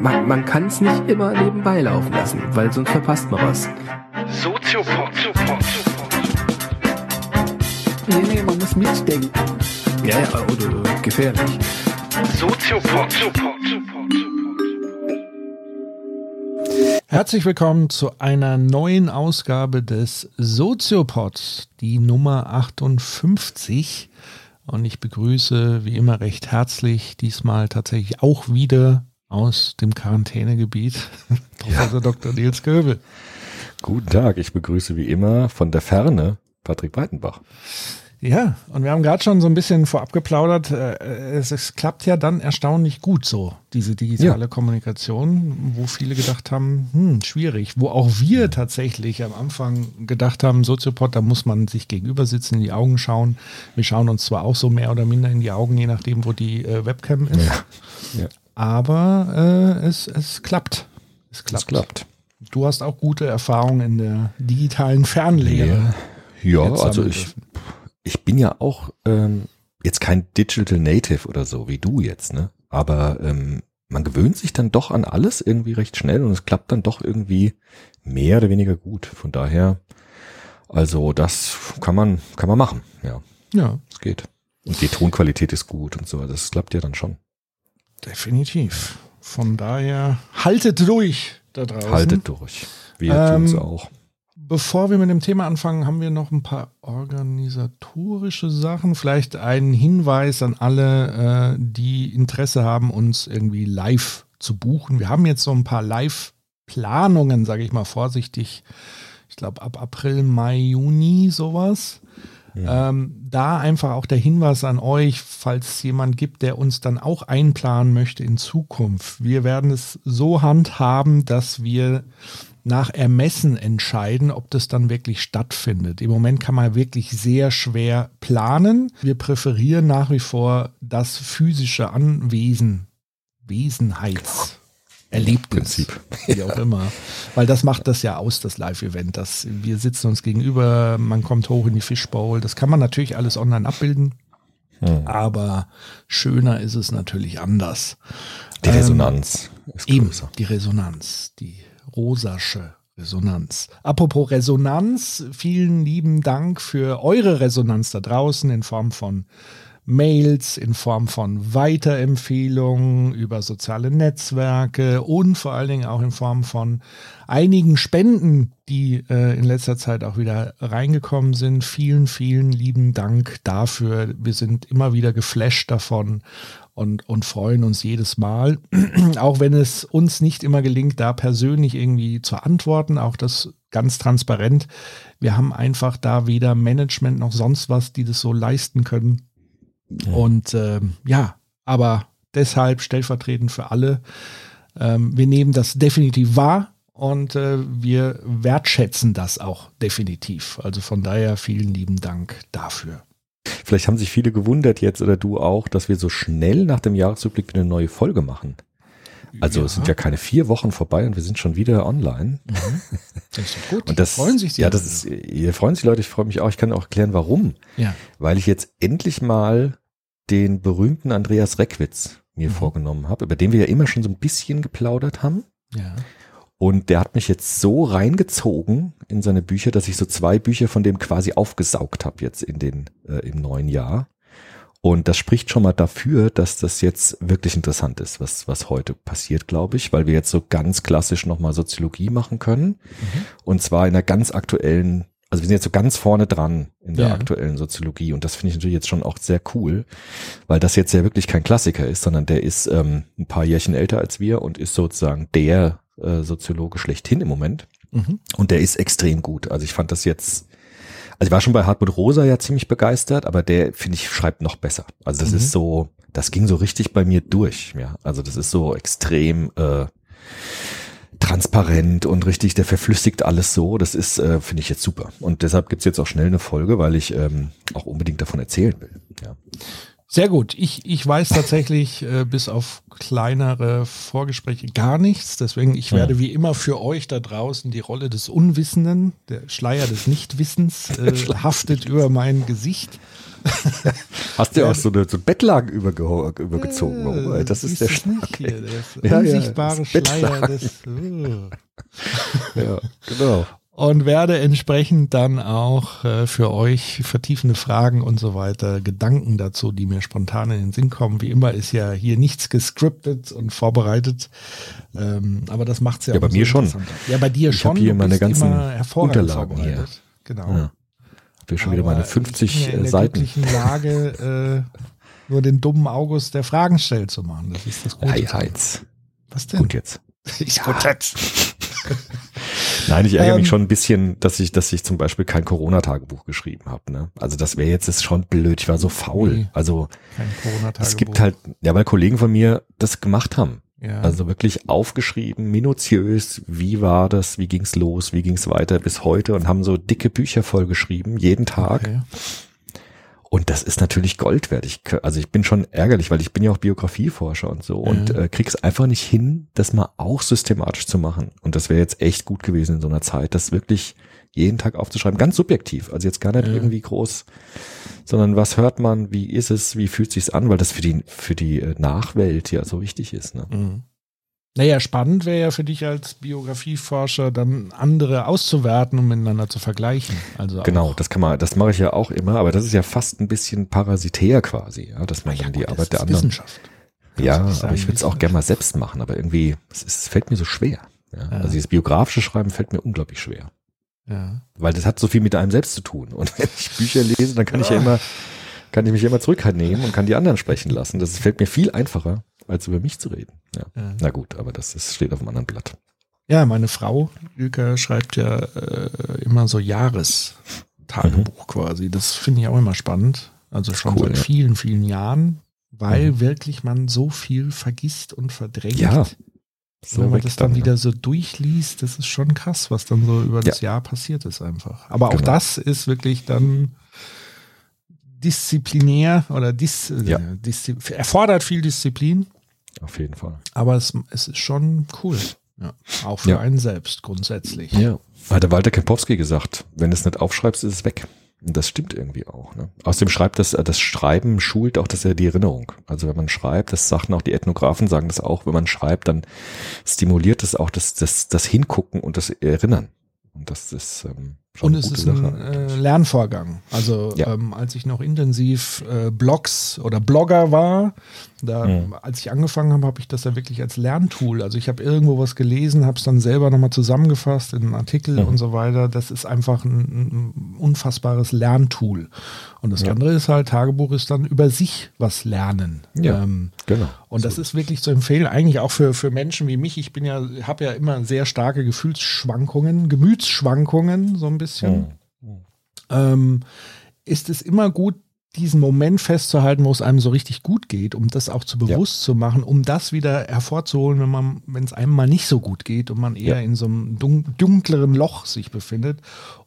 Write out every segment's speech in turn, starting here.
Man, man kann es nicht immer nebenbei laufen lassen, weil sonst verpasst man was. Soziopod. Nee, nee, man muss mitdenken. Ja, ja, oder, oder gefährlich. Soziopod. Herzlich willkommen zu einer neuen Ausgabe des Soziopod, die Nummer 58. Und ich begrüße wie immer recht herzlich, diesmal tatsächlich auch wieder aus dem Quarantänegebiet, Professor ja. Dr. Nils Köbel. Guten Tag, ich begrüße wie immer von der Ferne Patrick Breitenbach. Ja, und wir haben gerade schon so ein bisschen vorab geplaudert. Äh, es, es, klappt ja dann erstaunlich gut so, diese digitale ja. Kommunikation, wo viele gedacht haben, hm, schwierig. Wo auch wir tatsächlich am Anfang gedacht haben, Soziopod, da muss man sich gegenüber sitzen, in die Augen schauen. Wir schauen uns zwar auch so mehr oder minder in die Augen, je nachdem, wo die äh, Webcam ist. Ja. Ja. Aber äh, es, es klappt. Es klappt. Es klappt. Du hast auch gute Erfahrungen in der digitalen Fernlehre. Ja, ja also ich, ich bin ja auch ähm, jetzt kein Digital Native oder so wie du jetzt, ne? Aber ähm, man gewöhnt sich dann doch an alles irgendwie recht schnell und es klappt dann doch irgendwie mehr oder weniger gut. Von daher, also das kann man, kann man machen, ja. Ja. Es geht. Und die Tonqualität ist gut und so. Das klappt ja dann schon. Definitiv. Von daher, haltet durch da draußen. Haltet durch. Wir ähm, tun es auch. Bevor wir mit dem Thema anfangen, haben wir noch ein paar organisatorische Sachen. Vielleicht einen Hinweis an alle, äh, die Interesse haben, uns irgendwie live zu buchen. Wir haben jetzt so ein paar Live-Planungen, sage ich mal vorsichtig. Ich glaube ab April, Mai, Juni sowas. Ja. Ähm, da einfach auch der Hinweis an euch, falls es jemand gibt, der uns dann auch einplanen möchte in Zukunft. Wir werden es so handhaben, dass wir nach Ermessen entscheiden, ob das dann wirklich stattfindet. Im Moment kann man wirklich sehr schwer planen. Wir präferieren nach wie vor das physische Anwesen, Wesenheits. Erlebnis, wie auch immer. Weil das macht das ja aus, das Live-Event. wir sitzen uns gegenüber, man kommt hoch in die Fishbowl. Das kann man natürlich alles online abbilden. Hm. Aber schöner ist es natürlich anders. Die Resonanz ähm, ist größer. Eben, die Resonanz, die rosasche Resonanz. Apropos Resonanz, vielen lieben Dank für eure Resonanz da draußen in Form von Mails, in Form von Weiterempfehlungen über soziale Netzwerke und vor allen Dingen auch in Form von einigen Spenden, die äh, in letzter Zeit auch wieder reingekommen sind. Vielen, vielen lieben Dank dafür. Wir sind immer wieder geflasht davon und, und freuen uns jedes Mal, auch wenn es uns nicht immer gelingt, da persönlich irgendwie zu antworten, auch das ganz transparent. Wir haben einfach da weder Management noch sonst was, die das so leisten können. Ja. Und ähm, ja, aber deshalb stellvertretend für alle, ähm, wir nehmen das definitiv wahr und äh, wir wertschätzen das auch definitiv. Also von daher vielen lieben Dank dafür. Vielleicht haben sich viele gewundert jetzt oder du auch, dass wir so schnell nach dem Jahresrückblick wieder eine neue Folge machen. Also ja. es sind ja keine vier Wochen vorbei und wir sind schon wieder online. Mhm. Das ist gut. Und das, freuen sich die Ja, das ist, ihr freuen sich Leute, ich freue mich auch. Ich kann auch erklären, warum. Ja. Weil ich jetzt endlich mal den berühmten Andreas Reckwitz mir mhm. vorgenommen habe, über den wir ja immer schon so ein bisschen geplaudert haben. Ja. Und der hat mich jetzt so reingezogen in seine Bücher, dass ich so zwei Bücher von dem quasi aufgesaugt habe jetzt in den äh, im neuen Jahr. Und das spricht schon mal dafür, dass das jetzt wirklich interessant ist, was was heute passiert, glaube ich, weil wir jetzt so ganz klassisch nochmal Soziologie machen können. Mhm. Und zwar in einer ganz aktuellen, also wir sind jetzt so ganz vorne dran in der ja. aktuellen Soziologie. Und das finde ich natürlich jetzt schon auch sehr cool, weil das jetzt ja wirklich kein Klassiker ist, sondern der ist ähm, ein paar Jährchen älter als wir und ist sozusagen der äh, Soziologe schlechthin im Moment. Mhm. Und der ist extrem gut. Also ich fand das jetzt, also ich war schon bei Hartmut Rosa ja ziemlich begeistert, aber der, finde ich, schreibt noch besser. Also das mhm. ist so, das ging so richtig bei mir durch, ja. Also das ist so extrem äh, transparent und richtig, der verflüssigt alles so. Das ist, äh, finde ich jetzt super. Und deshalb gibt's jetzt auch schnell eine Folge, weil ich ähm, auch unbedingt davon erzählen will. Ja. Sehr gut. Ich, ich weiß tatsächlich äh, bis auf kleinere Vorgespräche gar nichts. Deswegen, ich werde wie immer für euch da draußen die Rolle des Unwissenden, der Schleier des Nichtwissens äh, haftet über mein Gesicht. Hast du ja auch so, eine, so Bettlaken übergezogen? Oh, das ist der, okay. der ja, unsichtbare ja, Schleier des. Oh. ja, genau und werde entsprechend dann auch äh, für euch vertiefende Fragen und so weiter, Gedanken dazu, die mir spontan in den Sinn kommen. Wie immer ist ja hier nichts gescriptet und vorbereitet, ähm, aber das macht es ja, ja bei mir schon. Ja, bei dir ich schon. Ich hier meine ganzen Unterlagen hier. Genau. Ja. Hab hier schon wieder meine 50 in der Seiten. In Lage, äh, nur den dummen August der Fragen stellt zu machen. Das ist das Gute. Ei, Heinz. Was denn? Gut jetzt. Ich ja. gut jetzt. Nein, ich ärgere ähm, mich schon ein bisschen, dass ich, dass ich zum Beispiel kein Corona-Tagebuch geschrieben habe. Ne? Also das wäre jetzt ist schon blöd. Ich war so faul. Also es gibt halt, ja, weil Kollegen von mir das gemacht haben. Ja. Also wirklich aufgeschrieben, minutiös, wie war das, wie ging's los, wie ging's weiter bis heute und haben so dicke Bücher vollgeschrieben, jeden Tag. Okay. Und das ist natürlich Gold wert. Ich, also ich bin schon ärgerlich, weil ich bin ja auch Biografieforscher und so mhm. und äh, krieg's einfach nicht hin, das mal auch systematisch zu machen. Und das wäre jetzt echt gut gewesen in so einer Zeit, das wirklich jeden Tag aufzuschreiben, ganz subjektiv. Also jetzt gar nicht mhm. irgendwie groß, sondern was hört man, wie ist es, wie fühlt sich's an, weil das für die für die äh, Nachwelt ja so wichtig ist. Ne? Mhm. Naja, spannend wäre ja für dich als Biografieforscher dann andere auszuwerten und miteinander zu vergleichen. Also genau, das kann man, das mache ich ja auch immer, aber das ist ja fast ein bisschen parasitär quasi, ja, dass man ja, dann die gut, Arbeit der anderen. Wissenschaft. Ja, aber ich würde es auch gerne mal selbst machen, aber irgendwie, es, ist, es fällt mir so schwer. Ja? ja. Also dieses biografische Schreiben fällt mir unglaublich schwer. Ja. Weil das hat so viel mit einem selbst zu tun. Und wenn ich Bücher lese, dann kann ich ja immer, kann ich mich immer zurücknehmen und kann die anderen sprechen lassen. Das fällt mir viel einfacher, als über mich zu reden. Ja. ja. Na gut, aber das ist, steht auf einem anderen Blatt. Ja, meine Frau, Ilka, schreibt ja äh, immer so Jahrestagebuch mhm. quasi. Das finde ich auch immer spannend. Also schon cool, seit ja. vielen, vielen Jahren, weil mhm. wirklich man so viel vergisst und verdrängt. Ja. So wenn man das dann, dann wieder so durchliest, das ist schon krass, was dann so über das ja. Jahr passiert ist einfach. Aber auch genau. das ist wirklich dann disziplinär oder dis, ja. äh, dis, erfordert viel Disziplin. Auf jeden Fall. Aber es, es ist schon cool. Ja, auch für ja. einen selbst grundsätzlich. Ja. Hat der Walter Kempowski gesagt, wenn du es nicht aufschreibst, ist es weg. Und das stimmt irgendwie auch. Ne? Außerdem schreibt das, das Schreiben schult auch das ja die Erinnerung. Also wenn man schreibt, das sagen auch die Ethnographen, sagen das auch, wenn man schreibt, dann stimuliert es auch das, das, das Hingucken und das Erinnern. Und das ist ähm, und es ist ein äh, Lernvorgang. Also ja. ähm, als ich noch intensiv äh, Blogs oder Blogger war, da, mhm. als ich angefangen habe, habe ich das ja wirklich als Lerntool. Also ich habe irgendwo was gelesen, habe es dann selber nochmal zusammengefasst in einen Artikel mhm. und so weiter. Das ist einfach ein, ein unfassbares Lerntool. Und das ja. andere ist halt, Tagebuch ist dann über sich was lernen. Ja, ähm, genau. Und das ist wirklich zu empfehlen, eigentlich auch für, für Menschen wie mich. Ich bin ja, habe ja immer sehr starke Gefühlsschwankungen, Gemütsschwankungen, so ein bisschen. Mhm. Ähm, ist es immer gut, diesen Moment festzuhalten, wo es einem so richtig gut geht, um das auch zu bewusst ja. zu machen, um das wieder hervorzuholen, wenn man, wenn es einem mal nicht so gut geht und man eher ja. in so einem dunkleren Loch sich befindet,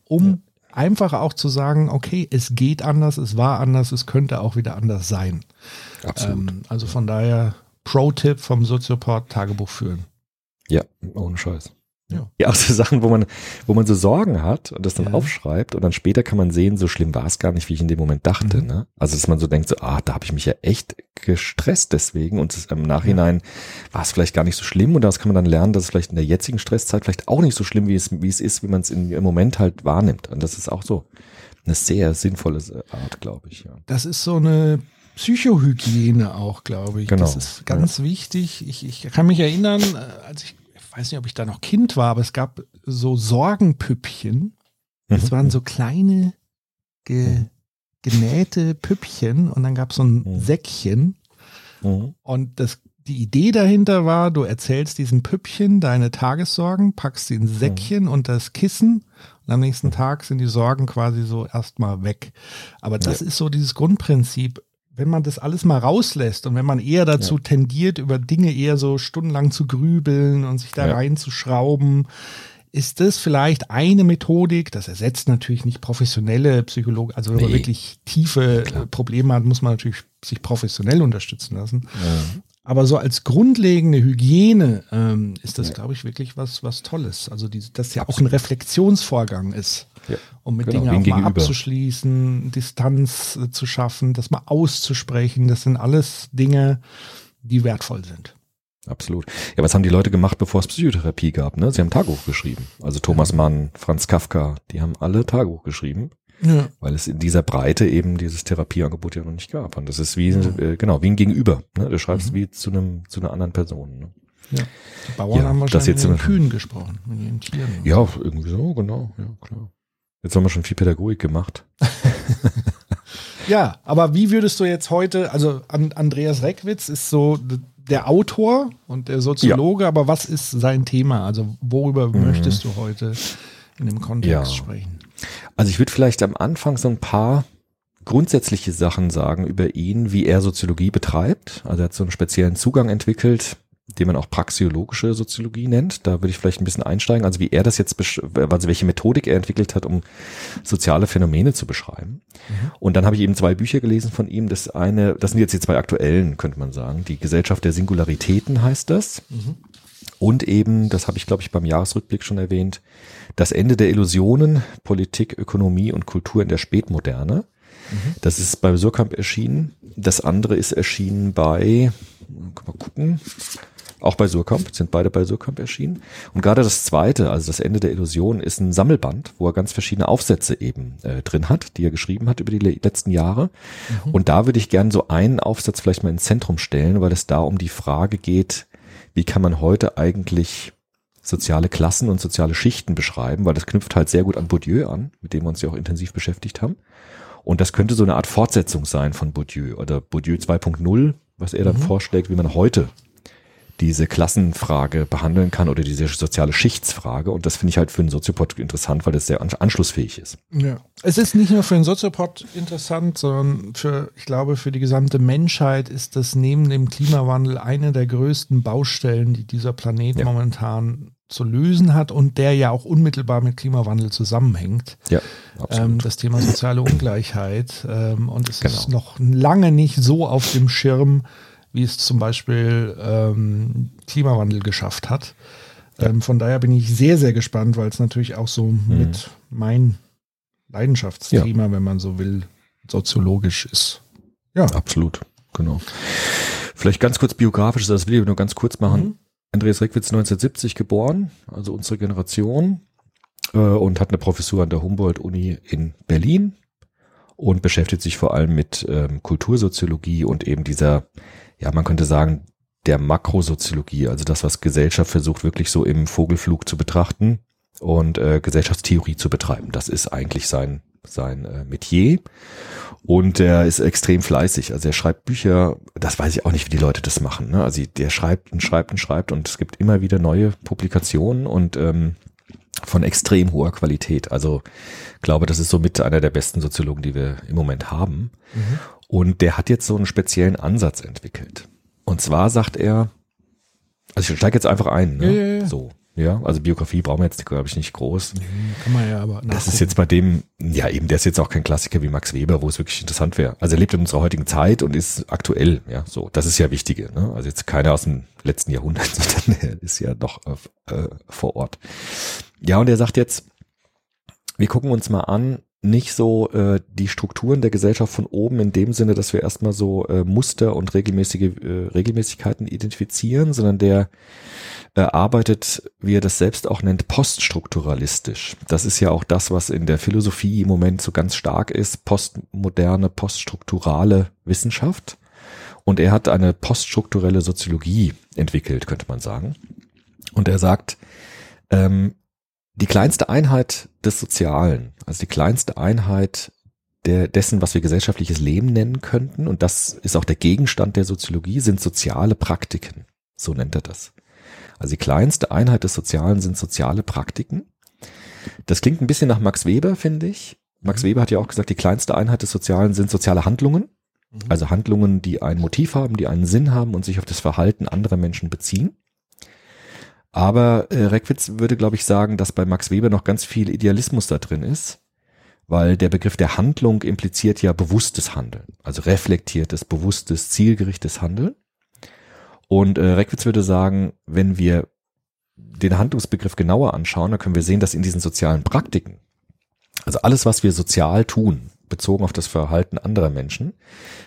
um ja. einfach auch zu sagen, okay, es geht anders, es war anders, es könnte auch wieder anders sein. Absolut. Ähm, also von daher Pro-Tipp vom Sozioport Tagebuch führen. Ja, ohne Scheiß. Ja. ja, auch so Sachen, wo man, wo man so Sorgen hat und das dann ja. aufschreibt und dann später kann man sehen, so schlimm war es gar nicht, wie ich in dem Moment dachte. Mhm. Ne? Also dass man so denkt, so, ah, da habe ich mich ja echt gestresst deswegen und im Nachhinein ja. war es vielleicht gar nicht so schlimm und das kann man dann lernen, dass es vielleicht in der jetzigen Stresszeit vielleicht auch nicht so schlimm, wie es, wie es ist, wie man es im Moment halt wahrnimmt. Und das ist auch so eine sehr sinnvolle Art, glaube ich. Ja. Das ist so eine Psychohygiene auch, glaube ich. Genau. Das ist ganz ja. wichtig. Ich, ich kann mich erinnern, äh, als ich weiß nicht, ob ich da noch Kind war, aber es gab so Sorgenpüppchen. Das mhm. waren so kleine ge, mhm. genähte Püppchen und dann gab es so ein mhm. Säckchen. Und das, die Idee dahinter war, du erzählst diesem Püppchen deine Tagessorgen, packst sie in mhm. Säckchen und das Kissen und am nächsten. Tag sind die Sorgen quasi so erstmal weg. Aber das ja. ist so dieses Grundprinzip wenn man das alles mal rauslässt und wenn man eher dazu ja. tendiert, über Dinge eher so stundenlang zu grübeln und sich da ja. reinzuschrauben, ist das vielleicht eine Methodik, das ersetzt natürlich nicht professionelle Psychologen, also wenn man wirklich tiefe ja, Probleme hat, muss man natürlich sich professionell unterstützen lassen. Ja. Aber so als grundlegende Hygiene ähm, ist das, ja. glaube ich, wirklich was, was Tolles. Also die, dass ja auch ein Reflexionsvorgang ist. Ja. um mit genau, Dingen auch mal abzuschließen, Distanz äh, zu schaffen, das mal auszusprechen. Das sind alles Dinge, die wertvoll sind. Absolut. Ja, was haben die Leute gemacht, bevor es Psychotherapie gab? Ne? Sie haben Tagebuch geschrieben. Also Thomas Mann, Franz Kafka, die haben alle Tagebuch geschrieben. Ja. Weil es in dieser Breite eben dieses Therapieangebot ja noch nicht gab. Und das ist wie, ja. äh, genau, wie ein Gegenüber. Ne? Du schreibst mhm. wie zu einem, zu einer anderen Person. Ne? Ja. Die Bauern ja, haben wahrscheinlich jetzt mit den Kühen gesprochen, mit ihren Tieren. Ja, irgendwie so, genau, ja, klar. Jetzt haben wir schon viel Pädagogik gemacht. ja, aber wie würdest du jetzt heute, also Andreas Reckwitz ist so der Autor und der Soziologe, ja. aber was ist sein Thema? Also worüber mhm. möchtest du heute in dem Kontext ja. sprechen? Also ich würde vielleicht am Anfang so ein paar grundsätzliche Sachen sagen über ihn, wie er Soziologie betreibt. Also er hat so einen speziellen Zugang entwickelt, den man auch praxiologische Soziologie nennt. Da würde ich vielleicht ein bisschen einsteigen, also wie er das jetzt, also welche Methodik er entwickelt hat, um soziale Phänomene zu beschreiben. Mhm. Und dann habe ich eben zwei Bücher gelesen von ihm. Das eine, das sind jetzt die zwei aktuellen, könnte man sagen. Die Gesellschaft der Singularitäten heißt das. Mhm. Und eben, das habe ich glaube ich beim Jahresrückblick schon erwähnt, das Ende der Illusionen, Politik, Ökonomie und Kultur in der Spätmoderne. Mhm. Das ist bei Surkamp erschienen. Das andere ist erschienen bei, man gucken, auch bei Surkamp, sind beide bei Surkamp erschienen. Und gerade das zweite, also das Ende der Illusion, ist ein Sammelband, wo er ganz verschiedene Aufsätze eben äh, drin hat, die er geschrieben hat über die letzten Jahre. Mhm. Und da würde ich gerne so einen Aufsatz vielleicht mal ins Zentrum stellen, weil es da um die Frage geht, wie kann man heute eigentlich soziale Klassen und soziale Schichten beschreiben, weil das knüpft halt sehr gut an Bourdieu an, mit dem wir uns ja auch intensiv beschäftigt haben. Und das könnte so eine Art Fortsetzung sein von Bourdieu oder Bourdieu 2.0, was er dann mhm. vorschlägt, wie man heute diese Klassenfrage behandeln kann oder diese soziale Schichtsfrage. Und das finde ich halt für einen Soziopod interessant, weil das sehr anschlussfähig ist. Ja. Es ist nicht nur für einen Soziopod interessant, sondern für, ich glaube, für die gesamte Menschheit ist das neben dem Klimawandel eine der größten Baustellen, die dieser Planet ja. momentan zu lösen hat und der ja auch unmittelbar mit Klimawandel zusammenhängt. Ja, ähm, das Thema soziale Ungleichheit. Ähm, und es genau. ist noch lange nicht so auf dem Schirm, wie es zum Beispiel ähm, Klimawandel geschafft hat. Ähm, von daher bin ich sehr, sehr gespannt, weil es natürlich auch so mhm. mit mein Leidenschaftsthema, ja. wenn man so will, soziologisch ist. Ja. Absolut, genau. Vielleicht ganz kurz biografisch, das will ich nur ganz kurz machen. Mhm. Andreas Reckwitz 1970 geboren, also unsere Generation, äh, und hat eine Professur an der Humboldt-Uni in Berlin und beschäftigt sich vor allem mit ähm, Kultursoziologie und eben dieser ja, man könnte sagen, der Makrosoziologie, also das, was Gesellschaft versucht, wirklich so im Vogelflug zu betrachten und äh, Gesellschaftstheorie zu betreiben. Das ist eigentlich sein, sein äh, Metier. Und er ist extrem fleißig. Also er schreibt Bücher, das weiß ich auch nicht, wie die Leute das machen. Ne? Also der schreibt und schreibt und schreibt und es gibt immer wieder neue Publikationen und ähm, von extrem hoher Qualität. Also glaube, das ist somit einer der besten Soziologen, die wir im Moment haben. Mhm. Und der hat jetzt so einen speziellen Ansatz entwickelt. Und zwar sagt er, also ich steige jetzt einfach ein, ne? Ja, ja, ja. so. Ja, also Biografie brauchen wir jetzt, glaube ich, nicht groß. Nee, kann man ja aber. Nachgucken. Das ist jetzt bei dem, ja eben, der ist jetzt auch kein Klassiker wie Max Weber, wo es wirklich interessant wäre. Also er lebt in unserer heutigen Zeit und ist aktuell, ja, so. Das ist ja Wichtige, ne? Also jetzt keiner aus dem letzten Jahrhundert, sondern er ist ja doch äh, vor Ort. Ja, und er sagt jetzt, wir gucken uns mal an, nicht so äh, die Strukturen der Gesellschaft von oben in dem Sinne, dass wir erstmal so äh, Muster und regelmäßige äh, Regelmäßigkeiten identifizieren, sondern der äh, arbeitet, wie er das selbst auch nennt, poststrukturalistisch. Das ist ja auch das, was in der Philosophie im Moment so ganz stark ist, postmoderne, poststrukturale Wissenschaft. Und er hat eine poststrukturelle Soziologie entwickelt, könnte man sagen. Und er sagt, ähm, die kleinste Einheit des Sozialen, also die kleinste Einheit der, dessen, was wir gesellschaftliches Leben nennen könnten, und das ist auch der Gegenstand der Soziologie, sind soziale Praktiken. So nennt er das. Also die kleinste Einheit des Sozialen sind soziale Praktiken. Das klingt ein bisschen nach Max Weber, finde ich. Max mhm. Weber hat ja auch gesagt, die kleinste Einheit des Sozialen sind soziale Handlungen. Mhm. Also Handlungen, die ein Motiv haben, die einen Sinn haben und sich auf das Verhalten anderer Menschen beziehen. Aber äh, Reckwitz würde, glaube ich, sagen, dass bei Max Weber noch ganz viel Idealismus da drin ist, weil der Begriff der Handlung impliziert ja bewusstes Handeln, also reflektiertes, bewusstes, zielgerichtetes Handeln. Und äh, Reckwitz würde sagen, wenn wir den Handlungsbegriff genauer anschauen, dann können wir sehen, dass in diesen sozialen Praktiken Also alles, was wir sozial tun, bezogen auf das Verhalten anderer Menschen,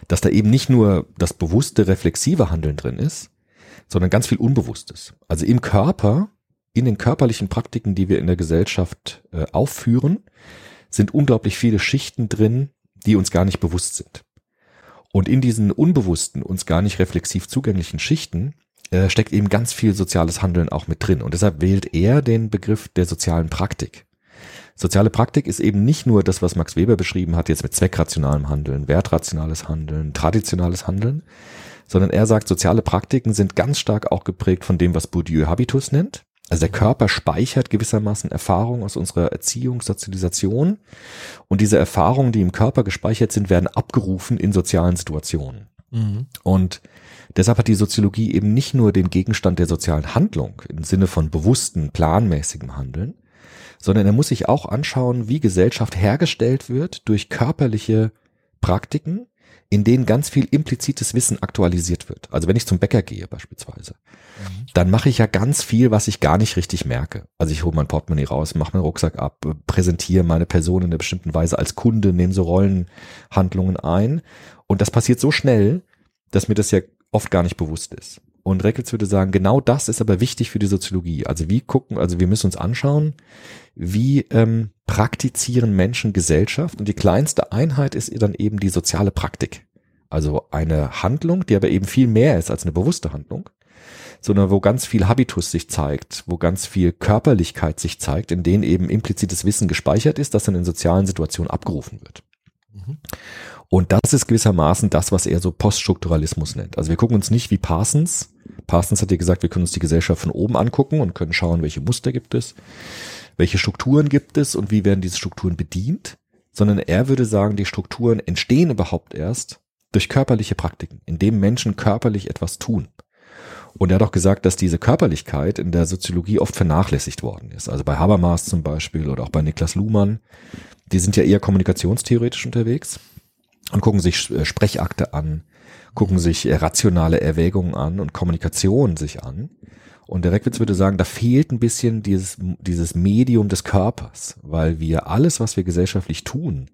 dass da eben nicht nur das bewusste, reflexive Handeln drin ist, sondern ganz viel Unbewusstes. Also im Körper, in den körperlichen Praktiken, die wir in der Gesellschaft äh, aufführen, sind unglaublich viele Schichten drin, die uns gar nicht bewusst sind. Und in diesen unbewussten, uns gar nicht reflexiv zugänglichen Schichten äh, steckt eben ganz viel soziales Handeln auch mit drin. Und deshalb wählt er den Begriff der sozialen Praktik. Soziale Praktik ist eben nicht nur das, was Max Weber beschrieben hat, jetzt mit zweckrationalem Handeln, wertrationales Handeln, traditionales Handeln, sondern er sagt, soziale Praktiken sind ganz stark auch geprägt von dem, was Bourdieu Habitus nennt. Also der Körper speichert gewissermaßen Erfahrungen aus unserer Erziehung, Sozialisation und diese Erfahrungen, die im Körper gespeichert sind, werden abgerufen in sozialen Situationen. Mhm. Und deshalb hat die Soziologie eben nicht nur den Gegenstand der sozialen Handlung im Sinne von bewussten, planmäßigem Handeln, sondern er muss sich auch anschauen, wie Gesellschaft hergestellt wird durch körperliche Praktiken, in denen ganz viel implizites Wissen aktualisiert wird. Also wenn ich zum Bäcker gehe beispielsweise, mhm. dann mache ich ja ganz viel, was ich gar nicht richtig merke. Also ich hole mein Portemonnaie raus, mache meinen Rucksack ab, präsentiere meine Person in einer bestimmten Weise als Kunde, nehme so Rollenhandlungen ein. Und das passiert so schnell, dass mir das ja oft gar nicht bewusst ist. Und Reckels würde sagen, genau das ist aber wichtig für die Soziologie. Also wie gucken, also wir müssen uns anschauen, wie ähm, praktizieren Menschen Gesellschaft und die kleinste Einheit ist dann eben die soziale Praktik. Also eine Handlung, die aber eben viel mehr ist als eine bewusste Handlung, sondern wo ganz viel Habitus sich zeigt, wo ganz viel Körperlichkeit sich zeigt, in denen eben implizites Wissen gespeichert ist, das dann in sozialen Situationen abgerufen wird. Mhm. Und das ist gewissermaßen das, was er so Poststrukturalismus nennt. Also wir gucken uns nicht wie Parsons. Parsons hat ja gesagt, wir können uns die Gesellschaft von oben angucken und können schauen, welche Muster gibt es welche Strukturen gibt es und wie werden diese Strukturen bedient, sondern er würde sagen, die Strukturen entstehen überhaupt erst durch körperliche Praktiken, indem Menschen körperlich etwas tun. Und er hat auch gesagt, dass diese Körperlichkeit in der Soziologie oft vernachlässigt worden ist. Also bei Habermas zum Beispiel oder auch bei Niklas Luhmann. Die sind ja eher kommunikationstheoretisch unterwegs und gucken sich äh, Sprechakte an, gucken sich äh, rationale Erwägungen an und Kommunikation sich an. Und der Reckwitz würde sagen, da fehlt ein bisschen dieses, dieses Medium des Körpers, weil wir alles, was wir gesellschaftlich tun,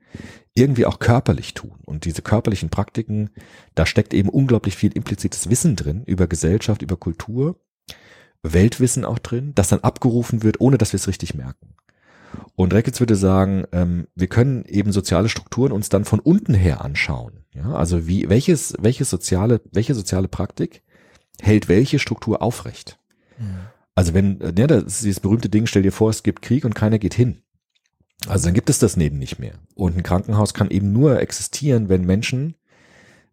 irgendwie auch körperlich tun. Und diese körperlichen Praktiken, da steckt eben unglaublich viel implizites Wissen drin über Gesellschaft, über Kultur, Weltwissen auch drin, das dann abgerufen wird, ohne dass wir es richtig merken. Und Reckwitz würde sagen, ähm, wir können eben soziale Strukturen uns dann von unten her anschauen. Ja, also wie, welches, welches soziale, welche soziale Praktik hält welche Struktur aufrecht? Also wenn, ja, das ist dieses berühmte Ding, stell dir vor, es gibt Krieg und keiner geht hin. Also dann gibt es das neben nicht mehr. Und ein Krankenhaus kann eben nur existieren, wenn Menschen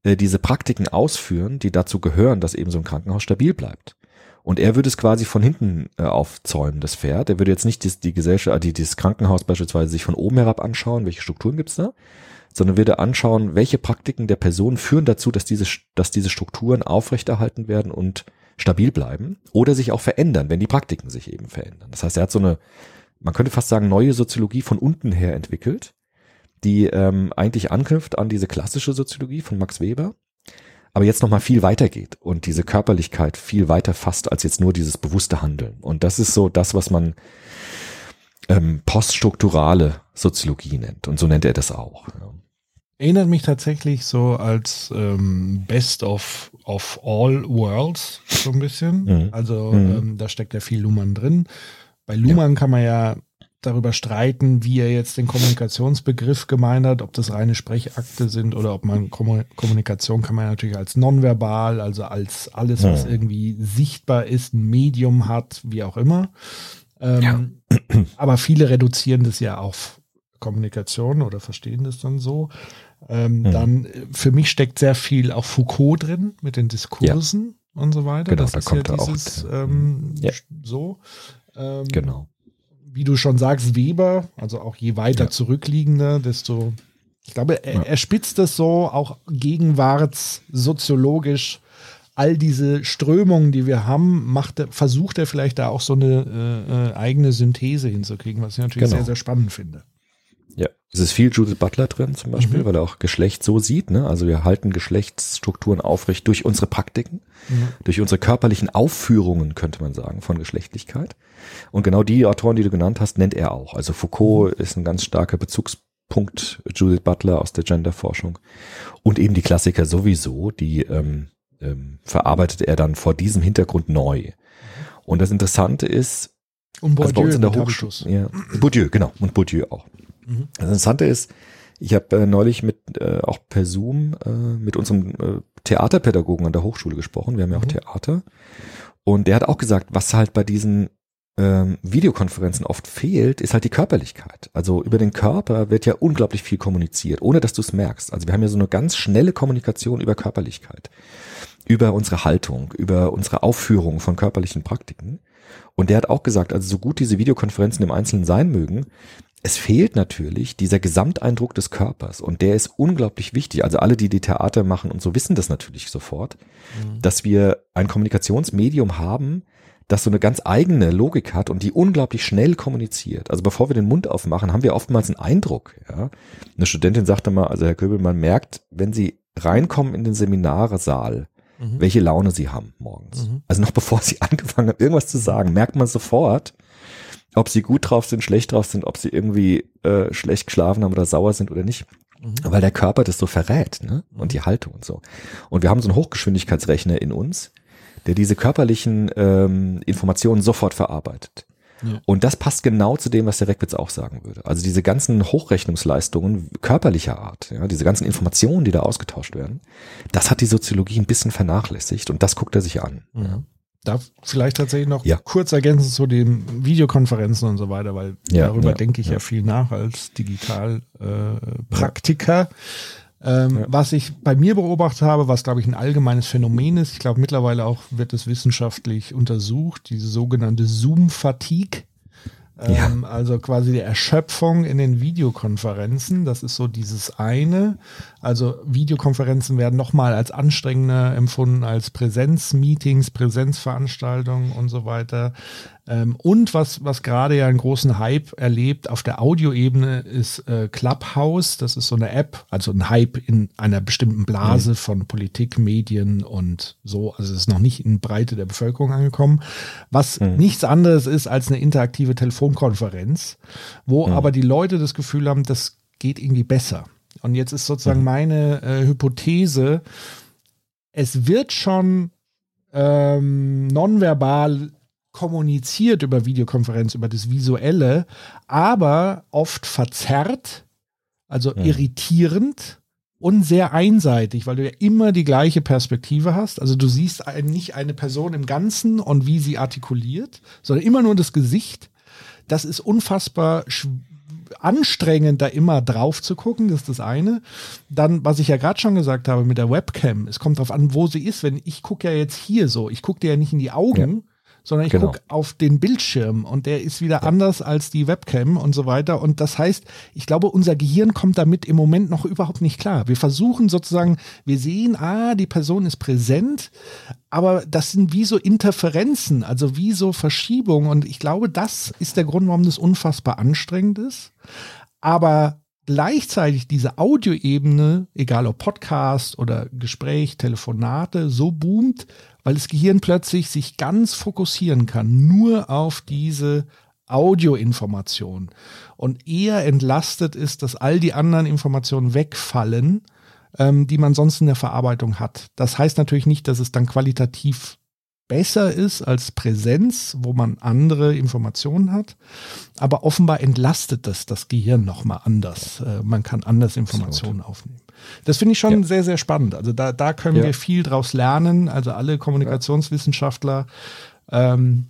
äh, diese Praktiken ausführen, die dazu gehören, dass eben so ein Krankenhaus stabil bleibt. Und er würde es quasi von hinten äh, aufzäumen, das Pferd. Er würde jetzt nicht die, die Gesellschaft, äh, die, dieses Krankenhaus beispielsweise sich von oben herab anschauen, welche Strukturen gibt's da, sondern würde anschauen, welche Praktiken der Person führen dazu, dass diese, dass diese Strukturen aufrechterhalten werden und stabil bleiben oder sich auch verändern, wenn die Praktiken sich eben verändern. Das heißt, er hat so eine, man könnte fast sagen, neue Soziologie von unten her entwickelt, die ähm, eigentlich anknüpft an diese klassische Soziologie von Max Weber, aber jetzt nochmal viel weiter geht und diese Körperlichkeit viel weiter fasst als jetzt nur dieses bewusste Handeln. Und das ist so das, was man ähm, poststrukturale Soziologie nennt. Und so nennt er das auch. Ja. Erinnert mich tatsächlich so als ähm, Best of, of All Worlds so ein bisschen. Mhm. Also mhm. Ähm, da steckt ja viel Luhmann drin. Bei Luhmann ja. kann man ja darüber streiten, wie er jetzt den Kommunikationsbegriff gemeint hat, ob das reine Sprechakte sind oder ob man Kommunikation kann man natürlich als nonverbal, also als alles, was mhm. irgendwie sichtbar ist, ein Medium hat, wie auch immer. Ähm, ja. Aber viele reduzieren das ja auf Kommunikation oder verstehen das dann so. Ähm, mhm. Dann äh, für mich steckt sehr viel auch Foucault drin mit den Diskursen ja. und so weiter. Genau, das da kommt ja dieses, auch. Ähm, ja. So. Ähm, genau. Wie du schon sagst, Weber, also auch je weiter ja. zurückliegender, desto, ich glaube, er, er spitzt das so auch gegenwartssoziologisch all diese Strömungen, die wir haben, macht, versucht er vielleicht da auch so eine äh, äh eigene Synthese hinzukriegen, was ich natürlich genau. sehr, sehr spannend finde. Ja, es ist viel Judith Butler drin zum Beispiel, mhm. weil er auch Geschlecht so sieht. Ne? Also wir halten Geschlechtsstrukturen aufrecht durch unsere Praktiken, mhm. durch unsere körperlichen Aufführungen, könnte man sagen, von Geschlechtlichkeit. Und genau die Autoren, die du genannt hast, nennt er auch. Also Foucault mhm. ist ein ganz starker Bezugspunkt, Judith Butler aus der Genderforschung. Und eben die Klassiker sowieso, die ähm, ähm, verarbeitet er dann vor diesem Hintergrund neu. Und das Interessante ist, und Bourdieu also bei uns in der Hochschule, ja, Bourdieu, genau, und Bourdieu auch. Mhm. Das Interessante ist, ich habe äh, neulich mit äh, auch per Zoom äh, mit unserem äh, Theaterpädagogen an der Hochschule gesprochen. Wir haben ja auch mhm. Theater. Und der hat auch gesagt, was halt bei diesen ähm, Videokonferenzen oft fehlt, ist halt die Körperlichkeit. Also über den Körper wird ja unglaublich viel kommuniziert, ohne dass du es merkst. Also wir haben ja so eine ganz schnelle Kommunikation über Körperlichkeit, über unsere Haltung, über unsere Aufführung von körperlichen Praktiken. Und der hat auch gesagt, also so gut diese Videokonferenzen im Einzelnen sein mögen, es fehlt natürlich dieser Gesamteindruck des Körpers und der ist unglaublich wichtig. Also alle, die die Theater machen und so wissen das natürlich sofort, mhm. dass wir ein Kommunikationsmedium haben, das so eine ganz eigene Logik hat und die unglaublich schnell kommuniziert. Also bevor wir den Mund aufmachen, haben wir oftmals einen Eindruck. Ja? Eine Studentin sagte mal, also Herr Köbel, man merkt, wenn Sie reinkommen in den Seminarsaal, mhm. welche Laune Sie haben morgens. Mhm. Also noch bevor Sie angefangen haben, irgendwas zu sagen, merkt man sofort, ob sie gut drauf sind, schlecht drauf sind, ob sie irgendwie äh, schlecht geschlafen haben oder sauer sind oder nicht. Mhm. Weil der Körper das so verrät, ne? Und mhm. die Haltung und so. Und wir haben so einen Hochgeschwindigkeitsrechner in uns, der diese körperlichen ähm, Informationen sofort verarbeitet. Ja. Und das passt genau zu dem, was der Reckwitz auch sagen würde. Also diese ganzen Hochrechnungsleistungen körperlicher Art, ja, diese ganzen Informationen, die da ausgetauscht werden, das hat die Soziologie ein bisschen vernachlässigt und das guckt er sich an. Mhm. Ja. Da vielleicht tatsächlich noch ja. kurz ergänzen zu den Videokonferenzen und so weiter, weil ja, darüber ja, denke ich ja. viel nach als Digitalpraktiker. Äh, ähm, was ich bei mir beobachtet habe, was glaube ich ein allgemeines Phänomen ist, ich glaube mittlerweile auch wird es wissenschaftlich untersucht, diese sogenannte Zoom-Fatigue. Ja. Ähm, also quasi die Erschöpfung in den Videokonferenzen. Das ist so dieses eine. Also Videokonferenzen werden nochmal als anstrengender empfunden als Präsenzmeetings, Präsenzveranstaltungen und so weiter. Ähm, und was, was gerade ja einen großen Hype erlebt auf der Audioebene ist äh, Clubhouse. Das ist so eine App, also ein Hype in einer bestimmten Blase mhm. von Politik, Medien und so. Also es ist noch nicht in Breite der Bevölkerung angekommen. Was mhm. nichts anderes ist als eine interaktive Telefonkonferenz, wo mhm. aber die Leute das Gefühl haben, das geht irgendwie besser. Und jetzt ist sozusagen mhm. meine äh, Hypothese, es wird schon ähm, nonverbal kommuniziert über Videokonferenz, über das Visuelle, aber oft verzerrt, also ja. irritierend und sehr einseitig, weil du ja immer die gleiche Perspektive hast. Also du siehst nicht eine Person im Ganzen und wie sie artikuliert, sondern immer nur das Gesicht. Das ist unfassbar anstrengend, da immer drauf zu gucken, das ist das eine. Dann, was ich ja gerade schon gesagt habe mit der Webcam, es kommt darauf an, wo sie ist. Wenn ich gucke ja jetzt hier so, ich gucke dir ja nicht in die Augen, ja sondern ich genau. gucke auf den Bildschirm und der ist wieder ja. anders als die Webcam und so weiter. Und das heißt, ich glaube, unser Gehirn kommt damit im Moment noch überhaupt nicht klar. Wir versuchen sozusagen, wir sehen, ah, die Person ist präsent, aber das sind wie so Interferenzen, also wie so Verschiebungen. Und ich glaube, das ist der Grund, warum das unfassbar anstrengend ist. Aber gleichzeitig diese Audioebene, egal ob Podcast oder Gespräch, Telefonate, so boomt, weil das Gehirn plötzlich sich ganz fokussieren kann, nur auf diese Audioinformation und eher entlastet ist, dass all die anderen Informationen wegfallen, ähm, die man sonst in der Verarbeitung hat. Das heißt natürlich nicht, dass es dann qualitativ besser ist als Präsenz, wo man andere Informationen hat. Aber offenbar entlastet das das Gehirn nochmal anders. Äh, man kann anders Informationen Absolut. aufnehmen. Das finde ich schon ja. sehr, sehr spannend. Also da, da können ja. wir viel draus lernen. Also alle Kommunikationswissenschaftler, ähm,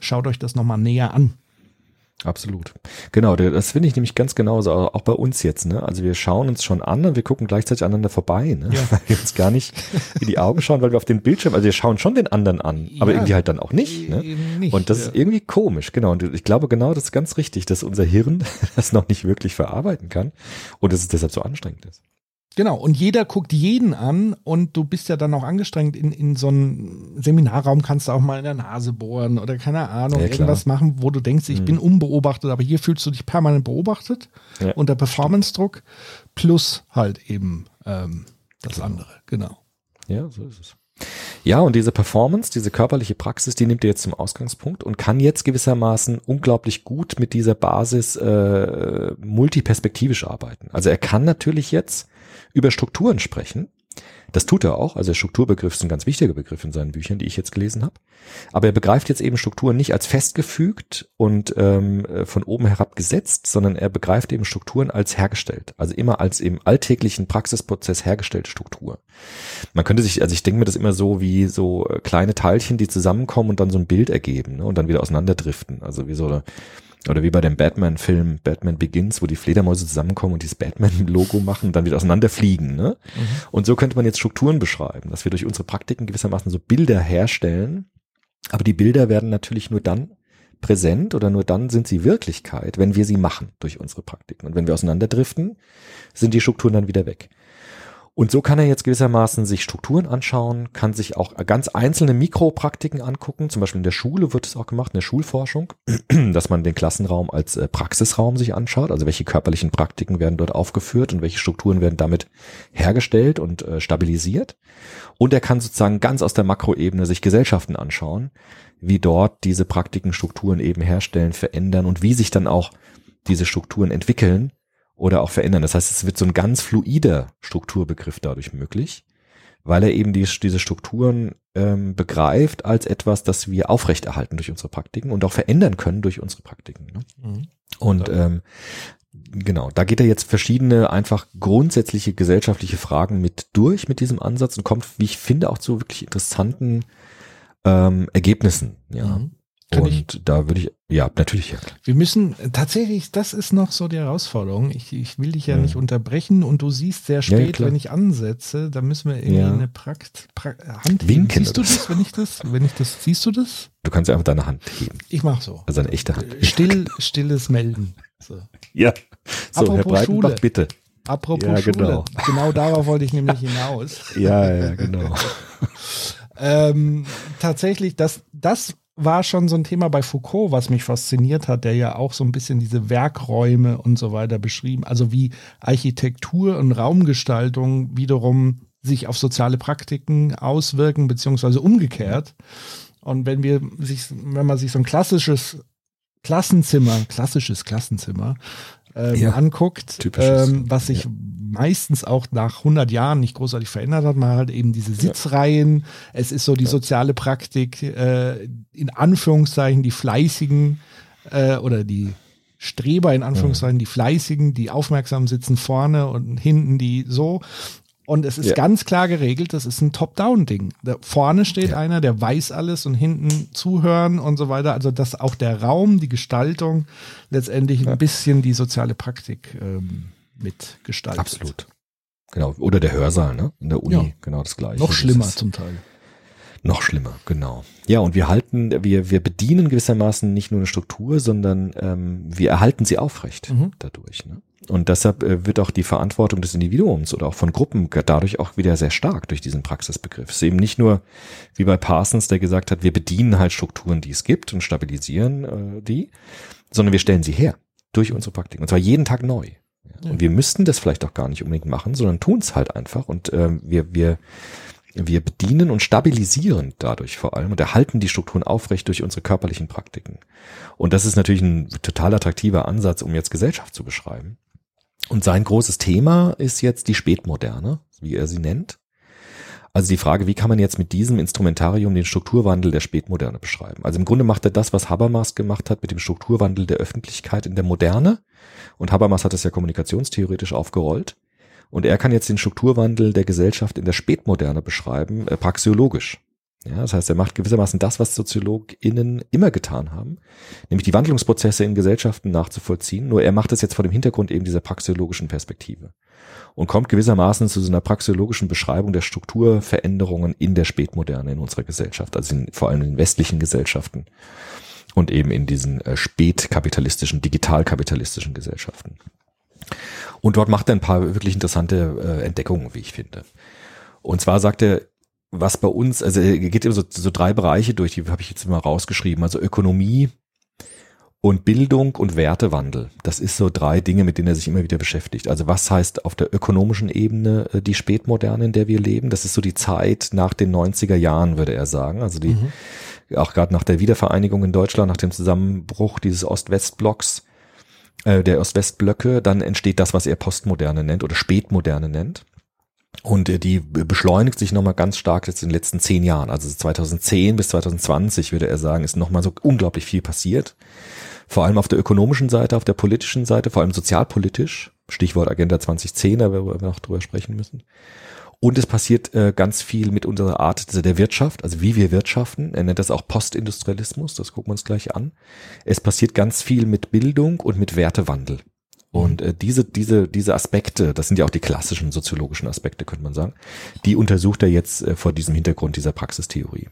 schaut euch das nochmal näher an. Absolut. Genau, das finde ich nämlich ganz genauso, auch bei uns jetzt. Ne? Also wir schauen uns schon an und wir gucken gleichzeitig aneinander vorbei, ne? ja. weil wir uns gar nicht in die Augen schauen, weil wir auf den Bildschirm, also wir schauen schon den anderen an, aber ja. irgendwie halt dann auch nicht. Ne? nicht und das ja. ist irgendwie komisch, genau. Und ich glaube genau, das ist ganz richtig, dass unser Hirn das noch nicht wirklich verarbeiten kann und dass es deshalb so anstrengend ist. Genau, und jeder guckt jeden an und du bist ja dann auch angestrengt. In, in so einem Seminarraum kannst du auch mal in der Nase bohren oder keine Ahnung, ja, irgendwas machen, wo du denkst, ich mhm. bin unbeobachtet, aber hier fühlst du dich permanent beobachtet ja. unter Performance-Druck plus halt eben ähm, das genau. andere, genau. Ja, so ist es. Ja, und diese Performance, diese körperliche Praxis, die nimmt ihr jetzt zum Ausgangspunkt und kann jetzt gewissermaßen unglaublich gut mit dieser Basis äh, multiperspektivisch arbeiten. Also er kann natürlich jetzt über Strukturen sprechen. Das tut er auch. Also der Strukturbegriff ist ein ganz wichtiger Begriff in seinen Büchern, die ich jetzt gelesen habe. Aber er begreift jetzt eben Strukturen nicht als festgefügt und ähm, von oben herab gesetzt, sondern er begreift eben Strukturen als hergestellt. Also immer als im alltäglichen Praxisprozess hergestellte Struktur. Man könnte sich, also ich denke mir das immer so wie so kleine Teilchen, die zusammenkommen und dann so ein Bild ergeben ne, und dann wieder auseinanderdriften. Also wie so eine oder wie bei dem Batman-Film Batman Begins, wo die Fledermäuse zusammenkommen und dieses Batman-Logo machen dann wieder auseinanderfliegen. Ne? Mhm. Und so könnte man jetzt Strukturen beschreiben, dass wir durch unsere Praktiken gewissermaßen so Bilder herstellen. Aber die Bilder werden natürlich nur dann präsent oder nur dann sind sie Wirklichkeit, wenn wir sie machen durch unsere Praktiken. Und wenn wir auseinanderdriften, sind die Strukturen dann wieder weg. Und so kann er jetzt gewissermaßen sich Strukturen anschauen, kann sich auch ganz einzelne Mikropraktiken angucken. Zum Beispiel in der Schule wird es auch gemacht, in der Schulforschung, dass man den Klassenraum als äh, Praxisraum sich anschaut. Also welche körperlichen Praktiken werden dort aufgeführt und welche Strukturen werden damit hergestellt und äh, stabilisiert. Und er kann sozusagen ganz aus der Makroebene sich Gesellschaften anschauen, wie dort diese Praktiken Strukturen eben herstellen, verändern und wie sich dann auch diese Strukturen entwickeln oder auch verändern. Das heißt, es wird so ein ganz fluider Strukturbegriff dadurch möglich, weil er eben die, diese Strukturen ähm, begreift als etwas, das wir aufrechterhalten durch unsere Praktiken und auch verändern können durch unsere Praktiken. Ne? Mhm. Und ähm, genau, da geht er jetzt verschiedene einfach grundsätzliche gesellschaftliche Fragen mit durch mit diesem Ansatz und kommt, wie ich finde, auch zu wirklich interessanten ähm, Ergebnissen. Ja. Mhm. Kann und ich, da würde ich, ja, natürlich, ja. Wir müssen tatsächlich, das ist noch so die Herausforderung. Ich, ich will dich ja, ja. nicht unterbrechen und du siehst sehr spät, ja, wenn ich ansetze, da müssen wir irgendwie eine Prakt, pra Hand Winken. Siehst du das, wenn ich das, wenn ich das, siehst du das? Du kannst einfach deine Hand heben. Ich mach so. Also eine echte Hand. Still, stilles Melden. So. Ja. So, Apropos Herr Breitenbach, Schule. bitte. Apropos ja, Schule. Genau. genau darauf wollte ich nämlich hinaus. ja, ja, genau. ähm, tatsächlich, das, das war schon so ein Thema bei Foucault, was mich fasziniert hat, der ja auch so ein bisschen diese Werkräume und so weiter beschrieben, also wie Architektur und Raumgestaltung wiederum sich auf soziale Praktiken auswirken, beziehungsweise umgekehrt. Und wenn wir sich, wenn man sich so ein klassisches Klassenzimmer, klassisches Klassenzimmer ähm, ja, anguckt, ähm, was sich ja meistens auch nach 100 Jahren nicht großartig verändert hat. Man hat eben diese Sitzreihen. Ja. Es ist so die soziale Praktik, äh, in Anführungszeichen die Fleißigen äh, oder die Streber in Anführungszeichen, die Fleißigen, die aufmerksam sitzen vorne und hinten die so. Und es ist ja. ganz klar geregelt, das ist ein Top-Down-Ding. Vorne steht ja. einer, der weiß alles und hinten zuhören und so weiter. Also dass auch der Raum, die Gestaltung letztendlich ja. ein bisschen die soziale Praktik ähm, mitgestaltet. Absolut. Genau. Oder der Hörsaal, ne? In der Uni, genau das gleiche. Noch schlimmer zum Teil. Noch schlimmer, genau. Ja, und wir halten, wir, wir bedienen gewissermaßen nicht nur eine Struktur, sondern ähm, wir erhalten sie aufrecht mhm. dadurch. Ne? Und deshalb äh, wird auch die Verantwortung des Individuums oder auch von Gruppen dadurch auch wieder sehr stark durch diesen Praxisbegriff. Es ist eben nicht nur wie bei Parsons, der gesagt hat, wir bedienen halt Strukturen, die es gibt und stabilisieren äh, die, sondern wir stellen sie her durch unsere Praktiken. Und zwar jeden Tag neu. Ja. Und wir müssten das vielleicht auch gar nicht unbedingt machen, sondern tun es halt einfach. Und äh, wir, wir, wir bedienen und stabilisieren dadurch vor allem und erhalten die Strukturen aufrecht durch unsere körperlichen Praktiken. Und das ist natürlich ein total attraktiver Ansatz, um jetzt Gesellschaft zu beschreiben. Und sein großes Thema ist jetzt die Spätmoderne, wie er sie nennt. Also die Frage, wie kann man jetzt mit diesem Instrumentarium den Strukturwandel der Spätmoderne beschreiben? Also im Grunde macht er das, was Habermas gemacht hat mit dem Strukturwandel der Öffentlichkeit in der Moderne. Und Habermas hat es ja kommunikationstheoretisch aufgerollt. Und er kann jetzt den Strukturwandel der Gesellschaft in der Spätmoderne beschreiben, äh, praxiologisch. Ja, das heißt, er macht gewissermaßen das, was SoziologInnen immer getan haben, nämlich die Wandlungsprozesse in Gesellschaften nachzuvollziehen. Nur er macht es jetzt vor dem Hintergrund eben dieser praxiologischen Perspektive und kommt gewissermaßen zu so einer praxiologischen Beschreibung der Strukturveränderungen in der Spätmoderne in unserer Gesellschaft, also in, vor allem in westlichen Gesellschaften und eben in diesen äh, spätkapitalistischen, digitalkapitalistischen Gesellschaften. Und dort macht er ein paar wirklich interessante äh, Entdeckungen, wie ich finde. Und zwar sagt er, was bei uns, also er geht immer so, so drei Bereiche durch, die habe ich jetzt mal rausgeschrieben. Also Ökonomie und Bildung und Wertewandel. Das ist so drei Dinge, mit denen er sich immer wieder beschäftigt. Also was heißt auf der ökonomischen Ebene äh, die Spätmoderne, in der wir leben? Das ist so die Zeit nach den 90er Jahren, würde er sagen. Also die, mhm. auch gerade nach der Wiedervereinigung in Deutschland, nach dem Zusammenbruch dieses Ost-West-Blocks, äh, der Ost-West-Blöcke, dann entsteht das, was er Postmoderne nennt oder Spätmoderne nennt. Und äh, die beschleunigt sich nochmal ganz stark jetzt in den letzten zehn Jahren. Also 2010 bis 2020 würde er sagen, ist nochmal so unglaublich viel passiert. Vor allem auf der ökonomischen Seite, auf der politischen Seite, vor allem sozialpolitisch. Stichwort Agenda 2010, da wir noch drüber sprechen müssen. Und es passiert äh, ganz viel mit unserer Art der Wirtschaft, also wie wir wirtschaften. Er nennt das auch Postindustrialismus, das gucken wir uns gleich an. Es passiert ganz viel mit Bildung und mit Wertewandel. Und äh, diese, diese, diese Aspekte, das sind ja auch die klassischen soziologischen Aspekte, könnte man sagen, die untersucht er jetzt äh, vor diesem Hintergrund dieser Praxistheorie.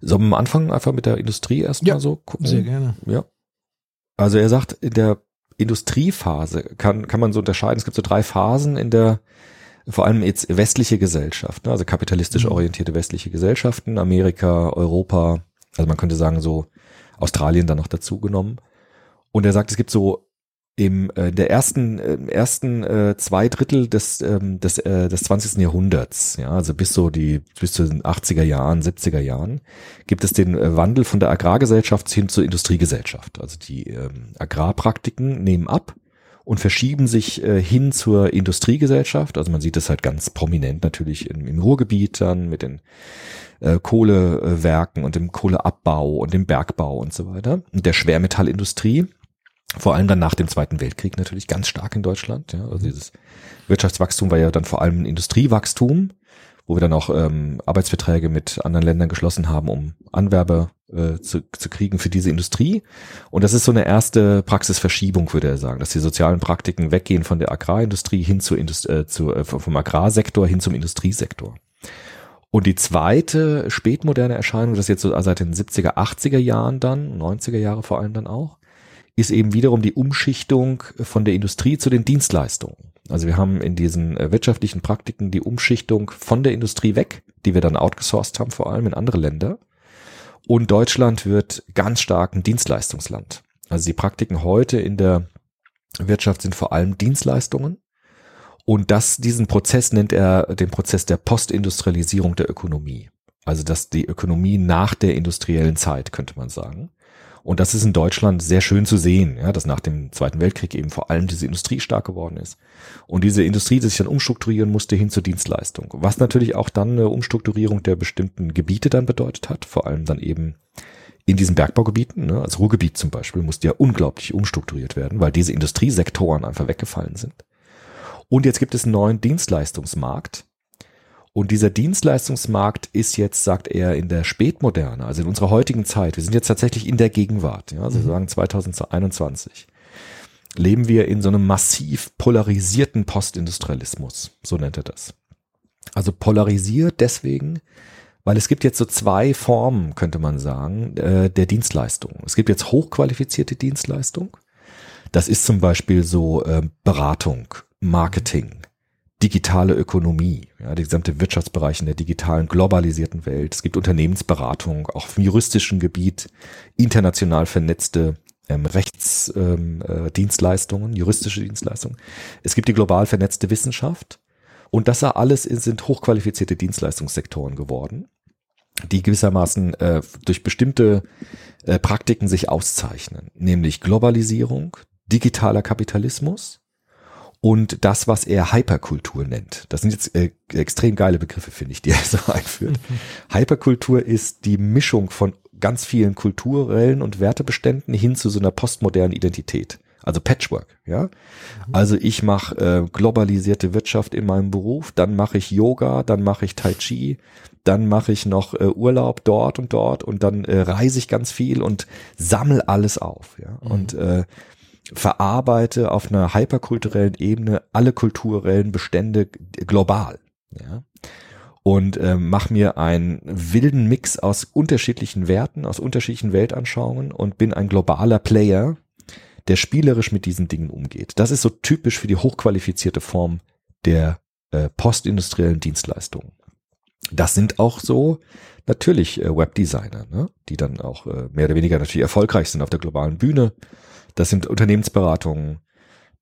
Sollen wir am Anfang einfach mit der Industrie erstmal ja, so gucken? Sehr gerne. Ja. Also er sagt, in der Industriephase kann, kann man so unterscheiden. Es gibt so drei Phasen in der, vor allem jetzt westliche Gesellschaft, ne? also kapitalistisch mhm. orientierte westliche Gesellschaften, Amerika, Europa, also man könnte sagen so Australien dann noch dazu genommen. Und er sagt, es gibt so im äh, der ersten äh, ersten äh, zwei Drittel des ähm, des äh, des 20. Jahrhunderts, ja, also bis so die bis zu den 80er Jahren, 70er Jahren, gibt es den äh, Wandel von der Agrargesellschaft hin zur Industriegesellschaft. Also die ähm, Agrarpraktiken nehmen ab und verschieben sich äh, hin zur Industriegesellschaft. Also man sieht das halt ganz prominent natürlich im, im Ruhrgebiet dann mit den äh, Kohlewerken und dem Kohleabbau und dem Bergbau und so weiter und der Schwermetallindustrie vor allem dann nach dem Zweiten Weltkrieg natürlich ganz stark in Deutschland. Ja. Also dieses Wirtschaftswachstum war ja dann vor allem Industriewachstum, wo wir dann auch ähm, Arbeitsverträge mit anderen Ländern geschlossen haben, um Anwerber äh, zu, zu kriegen für diese Industrie. Und das ist so eine erste Praxisverschiebung, würde er sagen, dass die sozialen Praktiken weggehen von der Agrarindustrie hin zur Indust äh, zu, äh, vom Agrarsektor hin zum Industriesektor. Und die zweite spätmoderne Erscheinung, das ist jetzt so seit den 70er, 80er Jahren dann, 90er Jahre vor allem dann auch, ist eben wiederum die Umschichtung von der Industrie zu den Dienstleistungen. Also wir haben in diesen äh, wirtschaftlichen Praktiken die Umschichtung von der Industrie weg, die wir dann outgesourced haben, vor allem in andere Länder. Und Deutschland wird ganz stark ein Dienstleistungsland. Also die Praktiken heute in der Wirtschaft sind vor allem Dienstleistungen. Und das, diesen Prozess nennt er den Prozess der Postindustrialisierung der Ökonomie. Also dass die Ökonomie nach der industriellen Zeit, könnte man sagen. Und das ist in Deutschland sehr schön zu sehen, ja, dass nach dem Zweiten Weltkrieg eben vor allem diese Industrie stark geworden ist. Und diese Industrie, die sich dann umstrukturieren musste hin zur Dienstleistung. Was natürlich auch dann eine Umstrukturierung der bestimmten Gebiete dann bedeutet hat, vor allem dann eben in diesen Bergbaugebieten, ne, als Ruhrgebiet zum Beispiel, musste ja unglaublich umstrukturiert werden, weil diese Industriesektoren einfach weggefallen sind. Und jetzt gibt es einen neuen Dienstleistungsmarkt, und dieser Dienstleistungsmarkt ist jetzt, sagt er, in der Spätmoderne, also in unserer heutigen Zeit, wir sind jetzt tatsächlich in der Gegenwart, ja, also mhm. sagen 2021, leben wir in so einem massiv polarisierten Postindustrialismus, so nennt er das. Also polarisiert deswegen, weil es gibt jetzt so zwei Formen, könnte man sagen, äh, der Dienstleistung. Es gibt jetzt hochqualifizierte Dienstleistung. Das ist zum Beispiel so äh, Beratung, Marketing, digitale Ökonomie, ja, der gesamte Wirtschaftsbereich in der digitalen, globalisierten Welt. Es gibt Unternehmensberatung, auch auf juristischen Gebiet, international vernetzte ähm, Rechtsdienstleistungen, ähm, äh, juristische Dienstleistungen. Es gibt die global vernetzte Wissenschaft. Und das alles sind hochqualifizierte Dienstleistungssektoren geworden, die gewissermaßen äh, durch bestimmte äh, Praktiken sich auszeichnen, nämlich Globalisierung, digitaler Kapitalismus, und das, was er Hyperkultur nennt. Das sind jetzt äh, extrem geile Begriffe, finde ich, die er so einführt. Hyperkultur ist die Mischung von ganz vielen kulturellen und Wertebeständen hin zu so einer postmodernen Identität. Also Patchwork, ja. Also ich mache äh, globalisierte Wirtschaft in meinem Beruf, dann mache ich Yoga, dann mache ich Tai Chi, dann mache ich noch äh, Urlaub dort und dort und dann äh, reise ich ganz viel und sammel alles auf, ja. Mhm. Und äh, verarbeite auf einer hyperkulturellen Ebene alle kulturellen Bestände global. Ja? Und äh, mach mir einen wilden Mix aus unterschiedlichen Werten, aus unterschiedlichen Weltanschauungen und bin ein globaler Player, der spielerisch mit diesen Dingen umgeht. Das ist so typisch für die hochqualifizierte Form der äh, postindustriellen Dienstleistungen. Das sind auch so natürlich äh, Webdesigner, ne? die dann auch äh, mehr oder weniger natürlich erfolgreich sind auf der globalen Bühne. Das sind Unternehmensberatungen,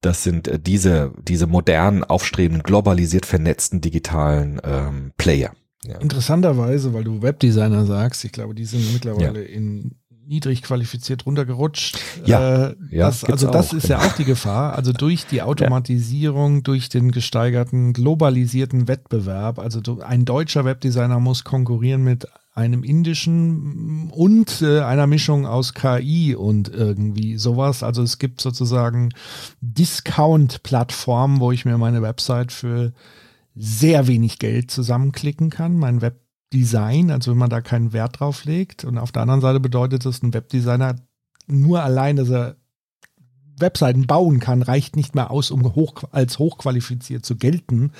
das sind äh, diese, diese modernen, aufstrebenden, globalisiert vernetzten digitalen ähm, Player. Ja. Interessanterweise, weil du Webdesigner sagst, ich glaube, die sind mittlerweile ja. in niedrig qualifiziert runtergerutscht. Ja, äh, ja das, also das ist genau. ja auch die Gefahr. Also durch die Automatisierung, ja. durch den gesteigerten globalisierten Wettbewerb. Also ein deutscher Webdesigner muss konkurrieren mit einem indischen und äh, einer Mischung aus KI und irgendwie sowas. Also es gibt sozusagen Discount-Plattformen, wo ich mir meine Website für sehr wenig Geld zusammenklicken kann. Mein Webdesign, also wenn man da keinen Wert drauf legt. Und auf der anderen Seite bedeutet das, ein Webdesigner nur allein, dass er Webseiten bauen kann, reicht nicht mehr aus, um hoch, als hochqualifiziert zu gelten,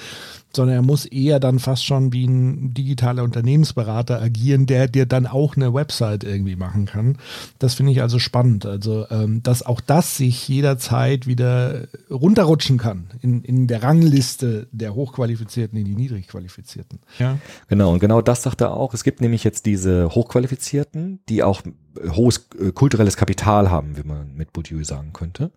sondern er muss eher dann fast schon wie ein digitaler Unternehmensberater agieren, der dir dann auch eine Website irgendwie machen kann. Das finde ich also spannend. Also, ähm, dass auch das sich jederzeit wieder runterrutschen kann in, in der Rangliste der Hochqualifizierten in die Niedrigqualifizierten. Ja. Genau, und genau das sagt er auch. Es gibt nämlich jetzt diese Hochqualifizierten, die auch hohes äh, kulturelles Kapital haben, wie man mit Bourdieu sagen könnte.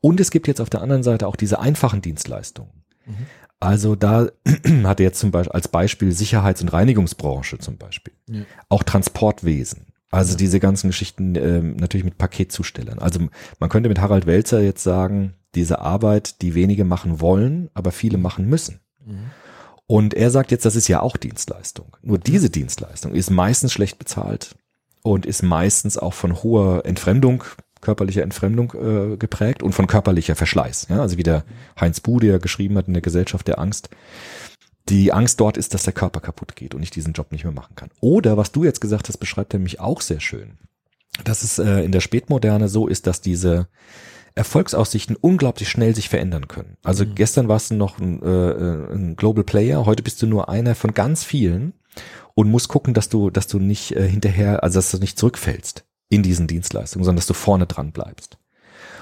Und es gibt jetzt auf der anderen Seite auch diese einfachen Dienstleistungen. Mhm. Also da hat er jetzt zum Beispiel als Beispiel Sicherheits- und Reinigungsbranche zum Beispiel. Ja. Auch Transportwesen. Also ja. diese ganzen Geschichten ähm, natürlich mit Paketzustellern. Also man könnte mit Harald Welzer jetzt sagen, diese Arbeit, die wenige machen wollen, aber viele machen müssen. Mhm. Und er sagt jetzt, das ist ja auch Dienstleistung. Nur diese Dienstleistung ist meistens schlecht bezahlt und ist meistens auch von hoher Entfremdung, körperlicher Entfremdung äh, geprägt und von körperlicher Verschleiß. Ja? Also wie der Heinz Bu, der geschrieben hat in der Gesellschaft der Angst. Die Angst dort ist, dass der Körper kaputt geht und ich diesen Job nicht mehr machen kann. Oder was du jetzt gesagt hast, beschreibt er mich auch sehr schön. Dass es äh, in der Spätmoderne so ist, dass diese Erfolgsaussichten unglaublich schnell sich verändern können. Also mhm. gestern warst du noch ein, äh, ein Global Player, heute bist du nur einer von ganz vielen und musst gucken, dass du, dass du nicht äh, hinterher, also dass du nicht zurückfällst in diesen Dienstleistungen, sondern dass du vorne dran bleibst.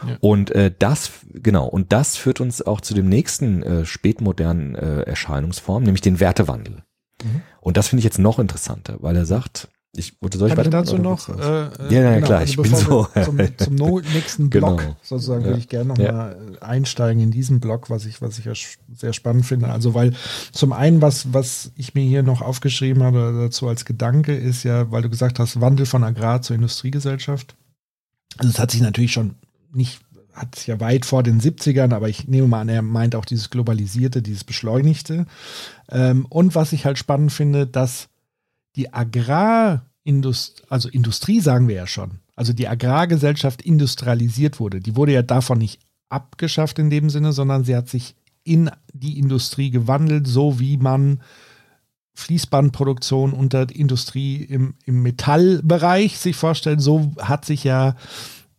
Ja. Und äh, das, genau, und das führt uns auch zu dem nächsten äh, spätmodernen äh, Erscheinungsform, nämlich den Wertewandel. Mhm. Und das finde ich jetzt noch interessanter, weil er sagt, ich, oder soll ich, ich dazu noch? Äh, ja, ja, genau, klar, also ich bin so. Zum, zum nächsten Block genau. sozusagen ja. würde ich gerne nochmal ja. einsteigen in diesen Block, was ich, was ich ja sehr spannend finde. Also, weil zum einen, was, was ich mir hier noch aufgeschrieben habe dazu als Gedanke, ist ja, weil du gesagt hast, Wandel von Agrar zur Industriegesellschaft. Also, es hat sich natürlich schon nicht hat es ja weit vor den 70ern, aber ich nehme mal an, er meint auch dieses Globalisierte, dieses Beschleunigte. Ähm, und was ich halt spannend finde, dass die Agrarindustrie, also Industrie sagen wir ja schon, also die Agrargesellschaft industrialisiert wurde. Die wurde ja davon nicht abgeschafft in dem Sinne, sondern sie hat sich in die Industrie gewandelt, so wie man Fließbandproduktion unter Industrie im, im Metallbereich sich vorstellt. So hat sich ja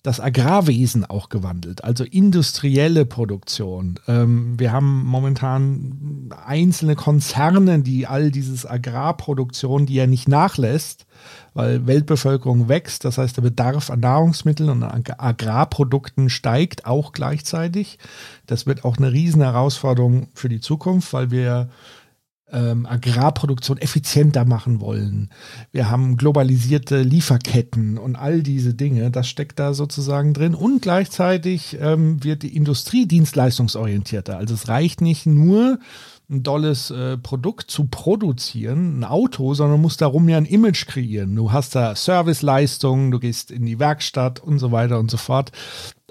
das Agrarwesen auch gewandelt, also industrielle Produktion. Ähm, wir haben momentan einzelne Konzerne, die all dieses Agrarproduktion, die ja nicht nachlässt, weil Weltbevölkerung wächst, das heißt der Bedarf an Nahrungsmitteln und an Agrarprodukten steigt auch gleichzeitig. Das wird auch eine riesen Herausforderung für die Zukunft, weil wir ähm, Agrarproduktion effizienter machen wollen. Wir haben globalisierte Lieferketten und all diese Dinge. Das steckt da sozusagen drin. Und gleichzeitig ähm, wird die Industrie dienstleistungsorientierter. Also es reicht nicht nur, ein dolles äh, Produkt zu produzieren, ein Auto, sondern musst darum ja ein Image kreieren. Du hast da Serviceleistungen, du gehst in die Werkstatt und so weiter und so fort.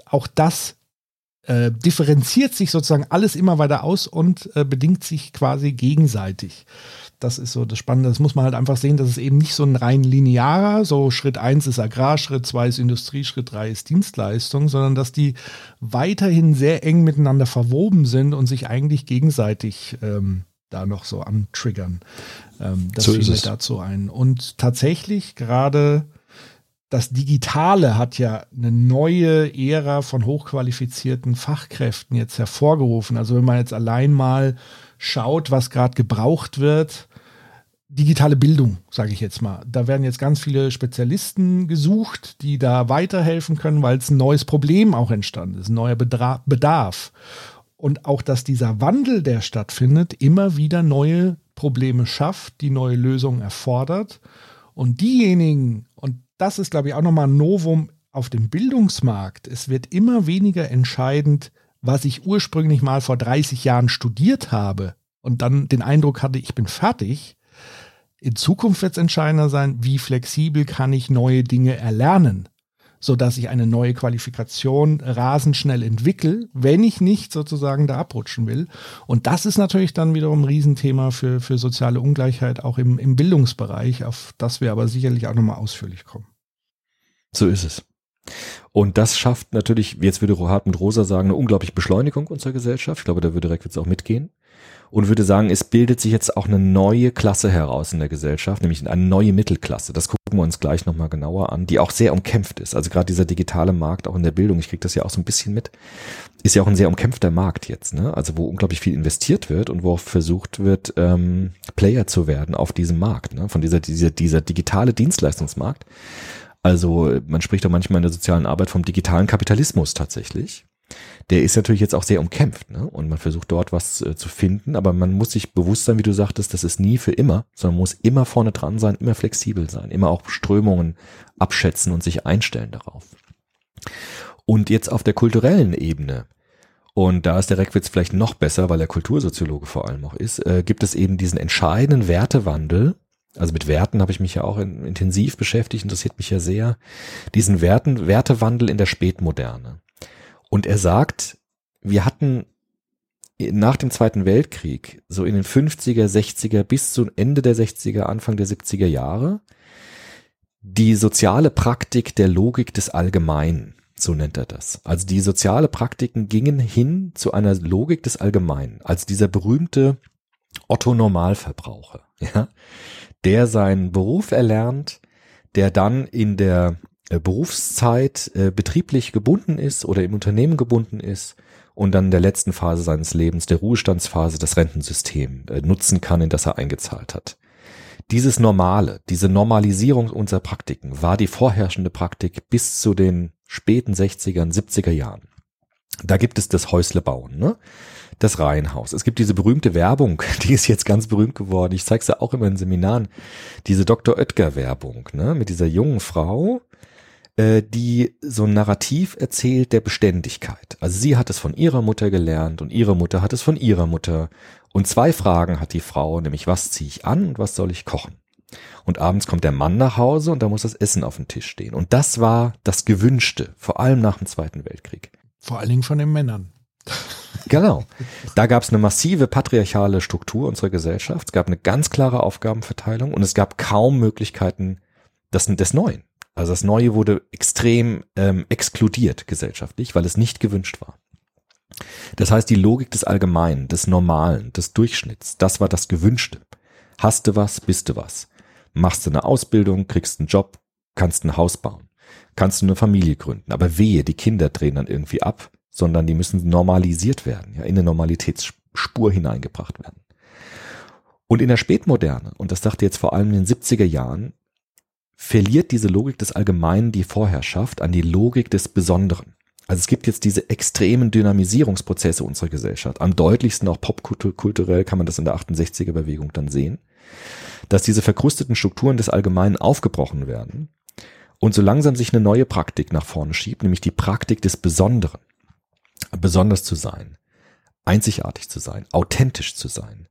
Auch das äh, differenziert sich sozusagen alles immer weiter aus und äh, bedingt sich quasi gegenseitig. Das ist so das Spannende. Das muss man halt einfach sehen, dass es eben nicht so ein rein linearer, so Schritt 1 ist Agrar, Schritt 2 ist Industrie, Schritt 3 ist Dienstleistung, sondern dass die weiterhin sehr eng miteinander verwoben sind und sich eigentlich gegenseitig ähm, da noch so antriggern. Ähm, das so fiel mir dazu ein. Und tatsächlich gerade das Digitale hat ja eine neue Ära von hochqualifizierten Fachkräften jetzt hervorgerufen. Also wenn man jetzt allein mal schaut, was gerade gebraucht wird, digitale Bildung, sage ich jetzt mal. Da werden jetzt ganz viele Spezialisten gesucht, die da weiterhelfen können, weil es ein neues Problem auch entstanden ist, ein neuer Bedarf. Und auch, dass dieser Wandel, der stattfindet, immer wieder neue Probleme schafft, die neue Lösungen erfordert. Und diejenigen, das ist, glaube ich, auch nochmal ein Novum auf dem Bildungsmarkt, es wird immer weniger entscheidend, was ich ursprünglich mal vor 30 Jahren studiert habe und dann den Eindruck hatte, ich bin fertig, in Zukunft wird es entscheidender sein, wie flexibel kann ich neue Dinge erlernen, sodass ich eine neue Qualifikation rasend schnell entwickle, wenn ich nicht sozusagen da abrutschen will. Und das ist natürlich dann wiederum ein Riesenthema für, für soziale Ungleichheit, auch im, im Bildungsbereich, auf das wir aber sicherlich auch nochmal ausführlich kommen. So ist es. Und das schafft natürlich, jetzt würde Hartmut Rosa sagen, eine unglaubliche Beschleunigung unserer Gesellschaft. Ich glaube, da würde Reckwitz auch mitgehen und würde sagen, es bildet sich jetzt auch eine neue Klasse heraus in der Gesellschaft, nämlich eine neue Mittelklasse. Das gucken wir uns gleich nochmal genauer an, die auch sehr umkämpft ist. Also gerade dieser digitale Markt, auch in der Bildung, ich kriege das ja auch so ein bisschen mit, ist ja auch ein sehr umkämpfter Markt jetzt, ne? Also wo unglaublich viel investiert wird und wo auch versucht wird, ähm, Player zu werden auf diesem Markt, ne? Von dieser, dieser, dieser digitale Dienstleistungsmarkt. Also man spricht doch manchmal in der sozialen Arbeit vom digitalen Kapitalismus tatsächlich der ist natürlich jetzt auch sehr umkämpft. Ne? Und man versucht dort was äh, zu finden, aber man muss sich bewusst sein, wie du sagtest, das ist nie für immer, sondern muss immer vorne dran sein, immer flexibel sein, immer auch Strömungen abschätzen und sich einstellen darauf. Und jetzt auf der kulturellen Ebene, und da ist der Reckwitz vielleicht noch besser, weil er Kultursoziologe vor allem auch ist, äh, gibt es eben diesen entscheidenden Wertewandel, also mit Werten habe ich mich ja auch in, intensiv beschäftigt, interessiert mich ja sehr, diesen Werten, Wertewandel in der Spätmoderne. Und er sagt, wir hatten nach dem Zweiten Weltkrieg, so in den 50er, 60er bis zum Ende der 60er, Anfang der 70er Jahre, die soziale Praktik der Logik des Allgemeinen, so nennt er das. Also die soziale Praktiken gingen hin zu einer Logik des Allgemeinen, als dieser berühmte Otto Normalverbraucher, ja, der seinen Beruf erlernt, der dann in der Berufszeit äh, betrieblich gebunden ist oder im Unternehmen gebunden ist und dann in der letzten Phase seines Lebens, der Ruhestandsphase, das Rentensystem äh, nutzen kann, in das er eingezahlt hat. Dieses Normale, diese Normalisierung unserer Praktiken war die vorherrschende Praktik bis zu den späten 60ern, 70er Jahren. Da gibt es das Häuslebauen, ne? das Reihenhaus. Es gibt diese berühmte Werbung, die ist jetzt ganz berühmt geworden. Ich zeige es ja auch immer in Seminaren. Diese Dr. Oetker Werbung, ne? mit dieser jungen Frau, äh, die so ein Narrativ erzählt der Beständigkeit. Also sie hat es von ihrer Mutter gelernt und ihre Mutter hat es von ihrer Mutter. Und zwei Fragen hat die Frau, nämlich was ziehe ich an und was soll ich kochen? Und abends kommt der Mann nach Hause und da muss das Essen auf dem Tisch stehen. Und das war das Gewünschte, vor allem nach dem Zweiten Weltkrieg. Vor allen Dingen von den Männern. Genau. Da gab es eine massive patriarchale Struktur unserer Gesellschaft. Es gab eine ganz klare Aufgabenverteilung und es gab kaum Möglichkeiten des, des Neuen. Also das Neue wurde extrem ähm, exkludiert gesellschaftlich, weil es nicht gewünscht war. Das heißt, die Logik des Allgemeinen, des Normalen, des Durchschnitts, das war das Gewünschte. Hast du was, bist du was. Machst du eine Ausbildung, kriegst einen Job, kannst ein Haus bauen, kannst du eine Familie gründen. Aber wehe, die Kinder drehen dann irgendwie ab, sondern die müssen normalisiert werden, ja, in eine Normalitätsspur hineingebracht werden. Und in der Spätmoderne, und das dachte jetzt vor allem in den 70er Jahren, verliert diese Logik des Allgemeinen die Vorherrschaft an die Logik des Besonderen. Also es gibt jetzt diese extremen Dynamisierungsprozesse unserer Gesellschaft. Am deutlichsten auch popkulturell kann man das in der 68er Bewegung dann sehen, dass diese verkrusteten Strukturen des Allgemeinen aufgebrochen werden und so langsam sich eine neue Praktik nach vorne schiebt, nämlich die Praktik des Besonderen. Besonders zu sein, einzigartig zu sein, authentisch zu sein,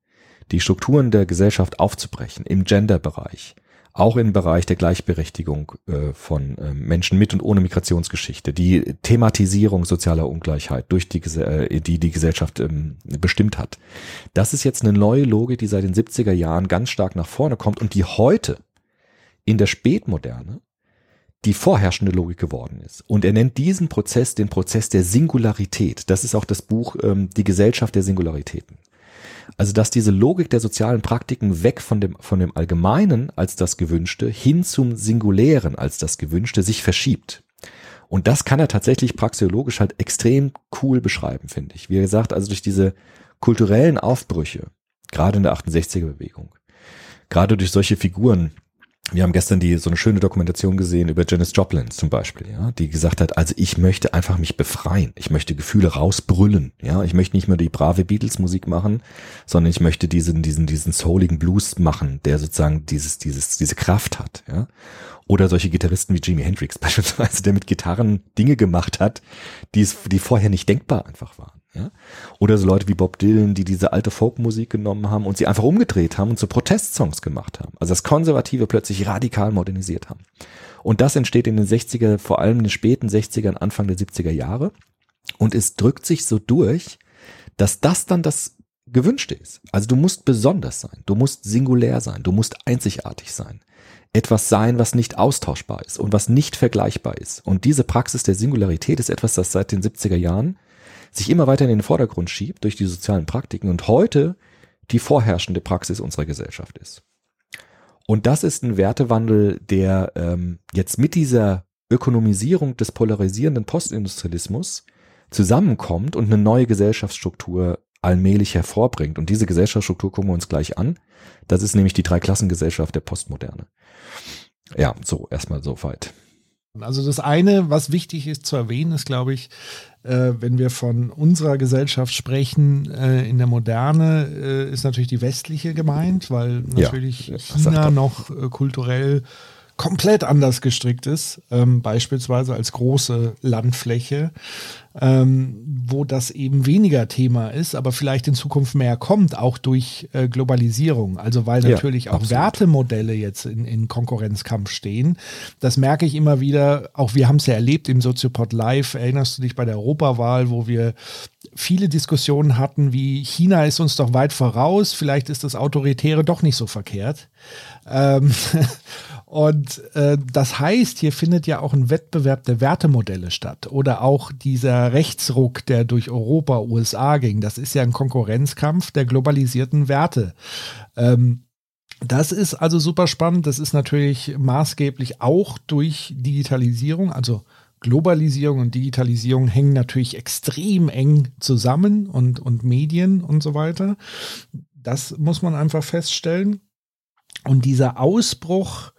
die Strukturen der Gesellschaft aufzubrechen im Genderbereich, auch im Bereich der Gleichberechtigung äh, von äh, Menschen mit und ohne Migrationsgeschichte, die Thematisierung sozialer Ungleichheit durch die, äh, die die Gesellschaft ähm, bestimmt hat. Das ist jetzt eine neue Logik, die seit den 70er Jahren ganz stark nach vorne kommt und die heute in der Spätmoderne die vorherrschende Logik geworden ist. Und er nennt diesen Prozess den Prozess der Singularität. Das ist auch das Buch ähm, Die Gesellschaft der Singularitäten. Also dass diese Logik der sozialen Praktiken weg von dem, von dem Allgemeinen als das Gewünschte hin zum Singulären als das Gewünschte sich verschiebt. Und das kann er tatsächlich praxeologisch halt extrem cool beschreiben, finde ich. Wie gesagt, also durch diese kulturellen Aufbrüche, gerade in der 68er Bewegung, gerade durch solche Figuren, wir haben gestern die so eine schöne Dokumentation gesehen über Janis Joplin zum Beispiel, ja, die gesagt hat, also ich möchte einfach mich befreien, ich möchte Gefühle rausbrüllen, ja, ich möchte nicht mehr die brave Beatles Musik machen, sondern ich möchte diesen diesen diesen souligen Blues machen, der sozusagen dieses dieses diese Kraft hat, ja. Oder solche Gitarristen wie Jimi Hendrix beispielsweise, der mit Gitarren Dinge gemacht hat, die es die vorher nicht denkbar einfach waren. Ja? Oder so Leute wie Bob Dylan, die diese alte Folkmusik genommen haben und sie einfach umgedreht haben und zu Protestsongs gemacht haben. Also das Konservative plötzlich radikal modernisiert haben. Und das entsteht in den 60er, vor allem in den späten 60ern, Anfang der 70er Jahre. Und es drückt sich so durch, dass das dann das Gewünschte ist. Also du musst besonders sein, du musst singulär sein, du musst einzigartig sein. Etwas sein, was nicht austauschbar ist und was nicht vergleichbar ist. Und diese Praxis der Singularität ist etwas, das seit den 70er Jahren sich immer weiter in den Vordergrund schiebt durch die sozialen Praktiken und heute die vorherrschende Praxis unserer Gesellschaft ist. Und das ist ein Wertewandel, der ähm, jetzt mit dieser Ökonomisierung des polarisierenden Postindustrialismus zusammenkommt und eine neue Gesellschaftsstruktur allmählich hervorbringt. Und diese Gesellschaftsstruktur gucken wir uns gleich an. Das ist nämlich die Dreiklassengesellschaft der Postmoderne. Ja, so erstmal so weit. Also das eine, was wichtig ist zu erwähnen, ist, glaube ich, äh, wenn wir von unserer Gesellschaft sprechen äh, in der Moderne, äh, ist natürlich die westliche gemeint, weil natürlich ja, China noch äh, kulturell komplett anders gestrickt ist, ähm, beispielsweise als große Landfläche, ähm, wo das eben weniger Thema ist, aber vielleicht in Zukunft mehr kommt, auch durch äh, Globalisierung. Also weil natürlich ja, auch absolut. Wertemodelle jetzt in, in Konkurrenzkampf stehen. Das merke ich immer wieder, auch wir haben es ja erlebt im Soziopod Live, erinnerst du dich bei der Europawahl, wo wir viele Diskussionen hatten, wie China ist uns doch weit voraus, vielleicht ist das Autoritäre doch nicht so verkehrt. Ähm, Und äh, das heißt, hier findet ja auch ein Wettbewerb der Wertemodelle statt oder auch dieser Rechtsruck, der durch Europa, USA ging. Das ist ja ein Konkurrenzkampf der globalisierten Werte. Ähm, das ist also super spannend. Das ist natürlich maßgeblich auch durch Digitalisierung, also Globalisierung und Digitalisierung hängen natürlich extrem eng zusammen und, und Medien und so weiter. Das muss man einfach feststellen. Und dieser Ausbruch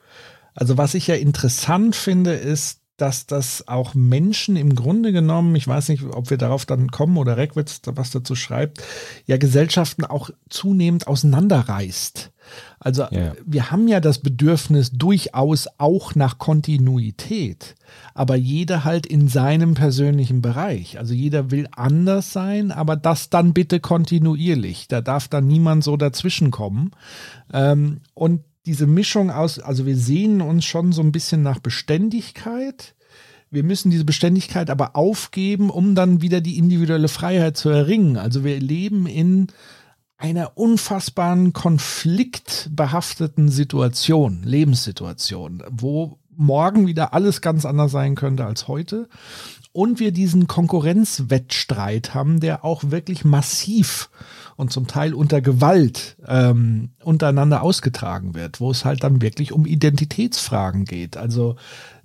also was ich ja interessant finde, ist, dass das auch Menschen im Grunde genommen, ich weiß nicht, ob wir darauf dann kommen oder Reckwitz was dazu schreibt, ja Gesellschaften auch zunehmend auseinanderreißt. Also ja. wir haben ja das Bedürfnis durchaus auch nach Kontinuität, aber jeder halt in seinem persönlichen Bereich. Also jeder will anders sein, aber das dann bitte kontinuierlich. Da darf dann niemand so dazwischen kommen. Ähm, und diese Mischung aus, also wir sehen uns schon so ein bisschen nach Beständigkeit. Wir müssen diese Beständigkeit aber aufgeben, um dann wieder die individuelle Freiheit zu erringen. Also wir leben in einer unfassbaren konfliktbehafteten Situation, Lebenssituation, wo morgen wieder alles ganz anders sein könnte als heute. Und wir diesen Konkurrenzwettstreit haben, der auch wirklich massiv und zum Teil unter Gewalt ähm, untereinander ausgetragen wird, wo es halt dann wirklich um Identitätsfragen geht. Also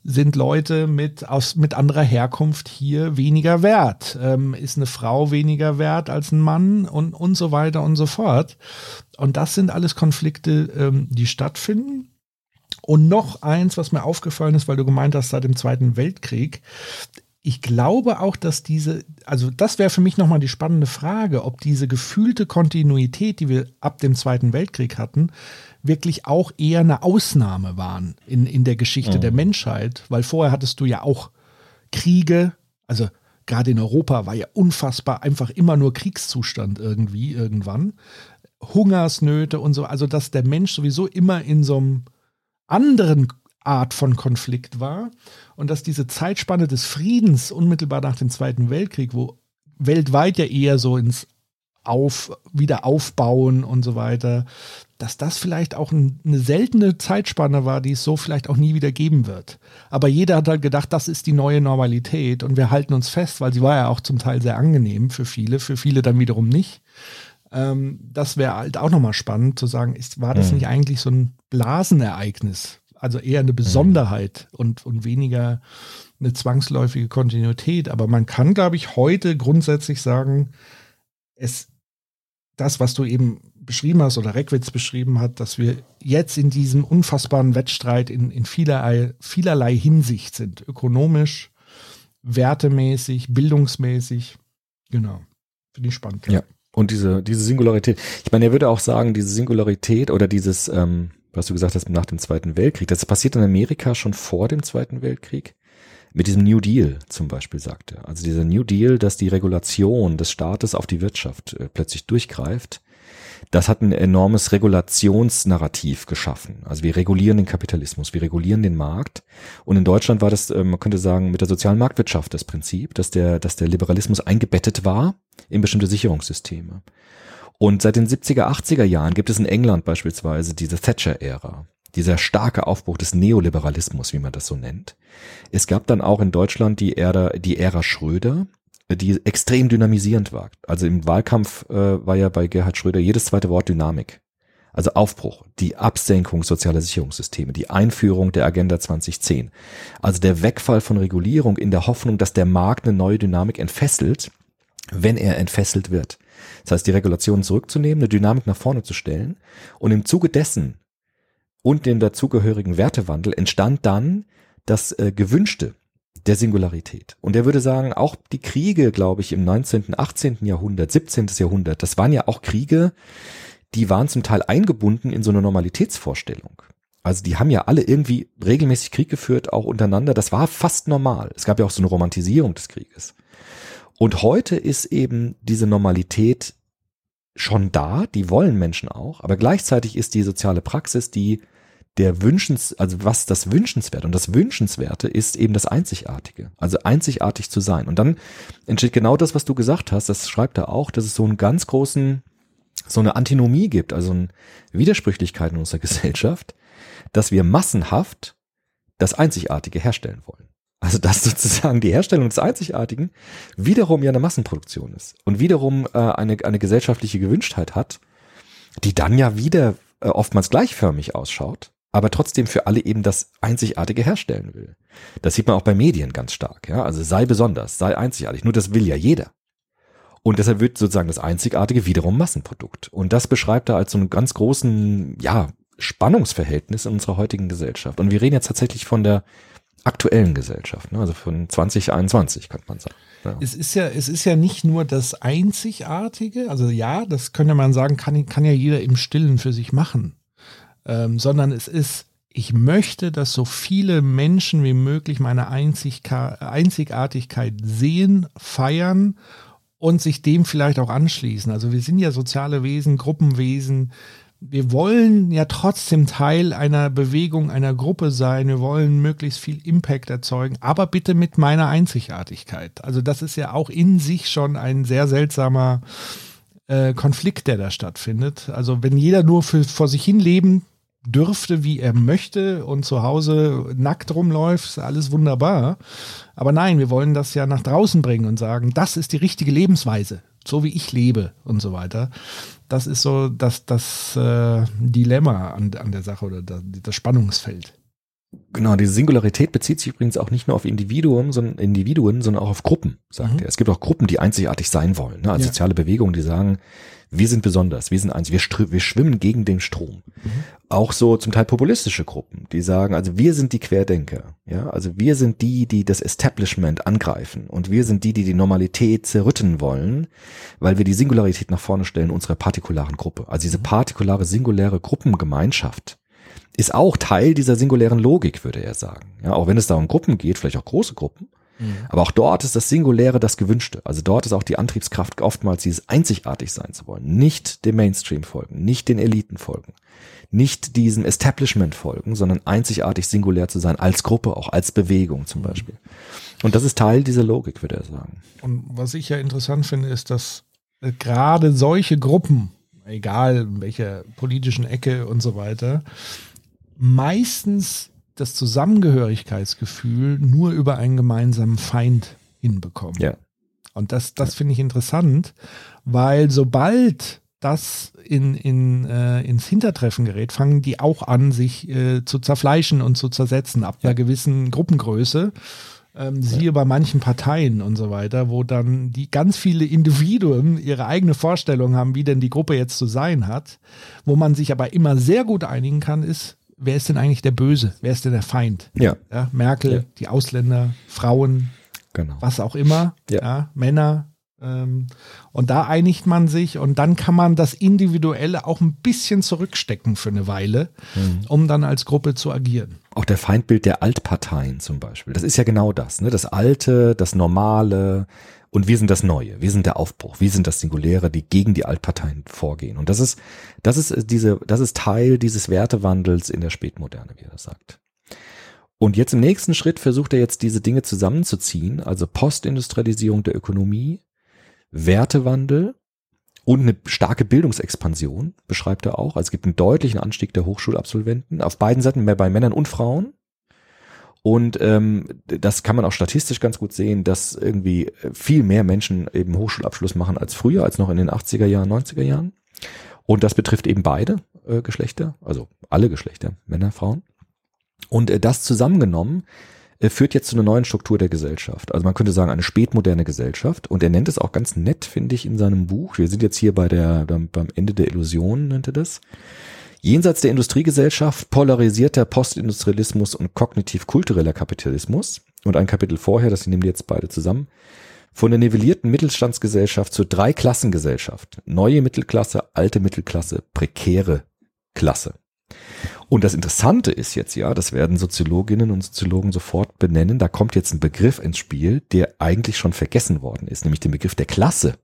sind Leute mit, aus, mit anderer Herkunft hier weniger wert? Ähm, ist eine Frau weniger wert als ein Mann und, und so weiter und so fort? Und das sind alles Konflikte, ähm, die stattfinden. Und noch eins, was mir aufgefallen ist, weil du gemeint hast, seit dem Zweiten Weltkrieg, ich glaube auch, dass diese, also das wäre für mich nochmal die spannende Frage, ob diese gefühlte Kontinuität, die wir ab dem Zweiten Weltkrieg hatten, wirklich auch eher eine Ausnahme waren in, in der Geschichte mhm. der Menschheit, weil vorher hattest du ja auch Kriege, also gerade in Europa war ja unfassbar einfach immer nur Kriegszustand irgendwie irgendwann, Hungersnöte und so, also dass der Mensch sowieso immer in so einem anderen Art von Konflikt war und dass diese Zeitspanne des Friedens unmittelbar nach dem Zweiten Weltkrieg, wo weltweit ja eher so ins auf, wieder aufbauen und so weiter, dass das vielleicht auch ein, eine seltene Zeitspanne war, die es so vielleicht auch nie wieder geben wird. Aber jeder hat halt gedacht, das ist die neue Normalität und wir halten uns fest, weil sie war ja auch zum Teil sehr angenehm für viele, für viele dann wiederum nicht. Ähm, das wäre halt auch nochmal spannend zu sagen, ist, war das mhm. nicht eigentlich so ein Blasenereignis, also eher eine Besonderheit mhm. und, und weniger eine zwangsläufige Kontinuität. Aber man kann, glaube ich, heute grundsätzlich sagen, es, das, was du eben beschrieben hast oder Reckwitz beschrieben hat, dass wir jetzt in diesem unfassbaren Wettstreit in, in vielerlei, vielerlei Hinsicht sind. Ökonomisch, wertemäßig, bildungsmäßig. Genau. Finde ich spannend. Ja. Und diese, diese Singularität. Ich meine, er würde auch sagen, diese Singularität oder dieses, ähm, was du gesagt hast, nach dem Zweiten Weltkrieg, das passiert in Amerika schon vor dem Zweiten Weltkrieg. Mit diesem New Deal zum Beispiel sagte. Also dieser New Deal, dass die Regulation des Staates auf die Wirtschaft äh, plötzlich durchgreift das hat ein enormes Regulationsnarrativ geschaffen. Also wir regulieren den Kapitalismus, wir regulieren den Markt. Und in Deutschland war das, äh, man könnte sagen, mit der sozialen Marktwirtschaft das Prinzip, dass der, dass der Liberalismus eingebettet war in bestimmte Sicherungssysteme. Und seit den 70er, 80er Jahren gibt es in England beispielsweise diese Thatcher-Ära dieser starke Aufbruch des Neoliberalismus, wie man das so nennt. Es gab dann auch in Deutschland die Ära, die Ära Schröder, die extrem dynamisierend war. Also im Wahlkampf äh, war ja bei Gerhard Schröder jedes zweite Wort Dynamik. Also Aufbruch, die Absenkung sozialer Sicherungssysteme, die Einführung der Agenda 2010. Also der Wegfall von Regulierung in der Hoffnung, dass der Markt eine neue Dynamik entfesselt, wenn er entfesselt wird. Das heißt, die Regulation zurückzunehmen, eine Dynamik nach vorne zu stellen und im Zuge dessen und dem dazugehörigen Wertewandel entstand dann das äh, gewünschte der Singularität. Und er würde sagen, auch die Kriege, glaube ich, im 19., 18. Jahrhundert, 17. Jahrhundert, das waren ja auch Kriege, die waren zum Teil eingebunden in so eine Normalitätsvorstellung. Also die haben ja alle irgendwie regelmäßig Krieg geführt, auch untereinander. Das war fast normal. Es gab ja auch so eine Romantisierung des Krieges. Und heute ist eben diese Normalität schon da, die wollen Menschen auch, aber gleichzeitig ist die soziale Praxis, die der Wünschens, also was das Wünschenswerte und das Wünschenswerte ist eben das Einzigartige, also einzigartig zu sein. Und dann entsteht genau das, was du gesagt hast, das schreibt er auch, dass es so einen ganz großen, so eine Antinomie gibt, also eine Widersprüchlichkeit in unserer Gesellschaft, dass wir massenhaft das Einzigartige herstellen wollen. Also dass sozusagen die Herstellung des Einzigartigen wiederum ja eine Massenproduktion ist und wiederum äh, eine, eine gesellschaftliche Gewünschtheit hat, die dann ja wieder äh, oftmals gleichförmig ausschaut aber trotzdem für alle eben das Einzigartige herstellen will. Das sieht man auch bei Medien ganz stark. Ja? Also sei besonders, sei einzigartig. Nur das will ja jeder. Und deshalb wird sozusagen das Einzigartige wiederum Massenprodukt. Und das beschreibt er als so einen ganz großen, ja, Spannungsverhältnis in unserer heutigen Gesellschaft. Und wir reden jetzt tatsächlich von der aktuellen Gesellschaft, ne? also von 2021, könnte man sagen. Ja. Es ist ja, es ist ja nicht nur das Einzigartige, also ja, das könnte man sagen, kann, kann ja jeder im Stillen für sich machen ähm, sondern es ist, ich möchte, dass so viele Menschen wie möglich meine Einzigartigkeit sehen, feiern und sich dem vielleicht auch anschließen. Also wir sind ja soziale Wesen, Gruppenwesen. Wir wollen ja trotzdem Teil einer Bewegung, einer Gruppe sein. Wir wollen möglichst viel Impact erzeugen, aber bitte mit meiner Einzigartigkeit. Also das ist ja auch in sich schon ein sehr seltsamer äh, Konflikt, der da stattfindet. Also wenn jeder nur für, vor sich hin leben dürfte, wie er möchte und zu Hause nackt rumläuft, ist alles wunderbar. Aber nein, wir wollen das ja nach draußen bringen und sagen, das ist die richtige Lebensweise, so wie ich lebe und so weiter. Das ist so das, das äh, Dilemma an, an der Sache oder das, das Spannungsfeld. Genau, diese Singularität bezieht sich übrigens auch nicht nur auf Individuen, sondern Individuen, sondern auch auf Gruppen, sagt mhm. er. Es gibt auch Gruppen, die einzigartig sein wollen. Ne? Also ja. soziale Bewegungen, die sagen, wir sind besonders, wir sind eins, wir, wir schwimmen gegen den Strom. Mhm. Auch so zum Teil populistische Gruppen, die sagen, also wir sind die Querdenker, ja, also wir sind die, die das Establishment angreifen und wir sind die, die die Normalität zerrütten wollen, weil wir die Singularität nach vorne stellen unserer partikularen Gruppe. Also diese partikulare, singuläre Gruppengemeinschaft ist auch Teil dieser singulären Logik, würde er sagen. Ja, auch wenn es da um Gruppen geht, vielleicht auch große Gruppen, Mhm. Aber auch dort ist das Singuläre das Gewünschte. Also dort ist auch die Antriebskraft oftmals dieses einzigartig sein zu wollen. Nicht dem Mainstream folgen, nicht den Eliten folgen, nicht diesem Establishment folgen, sondern einzigartig singulär zu sein als Gruppe, auch als Bewegung zum mhm. Beispiel. Und das ist Teil dieser Logik, würde er sagen. Und was ich ja interessant finde, ist, dass äh, gerade solche Gruppen, egal in welcher politischen Ecke und so weiter, meistens das Zusammengehörigkeitsgefühl nur über einen gemeinsamen Feind hinbekommen. Ja. Und das, das finde ich interessant, weil sobald das in, in, äh, ins Hintertreffen gerät, fangen die auch an, sich äh, zu zerfleischen und zu zersetzen ab einer gewissen Gruppengröße. Ähm, siehe ja. bei manchen Parteien und so weiter, wo dann die ganz viele Individuen ihre eigene Vorstellung haben, wie denn die Gruppe jetzt zu sein hat. Wo man sich aber immer sehr gut einigen kann, ist, wer ist denn eigentlich der Böse? Wer ist denn der Feind? Ja. ja Merkel, ja. die Ausländer, Frauen, genau. was auch immer, ja. Männer, ähm, und da einigt man sich und dann kann man das Individuelle auch ein bisschen zurückstecken für eine Weile, mhm. um dann als Gruppe zu agieren. Auch der Feindbild der Altparteien zum Beispiel. Das ist ja genau das. Ne? Das Alte, das Normale und wir sind das Neue. Wir sind der Aufbruch. Wir sind das Singuläre, die gegen die Altparteien vorgehen. Und das ist, das ist äh, diese, das ist Teil dieses Wertewandels in der Spätmoderne, wie er sagt. Und jetzt im nächsten Schritt versucht er jetzt diese Dinge zusammenzuziehen, also Postindustrialisierung der Ökonomie, Wertewandel und eine starke Bildungsexpansion, beschreibt er auch. Also es gibt einen deutlichen Anstieg der Hochschulabsolventen auf beiden Seiten, mehr bei Männern und Frauen. Und ähm, das kann man auch statistisch ganz gut sehen, dass irgendwie viel mehr Menschen eben Hochschulabschluss machen als früher, als noch in den 80er Jahren, 90er Jahren. Und das betrifft eben beide äh, Geschlechter, also alle Geschlechter, Männer, Frauen. Und äh, das zusammengenommen führt jetzt zu einer neuen Struktur der Gesellschaft. Also man könnte sagen, eine spätmoderne Gesellschaft. Und er nennt es auch ganz nett, finde ich, in seinem Buch. Wir sind jetzt hier bei der, beim, beim Ende der Illusion, nennt er das. Jenseits der Industriegesellschaft polarisierter Postindustrialismus und kognitiv-kultureller Kapitalismus. Und ein Kapitel vorher, das nehmen die jetzt beide zusammen. Von der nivellierten Mittelstandsgesellschaft zur Dreiklassengesellschaft. Neue Mittelklasse, alte Mittelklasse, prekäre Klasse. Und das Interessante ist jetzt ja, das werden Soziologinnen und Soziologen sofort benennen, da kommt jetzt ein Begriff ins Spiel, der eigentlich schon vergessen worden ist, nämlich den Begriff der Klasse.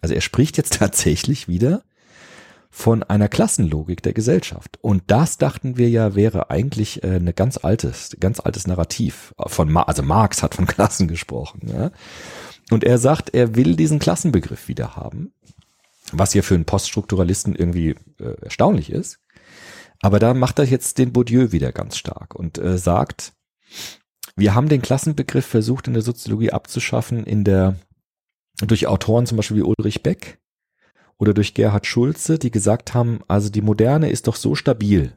Also er spricht jetzt tatsächlich wieder von einer Klassenlogik der Gesellschaft. Und das dachten wir ja wäre eigentlich äh, eine ganz altes, ganz altes Narrativ von, Ma also Marx hat von Klassen gesprochen. Ja? Und er sagt, er will diesen Klassenbegriff wieder haben, was ja für einen Poststrukturalisten irgendwie äh, erstaunlich ist. Aber da macht er jetzt den Bourdieu wieder ganz stark und äh, sagt, wir haben den Klassenbegriff versucht in der Soziologie abzuschaffen, in der durch Autoren zum Beispiel wie Ulrich Beck oder durch Gerhard Schulze, die gesagt haben, also die Moderne ist doch so stabil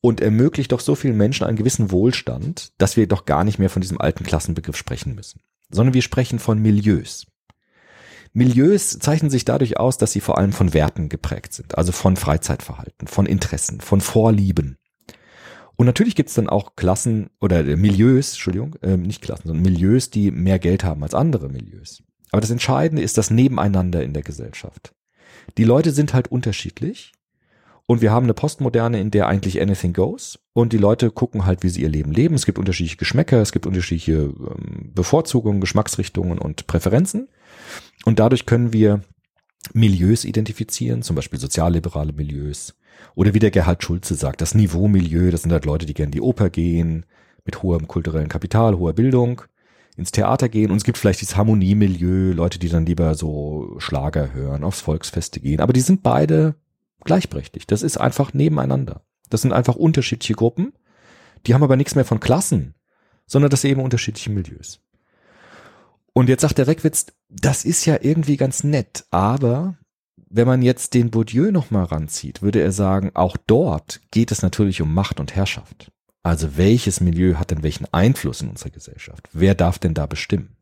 und ermöglicht doch so vielen Menschen einen gewissen Wohlstand, dass wir doch gar nicht mehr von diesem alten Klassenbegriff sprechen müssen, sondern wir sprechen von Milieus. Milieus zeichnen sich dadurch aus, dass sie vor allem von Werten geprägt sind, also von Freizeitverhalten, von Interessen, von Vorlieben. Und natürlich gibt es dann auch Klassen oder Milieus, Entschuldigung, äh, nicht Klassen, sondern Milieus, die mehr Geld haben als andere Milieus. Aber das Entscheidende ist das Nebeneinander in der Gesellschaft. Die Leute sind halt unterschiedlich und wir haben eine Postmoderne, in der eigentlich anything goes und die Leute gucken halt, wie sie ihr Leben leben. Es gibt unterschiedliche Geschmäcker, es gibt unterschiedliche ähm, Bevorzugungen, Geschmacksrichtungen und Präferenzen. Und dadurch können wir Milieus identifizieren, zum Beispiel sozialliberale Milieus. Oder wie der Gerhard Schulze sagt, das Niveau-Milieu, das sind halt Leute, die gerne in die Oper gehen, mit hohem kulturellen Kapital, hoher Bildung, ins Theater gehen. Und es gibt vielleicht dieses Harmoniemilieu, Leute, die dann lieber so Schlager hören, aufs Volksfeste gehen. Aber die sind beide gleichberechtigt. Das ist einfach nebeneinander. Das sind einfach unterschiedliche Gruppen. Die haben aber nichts mehr von Klassen, sondern das sind eben unterschiedliche Milieus. Und jetzt sagt der Reckwitz, das ist ja irgendwie ganz nett, aber wenn man jetzt den Bourdieu nochmal ranzieht, würde er sagen, auch dort geht es natürlich um Macht und Herrschaft. Also welches Milieu hat denn welchen Einfluss in unserer Gesellschaft? Wer darf denn da bestimmen?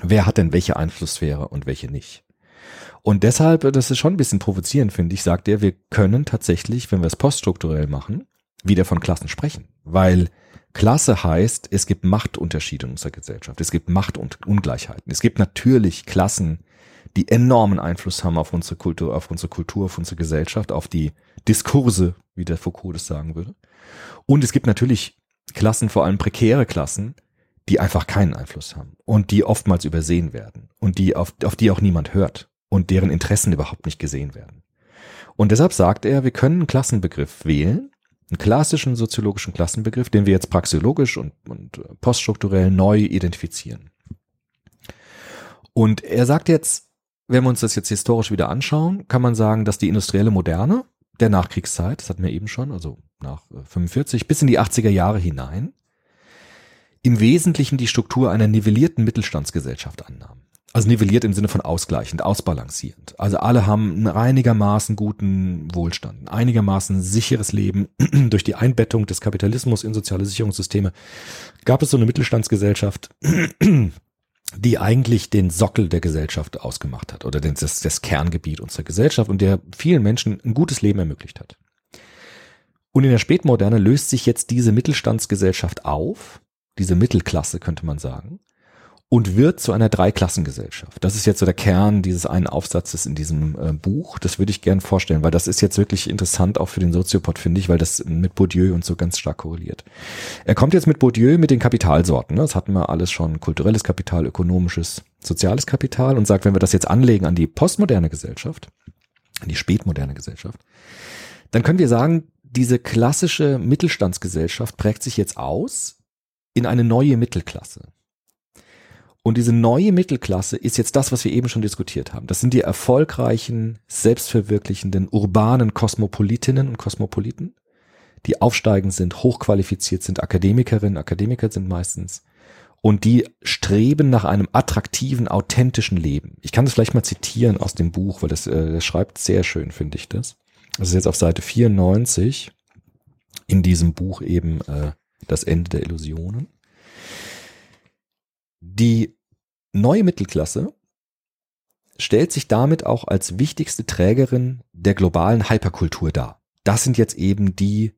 Wer hat denn welche Einflusssphäre und welche nicht? Und deshalb, das ist schon ein bisschen provozierend, finde ich, sagt er, wir können tatsächlich, wenn wir es poststrukturell machen, wieder von Klassen sprechen. Weil Klasse heißt, es gibt Machtunterschiede in unserer Gesellschaft. Es gibt Macht- und Ungleichheiten. Es gibt natürlich Klassen, die enormen Einfluss haben auf unsere Kultur, auf unsere Kultur, auf unsere Gesellschaft, auf die Diskurse, wie der Foucault das sagen würde. Und es gibt natürlich Klassen, vor allem prekäre Klassen, die einfach keinen Einfluss haben und die oftmals übersehen werden und die auf, auf die auch niemand hört und deren Interessen überhaupt nicht gesehen werden. Und deshalb sagt er, wir können einen Klassenbegriff wählen, einen klassischen soziologischen Klassenbegriff, den wir jetzt praxeologisch und, und poststrukturell neu identifizieren. Und er sagt jetzt, wenn wir uns das jetzt historisch wieder anschauen, kann man sagen, dass die industrielle Moderne der Nachkriegszeit, das hatten wir eben schon, also nach 45 äh, bis in die 80er Jahre hinein, im Wesentlichen die Struktur einer nivellierten Mittelstandsgesellschaft annahm. Also nivelliert im Sinne von ausgleichend, ausbalancierend. Also alle haben einen einigermaßen guten Wohlstand, ein einigermaßen sicheres Leben. Durch die Einbettung des Kapitalismus in soziale Sicherungssysteme gab es so eine Mittelstandsgesellschaft, die eigentlich den Sockel der Gesellschaft ausgemacht hat oder das, das Kerngebiet unserer Gesellschaft und der vielen Menschen ein gutes Leben ermöglicht hat. Und in der Spätmoderne löst sich jetzt diese Mittelstandsgesellschaft auf, diese Mittelklasse könnte man sagen, und wird zu einer Dreiklassengesellschaft. Das ist jetzt so der Kern dieses einen Aufsatzes in diesem äh, Buch. Das würde ich gern vorstellen, weil das ist jetzt wirklich interessant auch für den Soziopod, finde ich, weil das mit Bourdieu und so ganz stark korreliert. Er kommt jetzt mit Bourdieu mit den Kapitalsorten. Ne? Das hatten wir alles schon. Kulturelles Kapital, ökonomisches, soziales Kapital und sagt, wenn wir das jetzt anlegen an die postmoderne Gesellschaft, an die spätmoderne Gesellschaft, dann können wir sagen, diese klassische Mittelstandsgesellschaft prägt sich jetzt aus in eine neue Mittelklasse. Und diese neue Mittelklasse ist jetzt das, was wir eben schon diskutiert haben. Das sind die erfolgreichen, selbstverwirklichenden, urbanen Kosmopolitinnen und Kosmopoliten, die aufsteigend sind, hochqualifiziert sind, Akademikerinnen, Akademiker sind meistens. Und die streben nach einem attraktiven, authentischen Leben. Ich kann das vielleicht mal zitieren aus dem Buch, weil das, äh, das schreibt sehr schön, finde ich das. Das ist jetzt auf Seite 94 in diesem Buch eben äh, das Ende der Illusionen. Die neue Mittelklasse stellt sich damit auch als wichtigste Trägerin der globalen Hyperkultur dar. Das sind jetzt eben die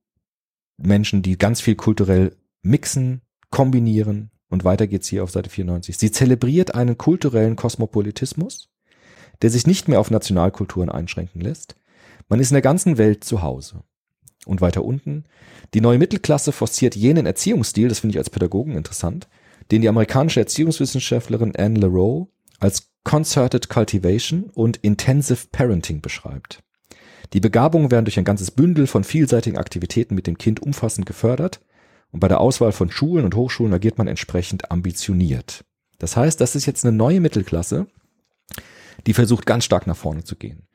Menschen, die ganz viel kulturell mixen, kombinieren und weiter geht's hier auf Seite 94. Sie zelebriert einen kulturellen Kosmopolitismus, der sich nicht mehr auf Nationalkulturen einschränken lässt. Man ist in der ganzen Welt zu Hause. Und weiter unten, die neue Mittelklasse forciert jenen Erziehungsstil, das finde ich als Pädagogen interessant, den die amerikanische Erziehungswissenschaftlerin Anne LaRoe als Concerted Cultivation und Intensive Parenting beschreibt. Die Begabungen werden durch ein ganzes Bündel von vielseitigen Aktivitäten mit dem Kind umfassend gefördert und bei der Auswahl von Schulen und Hochschulen agiert man entsprechend ambitioniert. Das heißt, das ist jetzt eine neue Mittelklasse, die versucht ganz stark nach vorne zu gehen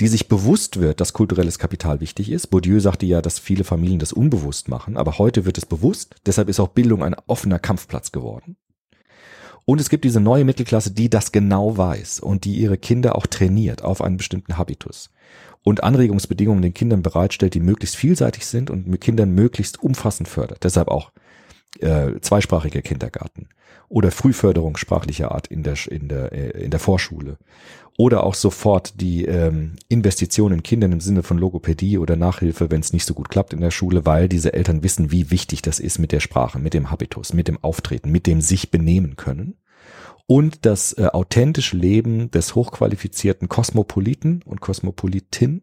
die sich bewusst wird, dass kulturelles Kapital wichtig ist. Bourdieu sagte ja, dass viele Familien das unbewusst machen, aber heute wird es bewusst. Deshalb ist auch Bildung ein offener Kampfplatz geworden. Und es gibt diese neue Mittelklasse, die das genau weiß und die ihre Kinder auch trainiert auf einen bestimmten Habitus und Anregungsbedingungen den Kindern bereitstellt, die möglichst vielseitig sind und mit Kindern möglichst umfassend fördert. Deshalb auch äh, zweisprachiger Kindergarten oder Frühförderung sprachlicher Art in der in der äh, in der Vorschule oder auch sofort die ähm, Investition in Kindern im Sinne von Logopädie oder Nachhilfe, wenn es nicht so gut klappt in der Schule, weil diese Eltern wissen, wie wichtig das ist mit der Sprache, mit dem Habitus, mit dem Auftreten, mit dem sich benehmen können. Und das äh, authentische Leben des hochqualifizierten Kosmopoliten und Kosmopolitin,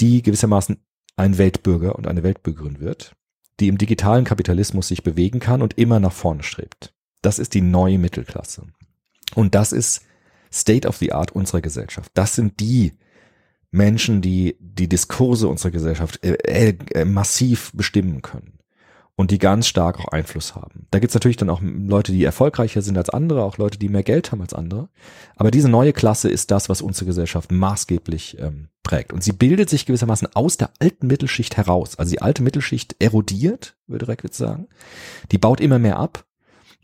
die gewissermaßen ein Weltbürger und eine Weltbürgerin wird, die im digitalen Kapitalismus sich bewegen kann und immer nach vorne strebt. Das ist die neue Mittelklasse. Und das ist State of the Art unserer Gesellschaft. Das sind die Menschen, die die Diskurse unserer Gesellschaft äh, äh, äh, massiv bestimmen können und die ganz stark auch Einfluss haben. Da gibt's natürlich dann auch Leute, die erfolgreicher sind als andere, auch Leute, die mehr Geld haben als andere. Aber diese neue Klasse ist das, was unsere Gesellschaft maßgeblich ähm, prägt. Und sie bildet sich gewissermaßen aus der alten Mittelschicht heraus. Also die alte Mittelschicht erodiert, würde Reckwitz sagen. Die baut immer mehr ab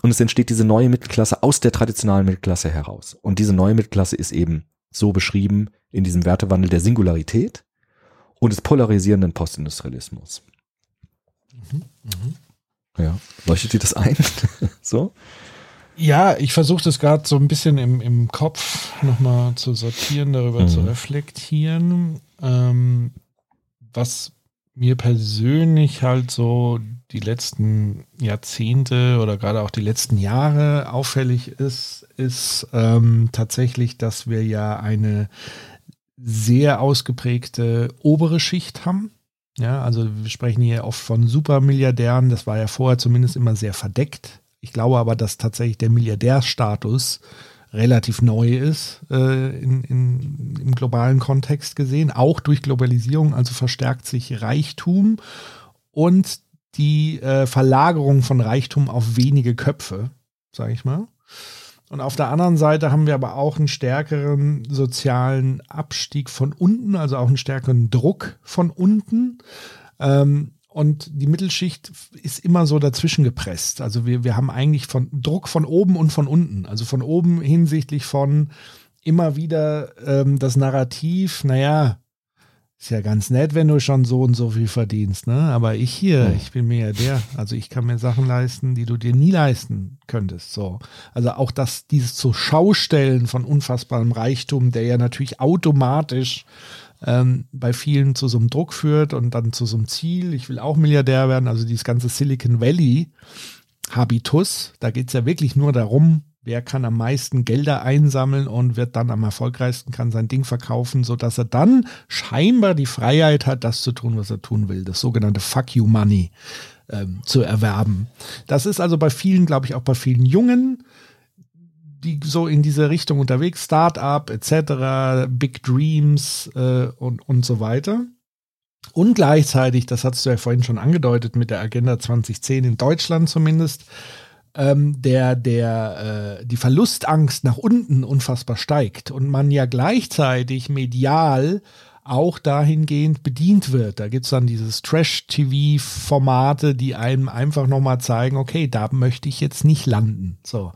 und es entsteht diese neue Mittelklasse aus der traditionellen Mittelklasse heraus. Und diese neue Mittelklasse ist eben so beschrieben in diesem Wertewandel der Singularität und des polarisierenden Postindustrialismus. Mhm, mh. Ja, leuchtet dir das ein? so? Ja, ich versuche das gerade so ein bisschen im, im Kopf nochmal zu sortieren, darüber mhm. zu reflektieren. Ähm, was mir persönlich halt so die letzten Jahrzehnte oder gerade auch die letzten Jahre auffällig ist, ist ähm, tatsächlich, dass wir ja eine sehr ausgeprägte obere Schicht haben. Ja, also wir sprechen hier oft von Supermilliardären. Das war ja vorher zumindest immer sehr verdeckt. Ich glaube aber, dass tatsächlich der Milliardärstatus relativ neu ist äh, in, in, im globalen Kontext gesehen, auch durch Globalisierung. Also verstärkt sich Reichtum und die äh, Verlagerung von Reichtum auf wenige Köpfe, sage ich mal. Und auf der anderen Seite haben wir aber auch einen stärkeren sozialen Abstieg von unten, also auch einen stärkeren Druck von unten. Ähm, und die Mittelschicht ist immer so dazwischen gepresst. Also wir, wir haben eigentlich von Druck von oben und von unten. Also von oben hinsichtlich von immer wieder ähm, das Narrativ, naja, ist ja ganz nett, wenn du schon so und so viel verdienst, ne? Aber ich hier, ich bin mir ja der, also ich kann mir Sachen leisten, die du dir nie leisten könntest. So. Also auch das, dieses zu Schaustellen von unfassbarem Reichtum, der ja natürlich automatisch ähm, bei vielen zu so einem Druck führt und dann zu so einem Ziel, ich will auch Milliardär werden, also dieses ganze Silicon Valley Habitus, da geht es ja wirklich nur darum, wer kann am meisten Gelder einsammeln und wird dann am erfolgreichsten, kann sein Ding verkaufen, sodass er dann scheinbar die Freiheit hat, das zu tun, was er tun will. Das sogenannte Fuck You Money ähm, zu erwerben. Das ist also bei vielen, glaube ich, auch bei vielen Jungen, die so in diese Richtung unterwegs, Startup etc., Big Dreams äh, und, und so weiter. Und gleichzeitig, das hast du ja vorhin schon angedeutet mit der Agenda 2010 in Deutschland zumindest, ähm, der, der, äh, die Verlustangst nach unten unfassbar steigt und man ja gleichzeitig medial auch dahingehend bedient wird. Da gibt es dann dieses Trash-TV-Formate, die einem einfach nochmal zeigen, okay, da möchte ich jetzt nicht landen. So,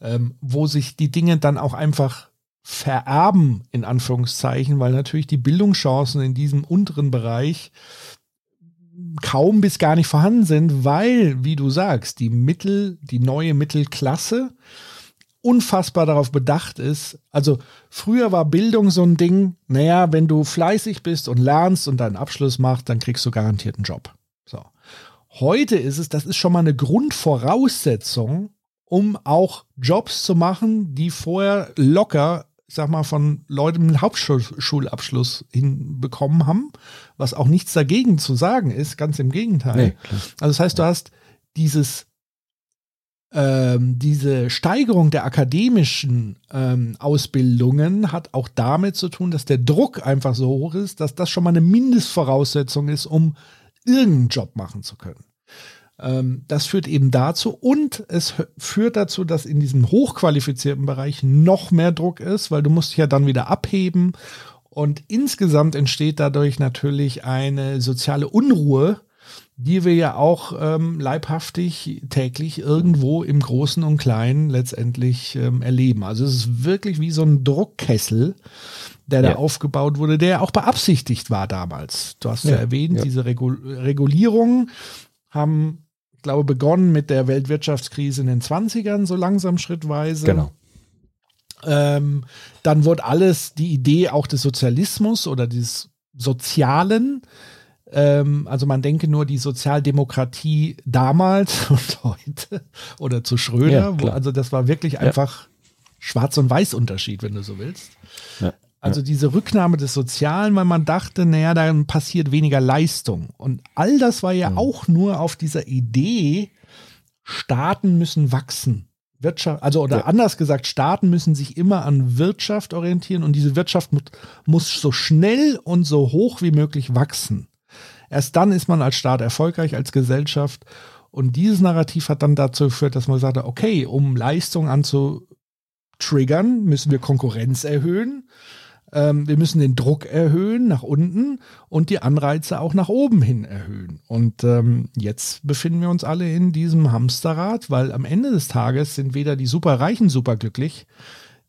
ähm, wo sich die Dinge dann auch einfach vererben, in Anführungszeichen, weil natürlich die Bildungschancen in diesem unteren Bereich kaum bis gar nicht vorhanden sind, weil, wie du sagst, die Mittel, die neue Mittelklasse unfassbar darauf bedacht ist. Also früher war Bildung so ein Ding, naja, wenn du fleißig bist und lernst und deinen Abschluss machst, dann kriegst du garantiert einen Job. So. Heute ist es, das ist schon mal eine Grundvoraussetzung, um auch Jobs zu machen, die vorher locker ich sag mal, von Leuten mit Hauptschulabschluss hinbekommen haben, was auch nichts dagegen zu sagen ist, ganz im Gegenteil. Nee, also das heißt, du hast dieses ähm, diese Steigerung der akademischen ähm, Ausbildungen hat auch damit zu tun, dass der Druck einfach so hoch ist, dass das schon mal eine Mindestvoraussetzung ist, um irgendeinen Job machen zu können. Ähm, das führt eben dazu und es führt dazu, dass in diesem hochqualifizierten Bereich noch mehr Druck ist, weil du musst dich ja dann wieder abheben und insgesamt entsteht dadurch natürlich eine soziale Unruhe, die wir ja auch ähm, leibhaftig täglich irgendwo im Großen und Kleinen letztendlich ähm, erleben. Also es ist wirklich wie so ein Druckkessel, der ja. da aufgebaut wurde, der auch beabsichtigt war damals. Du hast ja, ja erwähnt, ja. diese Regul Regulierungen haben glaube, begonnen mit der Weltwirtschaftskrise in den 20ern, so langsam schrittweise. Genau. Ähm, dann wurde alles die Idee auch des Sozialismus oder des Sozialen. Ähm, also man denke nur die Sozialdemokratie damals und heute oder zu Schröder. Ja, wo, also das war wirklich einfach ja. Schwarz- und Weiß-Unterschied, wenn du so willst. Ja. Also diese Rücknahme des Sozialen, weil man dachte, naja, dann passiert weniger Leistung. Und all das war ja mhm. auch nur auf dieser Idee, Staaten müssen wachsen. Wirtschaft, also oder ja. anders gesagt, Staaten müssen sich immer an Wirtschaft orientieren und diese Wirtschaft muss, muss so schnell und so hoch wie möglich wachsen. Erst dann ist man als Staat erfolgreich, als Gesellschaft. Und dieses Narrativ hat dann dazu geführt, dass man sagte, okay, um Leistung anzutriggern, müssen wir Konkurrenz erhöhen. Ähm, wir müssen den Druck erhöhen nach unten und die Anreize auch nach oben hin erhöhen. Und ähm, jetzt befinden wir uns alle in diesem Hamsterrad, weil am Ende des Tages sind weder die Superreichen superglücklich,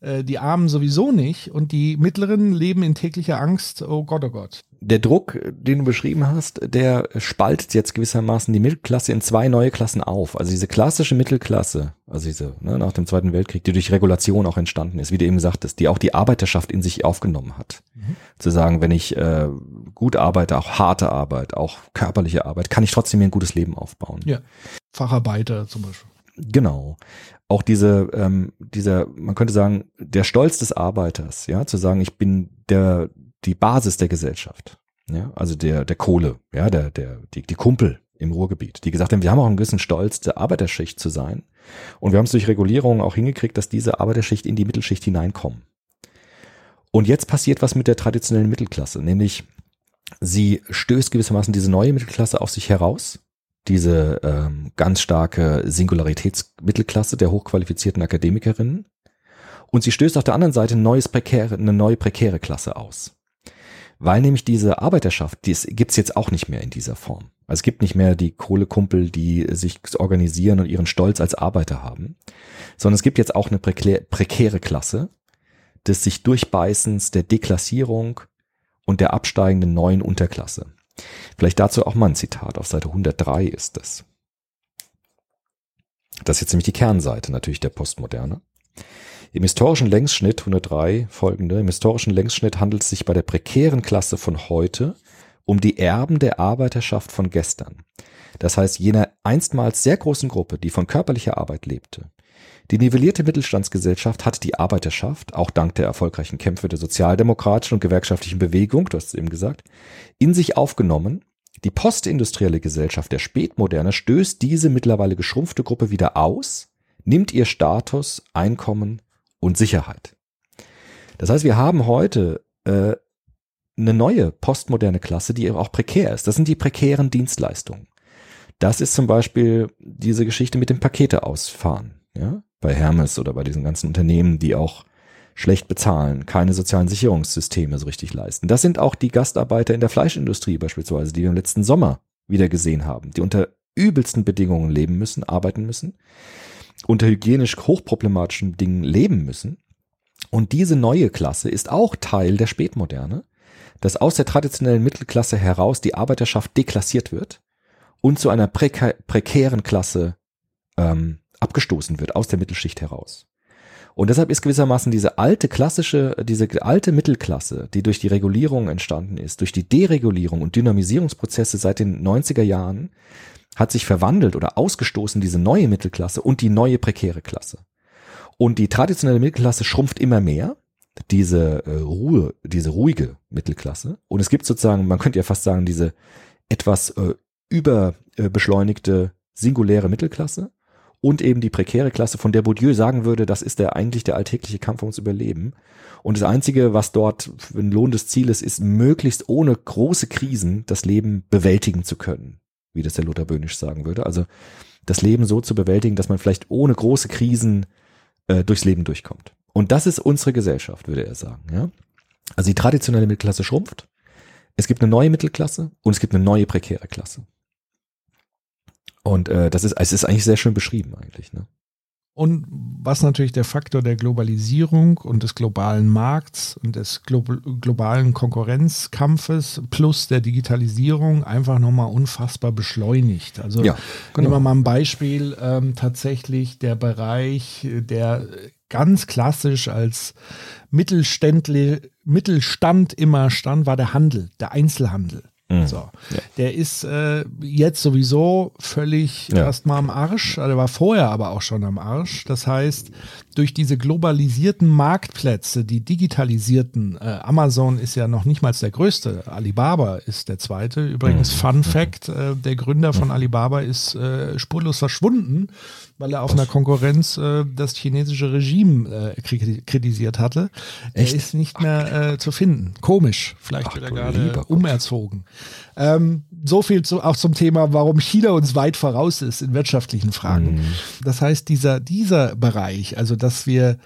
die Armen sowieso nicht und die Mittleren leben in täglicher Angst, oh Gott, oh Gott der Druck, den du beschrieben hast, der spaltet jetzt gewissermaßen die Mittelklasse in zwei neue Klassen auf. Also diese klassische Mittelklasse, also diese ne, nach dem Zweiten Weltkrieg, die durch Regulation auch entstanden ist, wie du eben sagtest, die auch die Arbeiterschaft in sich aufgenommen hat. Mhm. Zu sagen, wenn ich äh, gut arbeite, auch harte Arbeit, auch körperliche Arbeit, kann ich trotzdem mir ein gutes Leben aufbauen. Ja, Facharbeiter zum Beispiel. Genau. Auch diese, ähm, dieser, man könnte sagen, der Stolz des Arbeiters, ja, zu sagen, ich bin der die Basis der Gesellschaft. Ja, also der, der Kohle, ja, der, der, die, die Kumpel im Ruhrgebiet, die gesagt haben, wir haben auch einen gewissen Stolz, der Arbeiterschicht zu sein. Und wir haben es durch Regulierung auch hingekriegt, dass diese Arbeiterschicht in die Mittelschicht hineinkommen. Und jetzt passiert was mit der traditionellen Mittelklasse, nämlich sie stößt gewissermaßen diese neue Mittelklasse auf sich heraus, diese ähm, ganz starke Singularitätsmittelklasse der hochqualifizierten Akademikerinnen. Und sie stößt auf der anderen Seite neues prekäre, eine neue prekäre Klasse aus. weil nämlich diese Arbeiterschaft, die gibt es jetzt auch nicht mehr in dieser Form. Also es gibt nicht mehr die Kohlekumpel, die sich organisieren und ihren Stolz als Arbeiter haben, sondern es gibt jetzt auch eine prekäre Klasse des sich Durchbeißens, der Deklassierung und der absteigenden neuen Unterklasse. Vielleicht dazu auch mal ein Zitat. Auf Seite 103 ist das. Das ist jetzt nämlich die Kernseite natürlich der Postmoderne. Im historischen Längsschnitt 103 folgende, im historischen Längsschnitt handelt es sich bei der prekären Klasse von heute um die Erben der Arbeiterschaft von gestern. Das heißt, jener einstmals sehr großen Gruppe, die von körperlicher Arbeit lebte. Die nivellierte Mittelstandsgesellschaft hat die Arbeiterschaft, auch dank der erfolgreichen Kämpfe der sozialdemokratischen und gewerkschaftlichen Bewegung, du hast es eben gesagt, in sich aufgenommen. Die postindustrielle Gesellschaft der Spätmoderne stößt diese mittlerweile geschrumpfte Gruppe wieder aus, nimmt ihr Status, Einkommen und Sicherheit. Das heißt, wir haben heute äh, eine neue postmoderne Klasse, die auch prekär ist. Das sind die prekären Dienstleistungen. Das ist zum Beispiel diese Geschichte mit dem Pakete ausfahren, ja, bei Hermes oder bei diesen ganzen Unternehmen, die auch schlecht bezahlen, keine sozialen Sicherungssysteme so richtig leisten. Das sind auch die Gastarbeiter in der Fleischindustrie beispielsweise, die wir im letzten Sommer wieder gesehen haben, die unter übelsten Bedingungen leben müssen, arbeiten müssen, unter hygienisch hochproblematischen Dingen leben müssen. Und diese neue Klasse ist auch Teil der Spätmoderne, dass aus der traditionellen Mittelklasse heraus die Arbeiterschaft deklassiert wird und zu einer prekä prekären Klasse ähm, abgestoßen wird aus der Mittelschicht heraus. Und deshalb ist gewissermaßen diese alte klassische, diese alte Mittelklasse, die durch die Regulierung entstanden ist, durch die Deregulierung und Dynamisierungsprozesse seit den 90er Jahren, hat sich verwandelt oder ausgestoßen, diese neue Mittelklasse und die neue prekäre Klasse. Und die traditionelle Mittelklasse schrumpft immer mehr, diese äh, Ruhe, diese ruhige Mittelklasse. Und es gibt sozusagen, man könnte ja fast sagen, diese etwas äh, überbeschleunigte singuläre Mittelklasse und eben die prekäre Klasse, von der Bourdieu sagen würde, das ist der eigentlich der alltägliche Kampf ums Überleben. Und das Einzige, was dort ein lohnendes Ziel ist, ist möglichst ohne große Krisen das Leben bewältigen zu können, wie das der Lothar Böhnisch sagen würde. Also das Leben so zu bewältigen, dass man vielleicht ohne große Krisen äh, durchs Leben durchkommt. Und das ist unsere Gesellschaft, würde er sagen. Ja? Also die traditionelle Mittelklasse schrumpft. Es gibt eine neue Mittelklasse und es gibt eine neue prekäre Klasse. Und äh, das ist, es ist eigentlich sehr schön beschrieben eigentlich. Ne? Und was natürlich der Faktor der Globalisierung und des globalen Markts und des glo globalen Konkurrenzkampfes plus der Digitalisierung einfach nochmal unfassbar beschleunigt. Also ja, genau. nehmen wir mal ein Beispiel, ähm, tatsächlich der Bereich, der ganz klassisch als Mittelständle, Mittelstand immer stand, war der Handel, der Einzelhandel. Mhm. So. Ja. Der ist äh, jetzt sowieso völlig ja. erstmal am Arsch. Also der war vorher aber auch schon am Arsch. Das heißt, durch diese globalisierten Marktplätze, die digitalisierten, äh, Amazon ist ja noch nicht mal der größte, Alibaba ist der zweite. Übrigens, mhm. Fun Fact, äh, der Gründer von mhm. Alibaba ist äh, spurlos verschwunden weil er auf einer Konkurrenz äh, das chinesische Regime äh, kritisiert hatte. Echt? Er ist nicht mehr äh, zu finden. Komisch. Vielleicht Ach, wird er gerade umerzogen. Ähm, so viel zu, auch zum Thema, warum China uns weit voraus ist in wirtschaftlichen Fragen. Mhm. Das heißt, dieser, dieser Bereich, also dass wir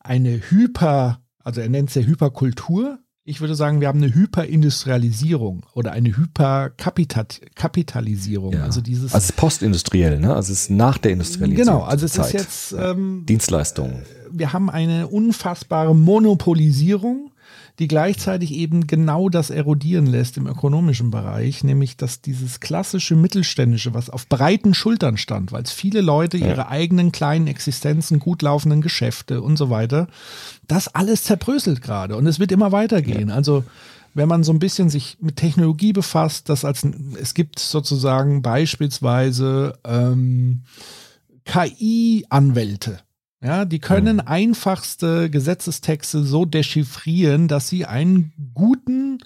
eine Hyper, also er nennt es ja Hyperkultur, ich würde sagen, wir haben eine Hyperindustrialisierung oder eine Hyperkapitalisierung. Ja. Also dieses. Also postindustriell, ne? Also es ist nach der Industrialisierung. Genau, also es Zeit. ist jetzt ähm, Dienstleistungen. Wir haben eine unfassbare Monopolisierung die gleichzeitig eben genau das erodieren lässt im ökonomischen Bereich, nämlich dass dieses klassische Mittelständische, was auf breiten Schultern stand, weil es viele Leute ja. ihre eigenen kleinen Existenzen, gut laufenden Geschäfte und so weiter, das alles zerbröselt gerade und es wird immer weitergehen. Ja. Also wenn man so ein bisschen sich mit Technologie befasst, das als es gibt sozusagen beispielsweise ähm, KI-Anwälte. Ja, die können mhm. einfachste Gesetzestexte so dechiffrieren, dass sie einen guten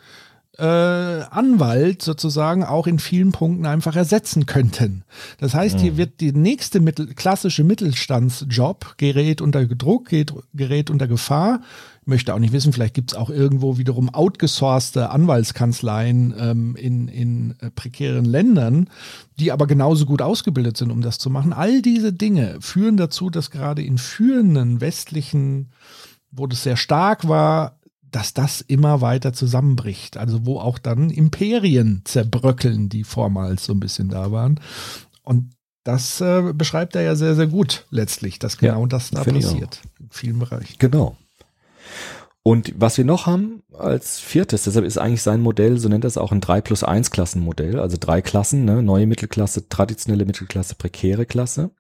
äh, Anwalt sozusagen auch in vielen Punkten einfach ersetzen könnten. Das heißt, mhm. hier wird die nächste mittel, klassische Mittelstandsjob gerät unter Druck, gerät, gerät unter Gefahr möchte auch nicht wissen, vielleicht gibt es auch irgendwo wiederum outgesourcete Anwaltskanzleien ähm, in, in äh, prekären Ländern, die aber genauso gut ausgebildet sind, um das zu machen. All diese Dinge führen dazu, dass gerade in führenden westlichen, wo das sehr stark war, dass das immer weiter zusammenbricht. Also wo auch dann Imperien zerbröckeln, die vormals so ein bisschen da waren. Und das äh, beschreibt er ja sehr, sehr gut letztlich, dass genau ja, das da passiert in vielen Bereichen. Genau. Und was wir noch haben als viertes, deshalb ist eigentlich sein Modell, so nennt er es auch ein 3 plus 1 Klassenmodell, also drei Klassen, ne? neue Mittelklasse, traditionelle Mittelklasse, prekäre Klasse.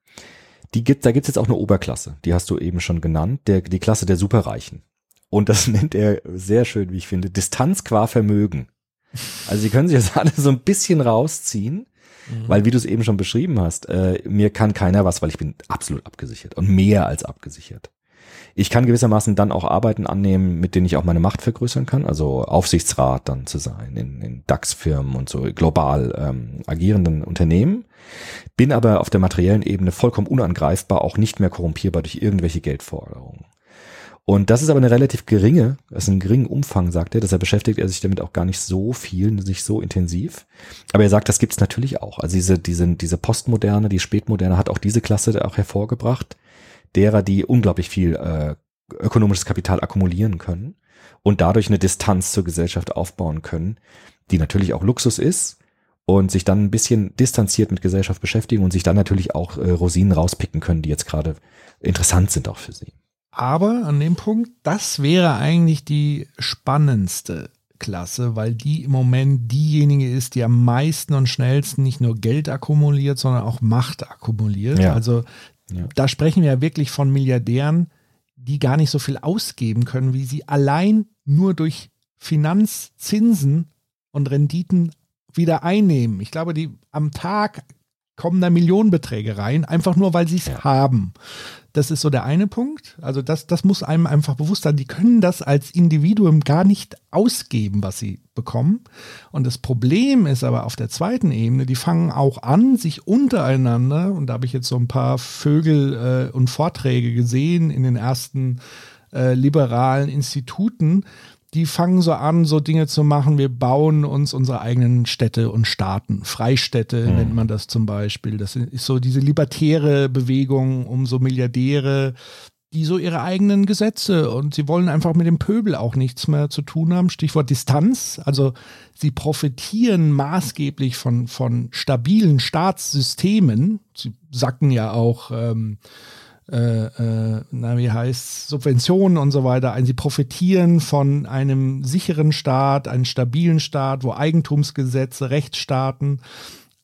Die gibt, da gibt es jetzt auch eine Oberklasse, die hast du eben schon genannt, der, die Klasse der Superreichen. Und das nennt er sehr schön, wie ich finde, Distanz qua Vermögen. Also sie können sich das alle so ein bisschen rausziehen, mhm. weil wie du es eben schon beschrieben hast, äh, mir kann keiner was, weil ich bin absolut abgesichert und mehr als abgesichert. Ich kann gewissermaßen dann auch Arbeiten annehmen, mit denen ich auch meine Macht vergrößern kann, also Aufsichtsrat dann zu sein in, in DAX-Firmen und so global ähm, agierenden Unternehmen, bin aber auf der materiellen Ebene vollkommen unangreifbar, auch nicht mehr korrumpierbar durch irgendwelche Geldforderungen. Und das ist aber eine relativ geringe, das ist ein geringen Umfang, sagt er. Deshalb beschäftigt er sich damit auch gar nicht so viel, nicht so intensiv. Aber er sagt, das gibt's natürlich auch. Also diese, diese, diese Postmoderne, die Spätmoderne hat auch diese Klasse auch hervorgebracht, derer, die unglaublich viel äh, ökonomisches Kapital akkumulieren können und dadurch eine Distanz zur Gesellschaft aufbauen können, die natürlich auch Luxus ist und sich dann ein bisschen distanziert mit Gesellschaft beschäftigen und sich dann natürlich auch äh, Rosinen rauspicken können, die jetzt gerade interessant sind auch für sie. Aber an dem Punkt, das wäre eigentlich die spannendste Klasse, weil die im Moment diejenige ist, die am meisten und schnellsten nicht nur Geld akkumuliert, sondern auch Macht akkumuliert. Ja. Also ja. da sprechen wir ja wirklich von Milliardären, die gar nicht so viel ausgeben können, wie sie allein nur durch Finanzzinsen und Renditen wieder einnehmen. Ich glaube, die am Tag kommen da Millionenbeträge rein, einfach nur, weil sie es ja. haben. Das ist so der eine Punkt. Also das, das muss einem einfach bewusst sein. Die können das als Individuum gar nicht ausgeben, was sie bekommen. Und das Problem ist aber auf der zweiten Ebene, die fangen auch an, sich untereinander, und da habe ich jetzt so ein paar Vögel äh, und Vorträge gesehen in den ersten äh, liberalen Instituten, die fangen so an, so Dinge zu machen. Wir bauen uns unsere eigenen Städte und Staaten. Freistädte mhm. nennt man das zum Beispiel. Das ist so diese libertäre Bewegung um so Milliardäre, die so ihre eigenen Gesetze und sie wollen einfach mit dem Pöbel auch nichts mehr zu tun haben. Stichwort Distanz. Also sie profitieren maßgeblich von, von stabilen Staatssystemen. Sie sacken ja auch ähm, äh, äh, na, wie heißt Subventionen und so weiter ein. Sie profitieren von einem sicheren Staat, einem stabilen Staat, wo Eigentumsgesetze, Rechtsstaaten,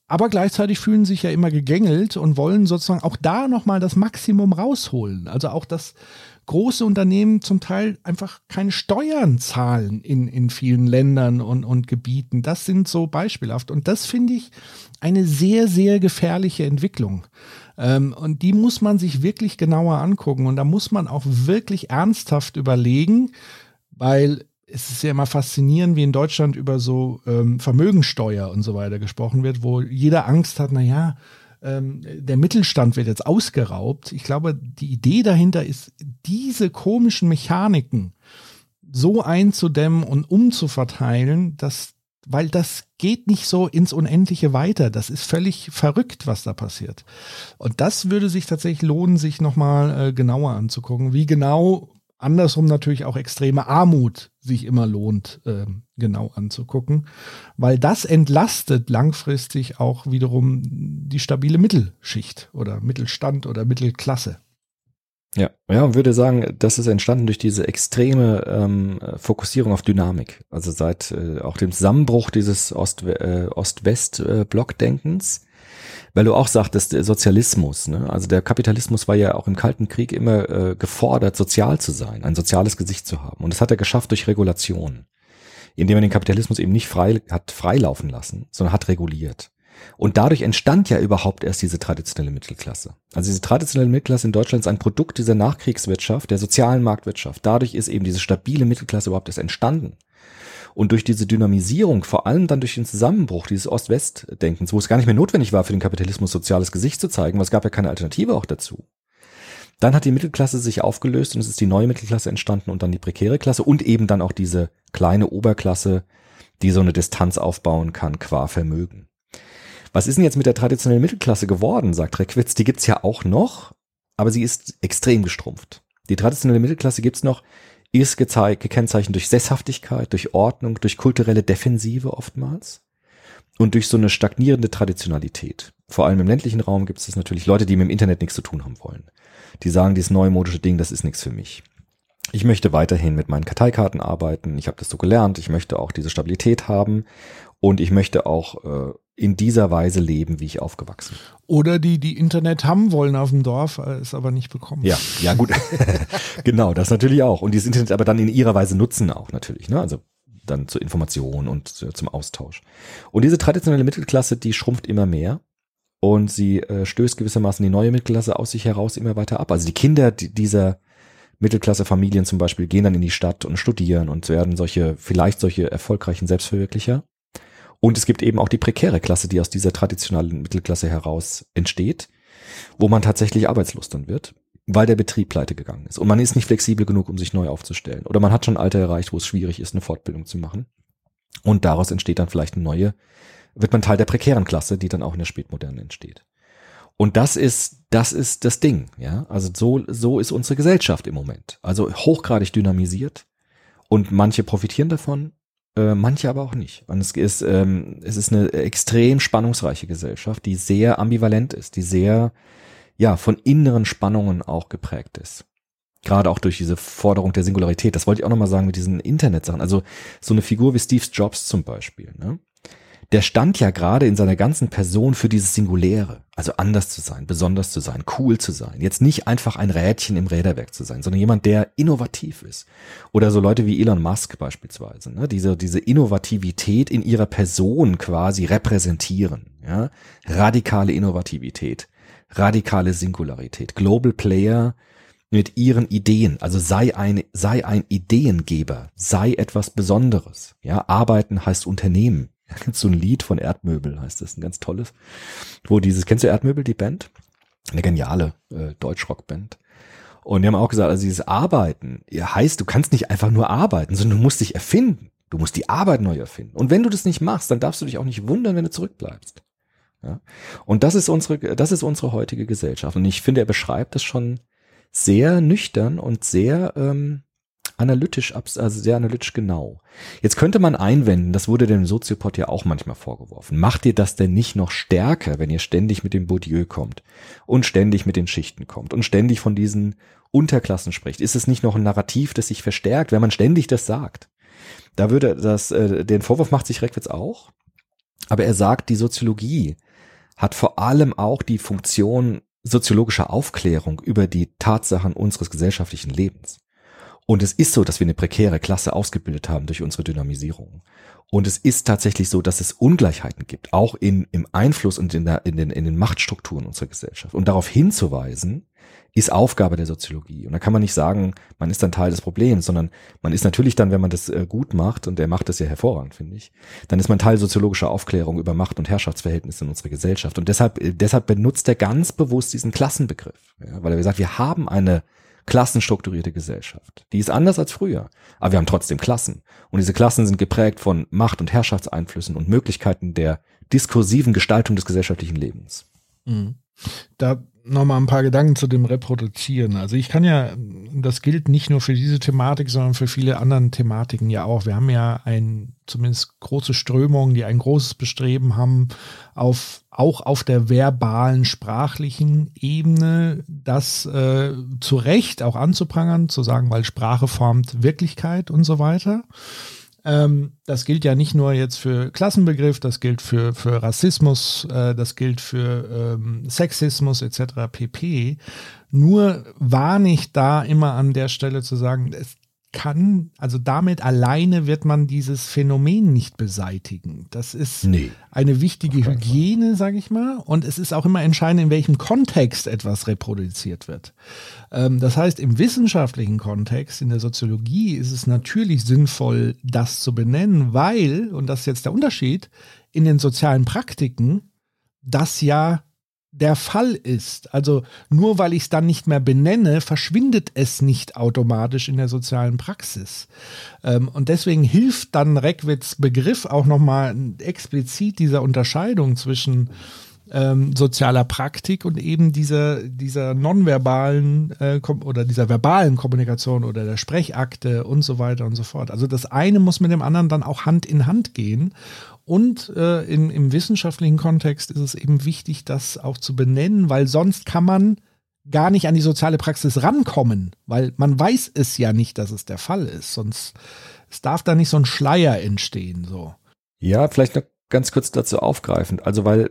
aber gleichzeitig fühlen sich ja immer gegängelt und wollen sozusagen auch da nochmal das Maximum rausholen. Also auch das große Unternehmen zum Teil einfach keine Steuern zahlen in, in vielen Ländern und, und Gebieten. Das sind so beispielhaft. Und das finde ich eine sehr, sehr gefährliche Entwicklung. Ähm, und die muss man sich wirklich genauer angucken. Und da muss man auch wirklich ernsthaft überlegen, weil es ist ja immer faszinierend, wie in Deutschland über so ähm, Vermögensteuer und so weiter gesprochen wird, wo jeder Angst hat, naja, ähm, der Mittelstand wird jetzt ausgeraubt. Ich glaube, die Idee dahinter ist, diese komischen Mechaniken so einzudämmen und umzuverteilen, dass weil das geht nicht so ins Unendliche weiter. Das ist völlig verrückt, was da passiert. Und das würde sich tatsächlich lohnen, sich nochmal äh, genauer anzugucken, wie genau andersrum natürlich auch extreme Armut sich immer lohnt, äh, genau anzugucken, weil das entlastet langfristig auch wiederum die stabile Mittelschicht oder Mittelstand oder Mittelklasse. Ja, ja, und würde sagen, das ist entstanden durch diese extreme ähm, Fokussierung auf Dynamik. Also seit äh, auch dem Zusammenbruch dieses Ost, äh, Ost-West-Blockdenkens, weil du auch sagtest, Sozialismus, ne? also der Kapitalismus war ja auch im Kalten Krieg immer äh, gefordert, sozial zu sein, ein soziales Gesicht zu haben. Und das hat er geschafft durch Regulation, indem er den Kapitalismus eben nicht frei hat freilaufen lassen, sondern hat reguliert. Und dadurch entstand ja überhaupt erst diese traditionelle Mittelklasse. Also diese traditionelle Mittelklasse in Deutschland ist ein Produkt dieser Nachkriegswirtschaft, der sozialen Marktwirtschaft. Dadurch ist eben diese stabile Mittelklasse überhaupt erst entstanden. Und durch diese Dynamisierung, vor allem dann durch den Zusammenbruch dieses Ost-West-Denkens, wo es gar nicht mehr notwendig war, für den Kapitalismus soziales Gesicht zu zeigen, weil es gab ja keine Alternative auch dazu. Dann hat die Mittelklasse sich aufgelöst und es ist die neue Mittelklasse entstanden und dann die prekäre Klasse und eben dann auch diese kleine Oberklasse, die so eine Distanz aufbauen kann qua Vermögen. Was ist denn jetzt mit der traditionellen Mittelklasse geworden, sagt Reckwitz. Die gibt's ja auch noch, aber sie ist extrem gestrumpft. Die traditionelle Mittelklasse gibt's noch ist gekennzeichnet durch Sesshaftigkeit, durch Ordnung, durch kulturelle Defensive oftmals und durch so eine stagnierende Traditionalität. Vor allem im ländlichen Raum gibt es natürlich Leute, die mit dem Internet nichts zu tun haben wollen. Die sagen, dieses neumodische Ding, das ist nichts für mich. Ich möchte weiterhin mit meinen Karteikarten arbeiten. Ich habe das so gelernt. Ich möchte auch diese Stabilität haben und ich möchte auch äh, in dieser Weise leben, wie ich aufgewachsen bin. Oder die, die Internet haben wollen auf dem Dorf, äh, es aber nicht bekommen. Ja, ja gut. genau, das natürlich auch. Und dieses Internet aber dann in ihrer Weise nutzen auch natürlich. Ne? Also dann zur Information und zum Austausch. Und diese traditionelle Mittelklasse, die schrumpft immer mehr und sie äh, stößt gewissermaßen die neue Mittelklasse aus sich heraus immer weiter ab. Also die Kinder dieser Mittelklasse-Familien zum Beispiel gehen dann in die Stadt und studieren und werden solche, vielleicht solche erfolgreichen Selbstverwirklicher. Und es gibt eben auch die prekäre Klasse, die aus dieser traditionellen Mittelklasse heraus entsteht, wo man tatsächlich arbeitslos dann wird, weil der Betrieb pleite gegangen ist. Und man ist nicht flexibel genug, um sich neu aufzustellen. Oder man hat schon Alter erreicht, wo es schwierig ist, eine Fortbildung zu machen. Und daraus entsteht dann vielleicht eine neue, wird man Teil der prekären Klasse, die dann auch in der Spätmoderne entsteht. Und das ist, das ist das Ding, ja. Also so, so ist unsere Gesellschaft im Moment. Also hochgradig dynamisiert. Und manche profitieren davon, äh, manche aber auch nicht. Und es ist, ähm, es ist eine extrem spannungsreiche Gesellschaft, die sehr ambivalent ist, die sehr, ja, von inneren Spannungen auch geprägt ist. Gerade auch durch diese Forderung der Singularität. Das wollte ich auch nochmal sagen mit diesen Internetsachen. Also so eine Figur wie Steve Jobs zum Beispiel, ne? Der stand ja gerade in seiner ganzen Person für dieses Singuläre, also anders zu sein, besonders zu sein, cool zu sein. Jetzt nicht einfach ein Rädchen im Räderwerk zu sein, sondern jemand, der innovativ ist. Oder so Leute wie Elon Musk beispielsweise, ne? diese, diese Innovativität in ihrer Person quasi repräsentieren. Ja? Radikale Innovativität, radikale Singularität, Global Player, mit ihren Ideen. Also sei ein, sei ein Ideengeber, sei etwas Besonderes. Ja, arbeiten heißt Unternehmen. so ein Lied von Erdmöbel heißt das, ein ganz tolles. Wo dieses, kennst du Erdmöbel, die Band? Eine geniale äh, Deutschrockband. Und die haben auch gesagt, also dieses Arbeiten heißt, du kannst nicht einfach nur arbeiten, sondern du musst dich erfinden. Du musst die Arbeit neu erfinden. Und wenn du das nicht machst, dann darfst du dich auch nicht wundern, wenn du zurückbleibst. Ja? Und das ist unsere, das ist unsere heutige Gesellschaft. Und ich finde, er beschreibt das schon sehr nüchtern und sehr ähm, analytisch, also sehr analytisch genau. Jetzt könnte man einwenden, das wurde dem Soziopod ja auch manchmal vorgeworfen. Macht ihr das denn nicht noch stärker, wenn ihr ständig mit dem Bourdieu kommt und ständig mit den Schichten kommt und ständig von diesen Unterklassen spricht? Ist es nicht noch ein Narrativ, das sich verstärkt, wenn man ständig das sagt? Da würde das, äh, den Vorwurf macht sich Reckwitz auch, aber er sagt, die Soziologie hat vor allem auch die Funktion soziologischer Aufklärung über die Tatsachen unseres gesellschaftlichen Lebens. Und es ist so, dass wir eine prekäre Klasse ausgebildet haben durch unsere Dynamisierung. Und es ist tatsächlich so, dass es Ungleichheiten gibt, auch in, im Einfluss und in, der, in, den, in den Machtstrukturen unserer Gesellschaft. Und darauf hinzuweisen, ist Aufgabe der Soziologie. Und da kann man nicht sagen, man ist dann Teil des Problems, sondern man ist natürlich dann, wenn man das äh, gut macht, und er macht das ja hervorragend, finde ich, dann ist man Teil soziologischer Aufklärung über Macht- und Herrschaftsverhältnisse in unserer Gesellschaft. Und deshalb, äh, deshalb benutzt er ganz bewusst diesen Klassenbegriff, ja, weil er sagt, wir haben eine klassenstrukturierte Gesellschaft. Die ist anders als früher, aber wir haben trotzdem Klassen. Und diese Klassen sind geprägt von Macht- und Herrschaftseinflüssen und Möglichkeiten der diskursiven Gestaltung des gesellschaftlichen Lebens. Mhm. Da nochmal ein paar Gedanken zu dem Reproduzieren. Also ich kann ja, das gilt nicht nur für diese Thematik, sondern für viele anderen Thematiken ja auch. Wir haben ja ein, zumindest große Strömungen, die ein großes Bestreben haben, auf, auch auf der verbalen, sprachlichen Ebene das äh, zu Recht auch anzuprangern, zu sagen, weil Sprache formt Wirklichkeit und so weiter. Ähm, das gilt ja nicht nur jetzt für Klassenbegriff, das gilt für, für Rassismus, äh, das gilt für ähm, Sexismus etc. pp. Nur war nicht da immer an der Stelle zu sagen, es kann, also damit alleine wird man dieses Phänomen nicht beseitigen. Das ist nee, eine wichtige Hygiene, sage ich mal. Und es ist auch immer entscheidend, in welchem Kontext etwas reproduziert wird. Ähm, das heißt, im wissenschaftlichen Kontext, in der Soziologie, ist es natürlich sinnvoll, das zu benennen, weil, und das ist jetzt der Unterschied, in den sozialen Praktiken das ja der Fall ist. Also nur weil ich es dann nicht mehr benenne, verschwindet es nicht automatisch in der sozialen Praxis. Ähm, und deswegen hilft dann Reckwitz Begriff auch nochmal explizit dieser Unterscheidung zwischen ähm, sozialer Praktik und eben dieser, dieser nonverbalen äh, oder dieser verbalen Kommunikation oder der Sprechakte und so weiter und so fort. Also das eine muss mit dem anderen dann auch Hand in Hand gehen. Und äh, in, im wissenschaftlichen Kontext ist es eben wichtig, das auch zu benennen, weil sonst kann man gar nicht an die soziale Praxis rankommen, weil man weiß es ja nicht, dass es der Fall ist. Sonst es darf da nicht so ein Schleier entstehen. So. Ja, vielleicht noch ganz kurz dazu aufgreifend. Also weil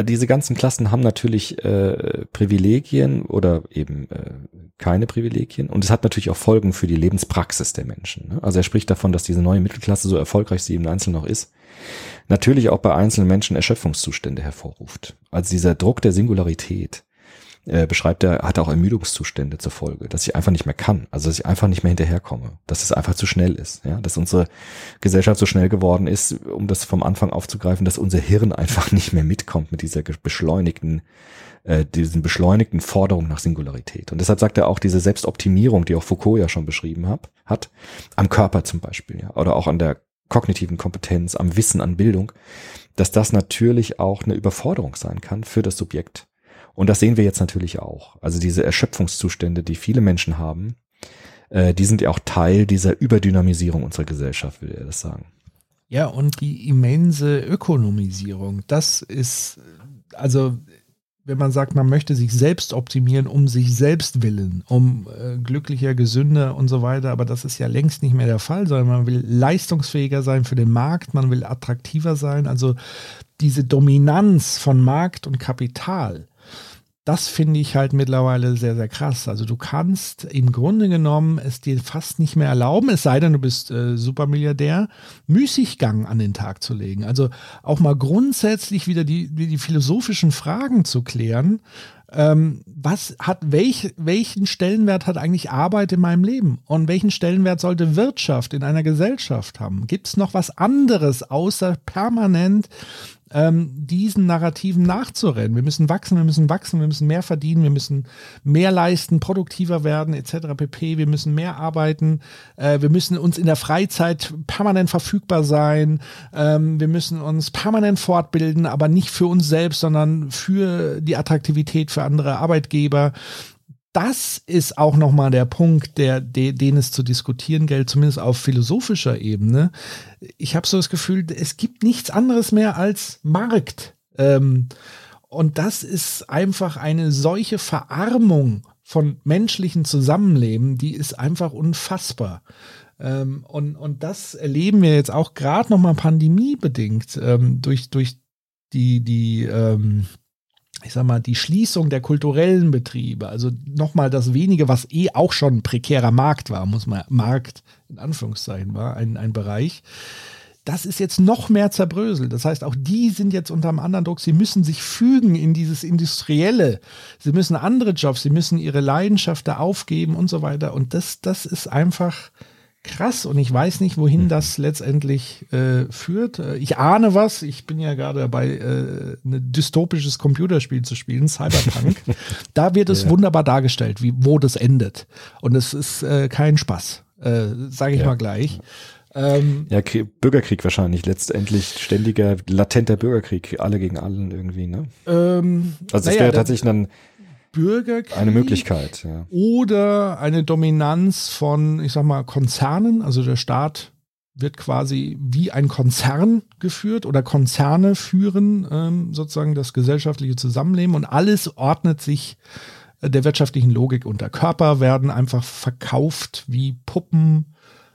diese ganzen Klassen haben natürlich äh, Privilegien oder eben äh, keine Privilegien und es hat natürlich auch Folgen für die Lebenspraxis der Menschen. Ne? Also er spricht davon, dass diese neue Mittelklasse, so erfolgreich sie im Einzelnen noch ist, natürlich auch bei einzelnen Menschen Erschöpfungszustände hervorruft. Also dieser Druck der Singularität, äh, beschreibt er, hat auch Ermüdungszustände zur Folge, dass ich einfach nicht mehr kann, also dass ich einfach nicht mehr hinterherkomme, dass es einfach zu schnell ist, ja, dass unsere Gesellschaft so schnell geworden ist, um das vom Anfang aufzugreifen, dass unser Hirn einfach nicht mehr mitkommt mit dieser beschleunigten äh, diesen beschleunigten Forderung nach Singularität. Und deshalb sagt er auch diese Selbstoptimierung, die auch Foucault ja schon beschrieben hat, hat am Körper zum Beispiel, ja, oder auch an der kognitiven Kompetenz, am Wissen, an Bildung, dass das natürlich auch eine Überforderung sein kann für das Subjekt und das sehen wir jetzt natürlich auch. Also diese Erschöpfungszustände, die viele Menschen haben, äh, die sind ja auch Teil dieser Überdynamisierung unserer Gesellschaft, würde er das sagen. Ja, und die immense Ökonomisierung, das ist, also wenn man sagt, man möchte sich selbst optimieren, um sich selbst willen, um äh, glücklicher, gesünder und so weiter, aber das ist ja längst nicht mehr der Fall, sondern man will leistungsfähiger sein für den Markt, man will attraktiver sein. Also diese Dominanz von Markt und Kapital, das finde ich halt mittlerweile sehr, sehr krass. Also du kannst im Grunde genommen es dir fast nicht mehr erlauben, es sei denn, du bist äh, Supermilliardär, Müßiggang an den Tag zu legen. Also auch mal grundsätzlich wieder die, die philosophischen Fragen zu klären. Ähm, was hat, welch, welchen Stellenwert hat eigentlich Arbeit in meinem Leben? Und welchen Stellenwert sollte Wirtschaft in einer Gesellschaft haben? Gibt es noch was anderes außer permanent ähm, diesen Narrativen nachzurennen. Wir müssen wachsen, wir müssen wachsen, wir müssen mehr verdienen, wir müssen mehr leisten, produktiver werden, etc. pp. Wir müssen mehr arbeiten, äh, wir müssen uns in der Freizeit permanent verfügbar sein, ähm, wir müssen uns permanent fortbilden, aber nicht für uns selbst, sondern für die Attraktivität für andere Arbeitgeber das ist auch nochmal der Punkt, der, der, den es zu diskutieren gilt, zumindest auf philosophischer Ebene. Ich habe so das Gefühl, es gibt nichts anderes mehr als Markt. Ähm, und das ist einfach eine solche Verarmung von menschlichen Zusammenleben, die ist einfach unfassbar. Ähm, und, und das erleben wir jetzt auch gerade nochmal pandemiebedingt ähm, durch, durch die, die, ähm, ich sag mal, die Schließung der kulturellen Betriebe, also nochmal das wenige, was eh auch schon ein prekärer Markt war, muss man, Markt in Anführungszeichen war, ein, ein Bereich, das ist jetzt noch mehr zerbröselt. Das heißt, auch die sind jetzt unter einem anderen Druck. Sie müssen sich fügen in dieses Industrielle. Sie müssen andere Jobs, sie müssen ihre Leidenschaft da aufgeben und so weiter. Und das, das ist einfach, krass und ich weiß nicht, wohin das letztendlich äh, führt. Äh, ich ahne was. Ich bin ja gerade dabei, äh, ein dystopisches Computerspiel zu spielen, Cyberpunk. da wird es ja. wunderbar dargestellt, wie wo das endet. Und es ist äh, kein Spaß, äh, sage ich ja. mal gleich. Ähm, ja, Bürgerkrieg wahrscheinlich, letztendlich ständiger, latenter Bürgerkrieg, alle gegen allen irgendwie, ne? Ähm, also es naja, wäre tatsächlich dann Bürgerkrieg. Eine Möglichkeit, ja. Oder eine Dominanz von, ich sag mal, Konzernen. Also der Staat wird quasi wie ein Konzern geführt oder Konzerne führen ähm, sozusagen das gesellschaftliche Zusammenleben und alles ordnet sich äh, der wirtschaftlichen Logik unter. Körper werden einfach verkauft wie Puppen.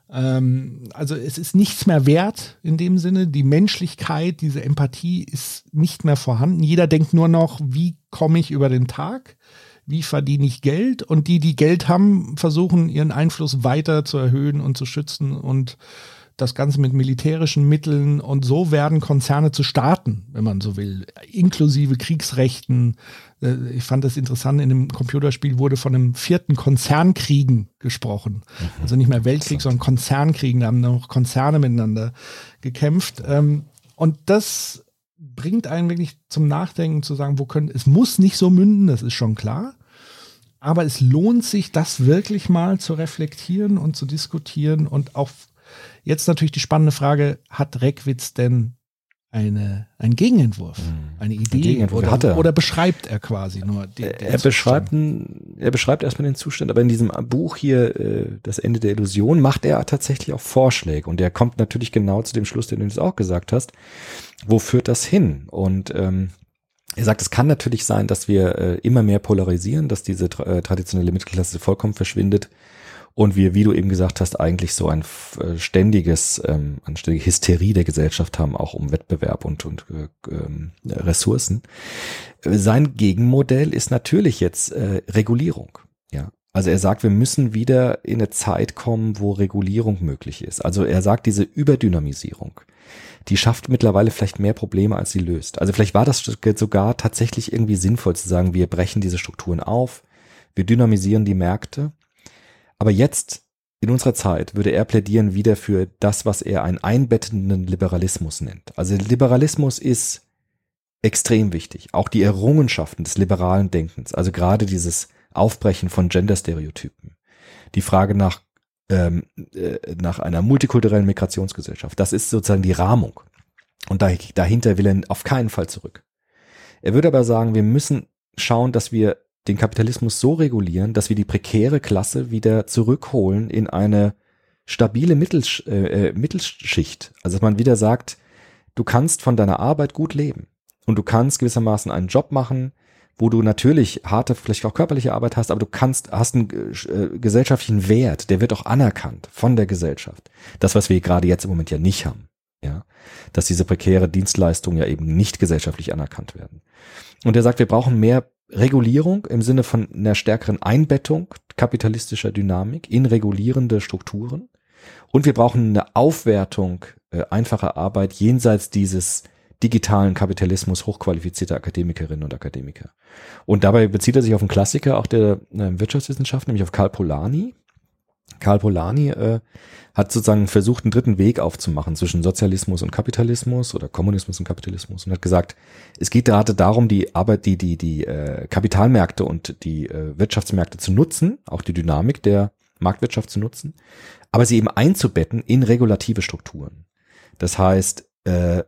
Ähm, also es ist nichts mehr wert in dem Sinne. Die Menschlichkeit, diese Empathie ist nicht mehr vorhanden. Jeder denkt nur noch, wie komme ich über den Tag? wie verdiene ich Geld und die, die Geld haben, versuchen ihren Einfluss weiter zu erhöhen und zu schützen und das Ganze mit militärischen Mitteln und so werden Konzerne zu Staaten, wenn man so will, inklusive Kriegsrechten. Äh, ich fand das interessant, in dem Computerspiel wurde von einem vierten Konzernkriegen gesprochen. Mhm. Also nicht mehr Weltkrieg, sondern Konzernkriegen. Da haben noch Konzerne miteinander gekämpft. Ähm, und das bringt einen wirklich zum Nachdenken zu sagen, wo können, es muss nicht so münden, das ist schon klar. Aber es lohnt sich, das wirklich mal zu reflektieren und zu diskutieren. Und auch jetzt natürlich die spannende Frage, hat Reckwitz denn eine, ein Gegenentwurf, hm. eine Idee Gegenentwurf oder, hat er. oder beschreibt er quasi nur den, den er beschreibt er beschreibt erstmal den Zustand, aber in diesem Buch hier äh, das Ende der Illusion macht er tatsächlich auch Vorschläge und er kommt natürlich genau zu dem Schluss, den du jetzt auch gesagt hast. Wo führt das hin? Und ähm, er sagt, es kann natürlich sein, dass wir äh, immer mehr polarisieren, dass diese tra äh, traditionelle Mittelklasse vollkommen verschwindet und wir, wie du eben gesagt hast, eigentlich so ein äh, ständiges, ähm, eine ständige Hysterie der Gesellschaft haben, auch um Wettbewerb und, und äh, ähm, Ressourcen. Sein Gegenmodell ist natürlich jetzt äh, Regulierung. Ja, also er sagt, wir müssen wieder in eine Zeit kommen, wo Regulierung möglich ist. Also er sagt, diese Überdynamisierung, die schafft mittlerweile vielleicht mehr Probleme, als sie löst. Also vielleicht war das sogar tatsächlich irgendwie sinnvoll zu sagen, wir brechen diese Strukturen auf, wir dynamisieren die Märkte aber jetzt, in unserer Zeit, würde er plädieren wieder für das, was er einen einbettenden Liberalismus nennt. Also Liberalismus ist extrem wichtig. Auch die Errungenschaften des liberalen Denkens, also gerade dieses Aufbrechen von Genderstereotypen, die Frage nach, ähm, äh, nach einer multikulturellen Migrationsgesellschaft, das ist sozusagen die Rahmung. Und da, dahinter will er auf keinen Fall zurück. Er würde aber sagen, wir müssen schauen, dass wir den Kapitalismus so regulieren, dass wir die prekäre Klasse wieder zurückholen in eine stabile Mittelsch äh, äh, Mittelschicht. Also dass man wieder sagt, du kannst von deiner Arbeit gut leben und du kannst gewissermaßen einen Job machen, wo du natürlich harte, vielleicht auch körperliche Arbeit hast, aber du kannst, hast einen äh, gesellschaftlichen Wert, der wird auch anerkannt von der Gesellschaft. Das, was wir gerade jetzt im Moment ja nicht haben. Ja, dass diese prekäre Dienstleistungen ja eben nicht gesellschaftlich anerkannt werden. Und er sagt, wir brauchen mehr Regulierung im Sinne von einer stärkeren Einbettung kapitalistischer Dynamik in regulierende Strukturen. Und wir brauchen eine Aufwertung äh, einfacher Arbeit jenseits dieses digitalen Kapitalismus hochqualifizierter Akademikerinnen und Akademiker. Und dabei bezieht er sich auf einen Klassiker auch der äh, Wirtschaftswissenschaft, nämlich auf Karl Polanyi. Karl Polanyi äh, hat sozusagen versucht, einen dritten Weg aufzumachen zwischen Sozialismus und Kapitalismus oder Kommunismus und Kapitalismus und hat gesagt, es geht gerade darum, die Arbeit, die die die äh, Kapitalmärkte und die äh, Wirtschaftsmärkte zu nutzen, auch die Dynamik der Marktwirtschaft zu nutzen, aber sie eben einzubetten in regulative Strukturen. Das heißt, äh,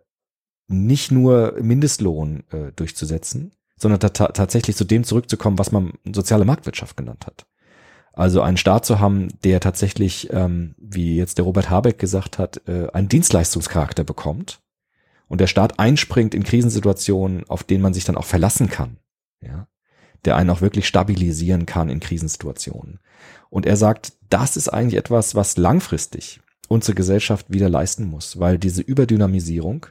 nicht nur Mindestlohn äh, durchzusetzen, sondern tatsächlich zu dem zurückzukommen, was man soziale Marktwirtschaft genannt hat. Also einen Staat zu haben, der tatsächlich, ähm, wie jetzt der Robert Habeck gesagt hat, äh, einen Dienstleistungscharakter bekommt und der Staat einspringt in Krisensituationen, auf denen man sich dann auch verlassen kann, ja, der einen auch wirklich stabilisieren kann in Krisensituationen. Und er sagt, das ist eigentlich etwas, was langfristig unsere Gesellschaft wieder leisten muss, weil diese Überdynamisierung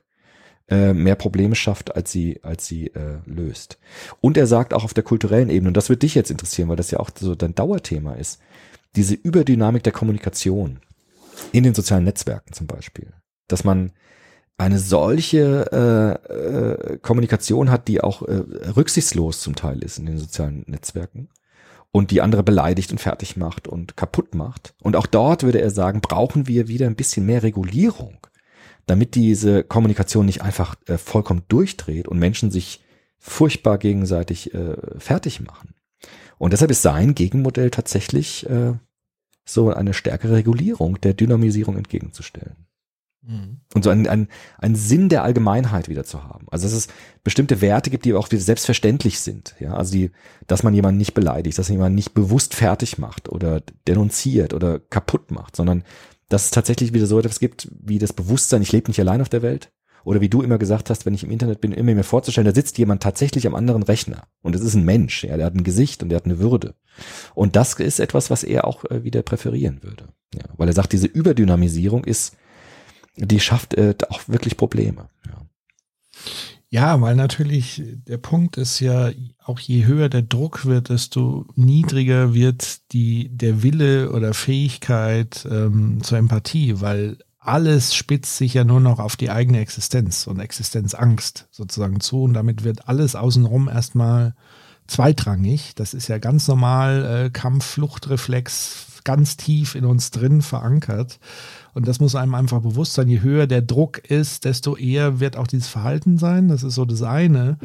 äh, mehr Probleme schafft, als sie, als sie äh, löst. Und er sagt auch auf der kulturellen Ebene, und das wird dich jetzt interessieren, weil das ja auch so dein Dauerthema ist, diese Überdynamik der Kommunikation in den sozialen Netzwerken zum Beispiel, dass man eine solche äh, äh, Kommunikation hat, die auch äh, rücksichtslos zum Teil ist in den sozialen Netzwerken und die andere beleidigt und fertig macht und kaputt macht. Und auch dort würde er sagen, brauchen wir wieder ein bisschen mehr Regulierung damit diese Kommunikation nicht einfach äh, vollkommen durchdreht und Menschen sich furchtbar gegenseitig äh, fertig machen. Und deshalb ist sein Gegenmodell tatsächlich äh, so eine stärkere Regulierung der Dynamisierung entgegenzustellen. Mhm. Und so einen, einen, einen Sinn der Allgemeinheit wieder zu haben. Also dass es bestimmte Werte gibt, die auch wieder selbstverständlich sind. Ja, also die, dass man jemanden nicht beleidigt, dass man jemanden nicht bewusst fertig macht oder denunziert oder kaputt macht, sondern dass es tatsächlich wieder so etwas gibt wie das Bewusstsein, ich lebe nicht allein auf der Welt. Oder wie du immer gesagt hast, wenn ich im Internet bin, immer mir vorzustellen, da sitzt jemand tatsächlich am anderen Rechner. Und es ist ein Mensch, ja, der hat ein Gesicht und der hat eine Würde. Und das ist etwas, was er auch äh, wieder präferieren würde. Ja, weil er sagt, diese Überdynamisierung ist, die schafft äh, auch wirklich Probleme. Ja. Ja, weil natürlich der Punkt ist ja, auch je höher der Druck wird, desto niedriger wird die, der Wille oder Fähigkeit ähm, zur Empathie, weil alles spitzt sich ja nur noch auf die eigene Existenz und Existenzangst sozusagen zu und damit wird alles außenrum erstmal zweitrangig. Das ist ja ganz normal äh, Kampf-Fluchtreflex ganz tief in uns drin verankert. Und das muss einem einfach bewusst sein. Je höher der Druck ist, desto eher wird auch dieses Verhalten sein. Das ist so das eine.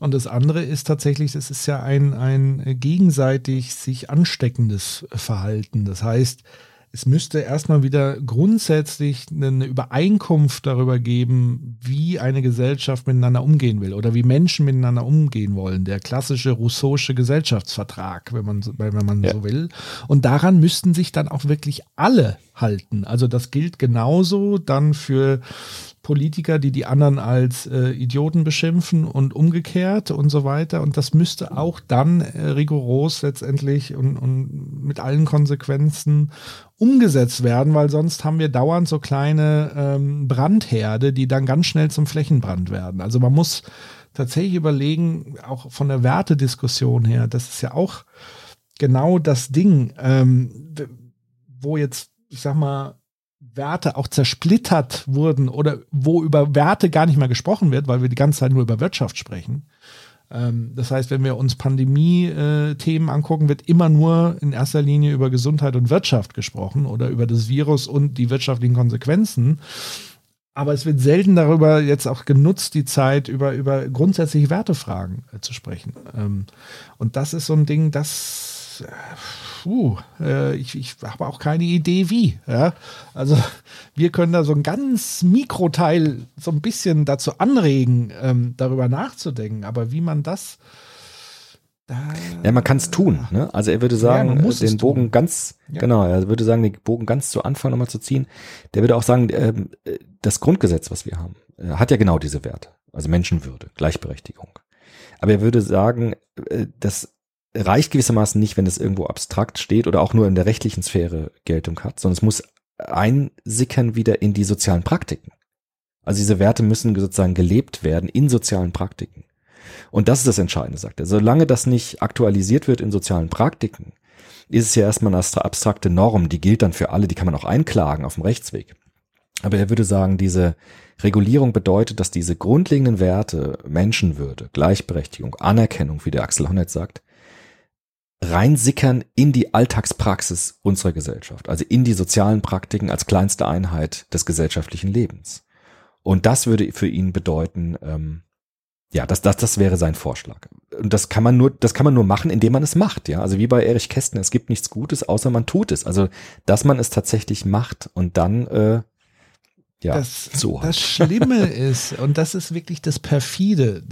Und das andere ist tatsächlich, es ist ja ein, ein gegenseitig sich ansteckendes Verhalten. Das heißt, es müsste erstmal wieder grundsätzlich eine Übereinkunft darüber geben, wie eine Gesellschaft miteinander umgehen will oder wie Menschen miteinander umgehen wollen. Der klassische russische Gesellschaftsvertrag, wenn man, wenn man ja. so will. Und daran müssten sich dann auch wirklich alle halten. Also das gilt genauso dann für Politiker, die die anderen als äh, Idioten beschimpfen und umgekehrt und so weiter. Und das müsste auch dann äh, rigoros letztendlich und, und mit allen Konsequenzen umgesetzt werden, weil sonst haben wir dauernd so kleine ähm, Brandherde, die dann ganz schnell zum Flächenbrand werden. Also man muss tatsächlich überlegen, auch von der Wertediskussion her, das ist ja auch genau das Ding, ähm, wo jetzt, ich sag mal, Werte auch zersplittert wurden oder wo über Werte gar nicht mehr gesprochen wird, weil wir die ganze Zeit nur über Wirtschaft sprechen. Ähm, das heißt, wenn wir uns Pandemie-Themen angucken, wird immer nur in erster Linie über Gesundheit und Wirtschaft gesprochen oder über das Virus und die wirtschaftlichen Konsequenzen. Aber es wird selten darüber jetzt auch genutzt, die Zeit über, über grundsätzliche Wertefragen äh, zu sprechen. Ähm, und das ist so ein Ding, das äh, puh, äh, ich, ich habe auch keine Idee wie. Ja? Also wir können da so ein ganz Mikroteil so ein bisschen dazu anregen, ähm, darüber nachzudenken. Aber wie man das da, ja, man kann es tun. Ne? Also er würde sagen, ja, den Bogen tun. ganz, ja. genau, er würde sagen, den Bogen ganz zu Anfang nochmal zu ziehen. Der würde auch sagen, äh, das Grundgesetz, was wir haben, äh, hat ja genau diese Werte. Also Menschenwürde, Gleichberechtigung. Aber er würde sagen, äh, das reicht gewissermaßen nicht, wenn es irgendwo abstrakt steht oder auch nur in der rechtlichen Sphäre Geltung hat, sondern es muss einsickern wieder in die sozialen Praktiken. Also diese Werte müssen sozusagen gelebt werden in sozialen Praktiken. Und das ist das Entscheidende, sagt er. Solange das nicht aktualisiert wird in sozialen Praktiken, ist es ja erstmal eine abstrakte Norm, die gilt dann für alle, die kann man auch einklagen auf dem Rechtsweg. Aber er würde sagen, diese Regulierung bedeutet, dass diese grundlegenden Werte, Menschenwürde, Gleichberechtigung, Anerkennung, wie der Axel Honneth sagt, reinsickern in die Alltagspraxis unserer Gesellschaft, also in die sozialen Praktiken als kleinste Einheit des gesellschaftlichen Lebens. Und das würde für ihn bedeuten, ähm, ja, das, das, das wäre sein Vorschlag. Und das kann man nur, das kann man nur machen, indem man es macht, ja. Also wie bei Erich Kästner, es gibt nichts Gutes, außer man tut es. Also, dass man es tatsächlich macht und dann äh, ja, das, so halt. das Schlimme ist, und das ist wirklich das Perfide,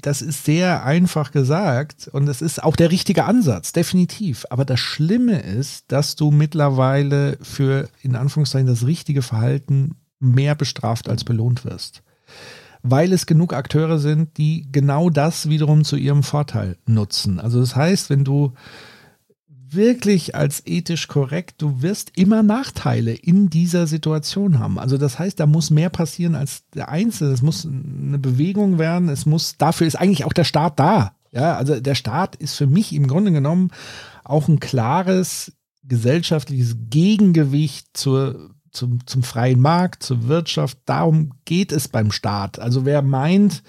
das ist sehr einfach gesagt und das ist auch der richtige Ansatz, definitiv. Aber das Schlimme ist, dass du mittlerweile für in Anführungszeichen das richtige Verhalten mehr bestraft als belohnt wirst. Weil es genug Akteure sind, die genau das wiederum zu ihrem Vorteil nutzen. Also das heißt, wenn du wirklich als ethisch korrekt, du wirst immer Nachteile in dieser Situation haben. Also das heißt, da muss mehr passieren als der Einzelne. Es muss eine Bewegung werden. Es muss, dafür ist eigentlich auch der Staat da. Ja, also der Staat ist für mich im Grunde genommen auch ein klares gesellschaftliches Gegengewicht zur, zum, zum freien Markt, zur Wirtschaft. Darum geht es beim Staat. Also wer meint,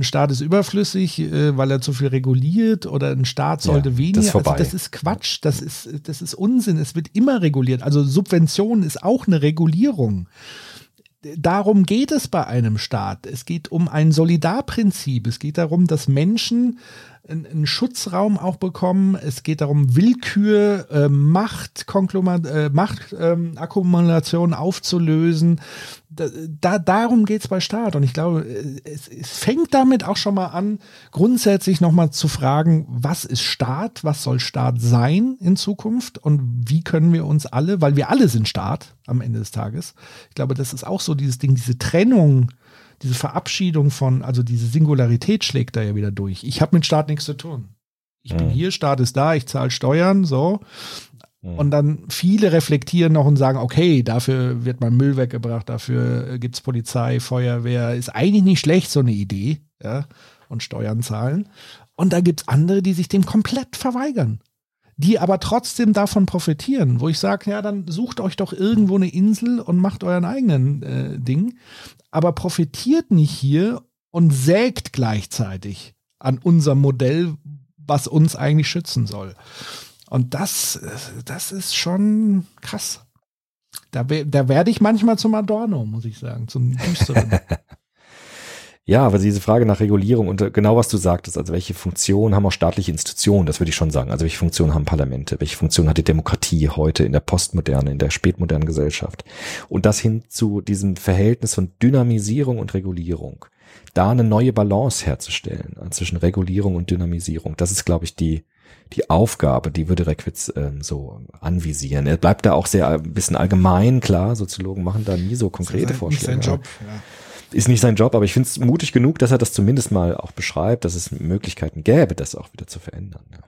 ein Staat ist überflüssig, äh, weil er zu viel reguliert oder ein Staat sollte ja, weniger. Das, also das ist Quatsch, das ist, das ist Unsinn. Es wird immer reguliert. Also Subvention ist auch eine Regulierung. Darum geht es bei einem Staat. Es geht um ein Solidarprinzip. Es geht darum, dass Menschen einen Schutzraum auch bekommen. Es geht darum, Willkür, äh, Macht, äh, Machtakkumulation ähm, aufzulösen. Da, da, darum geht es bei Staat. Und ich glaube, es, es fängt damit auch schon mal an, grundsätzlich nochmal zu fragen, was ist Staat, was soll Staat sein in Zukunft und wie können wir uns alle, weil wir alle sind Staat am Ende des Tages. Ich glaube, das ist auch so dieses Ding, diese Trennung diese Verabschiedung von, also diese Singularität schlägt da ja wieder durch. Ich habe mit Staat nichts zu tun. Ich mhm. bin hier, Staat ist da, ich zahle Steuern, so. Mhm. Und dann viele reflektieren noch und sagen, okay, dafür wird mein Müll weggebracht, dafür gibt es Polizei, Feuerwehr, ist eigentlich nicht schlecht, so eine Idee, ja, und Steuern zahlen. Und da gibt es andere, die sich dem komplett verweigern die aber trotzdem davon profitieren, wo ich sage, ja, dann sucht euch doch irgendwo eine Insel und macht euren eigenen äh, Ding, aber profitiert nicht hier und sägt gleichzeitig an unserem Modell, was uns eigentlich schützen soll. Und das, das ist schon krass. Da, da werde ich manchmal zum Adorno, muss ich sagen, zum Düsteren. Ja, aber diese Frage nach Regulierung und äh, genau was du sagtest, also welche Funktion haben auch staatliche Institutionen, das würde ich schon sagen. Also welche Funktion haben Parlamente, welche Funktion hat die Demokratie heute in der Postmoderne, in der spätmodernen Gesellschaft? Und das hin zu diesem Verhältnis von Dynamisierung und Regulierung. Da eine neue Balance herzustellen äh, zwischen Regulierung und Dynamisierung. Das ist, glaube ich, die, die Aufgabe, die würde Reckwitz ähm, so anvisieren. Er bleibt da auch sehr ein äh, bisschen allgemein, klar, Soziologen machen da nie so konkrete Vorschläge. Sein Job, ja ist nicht sein Job, aber ich finde es mutig genug, dass er das zumindest mal auch beschreibt, dass es Möglichkeiten gäbe, das auch wieder zu verändern. Ja.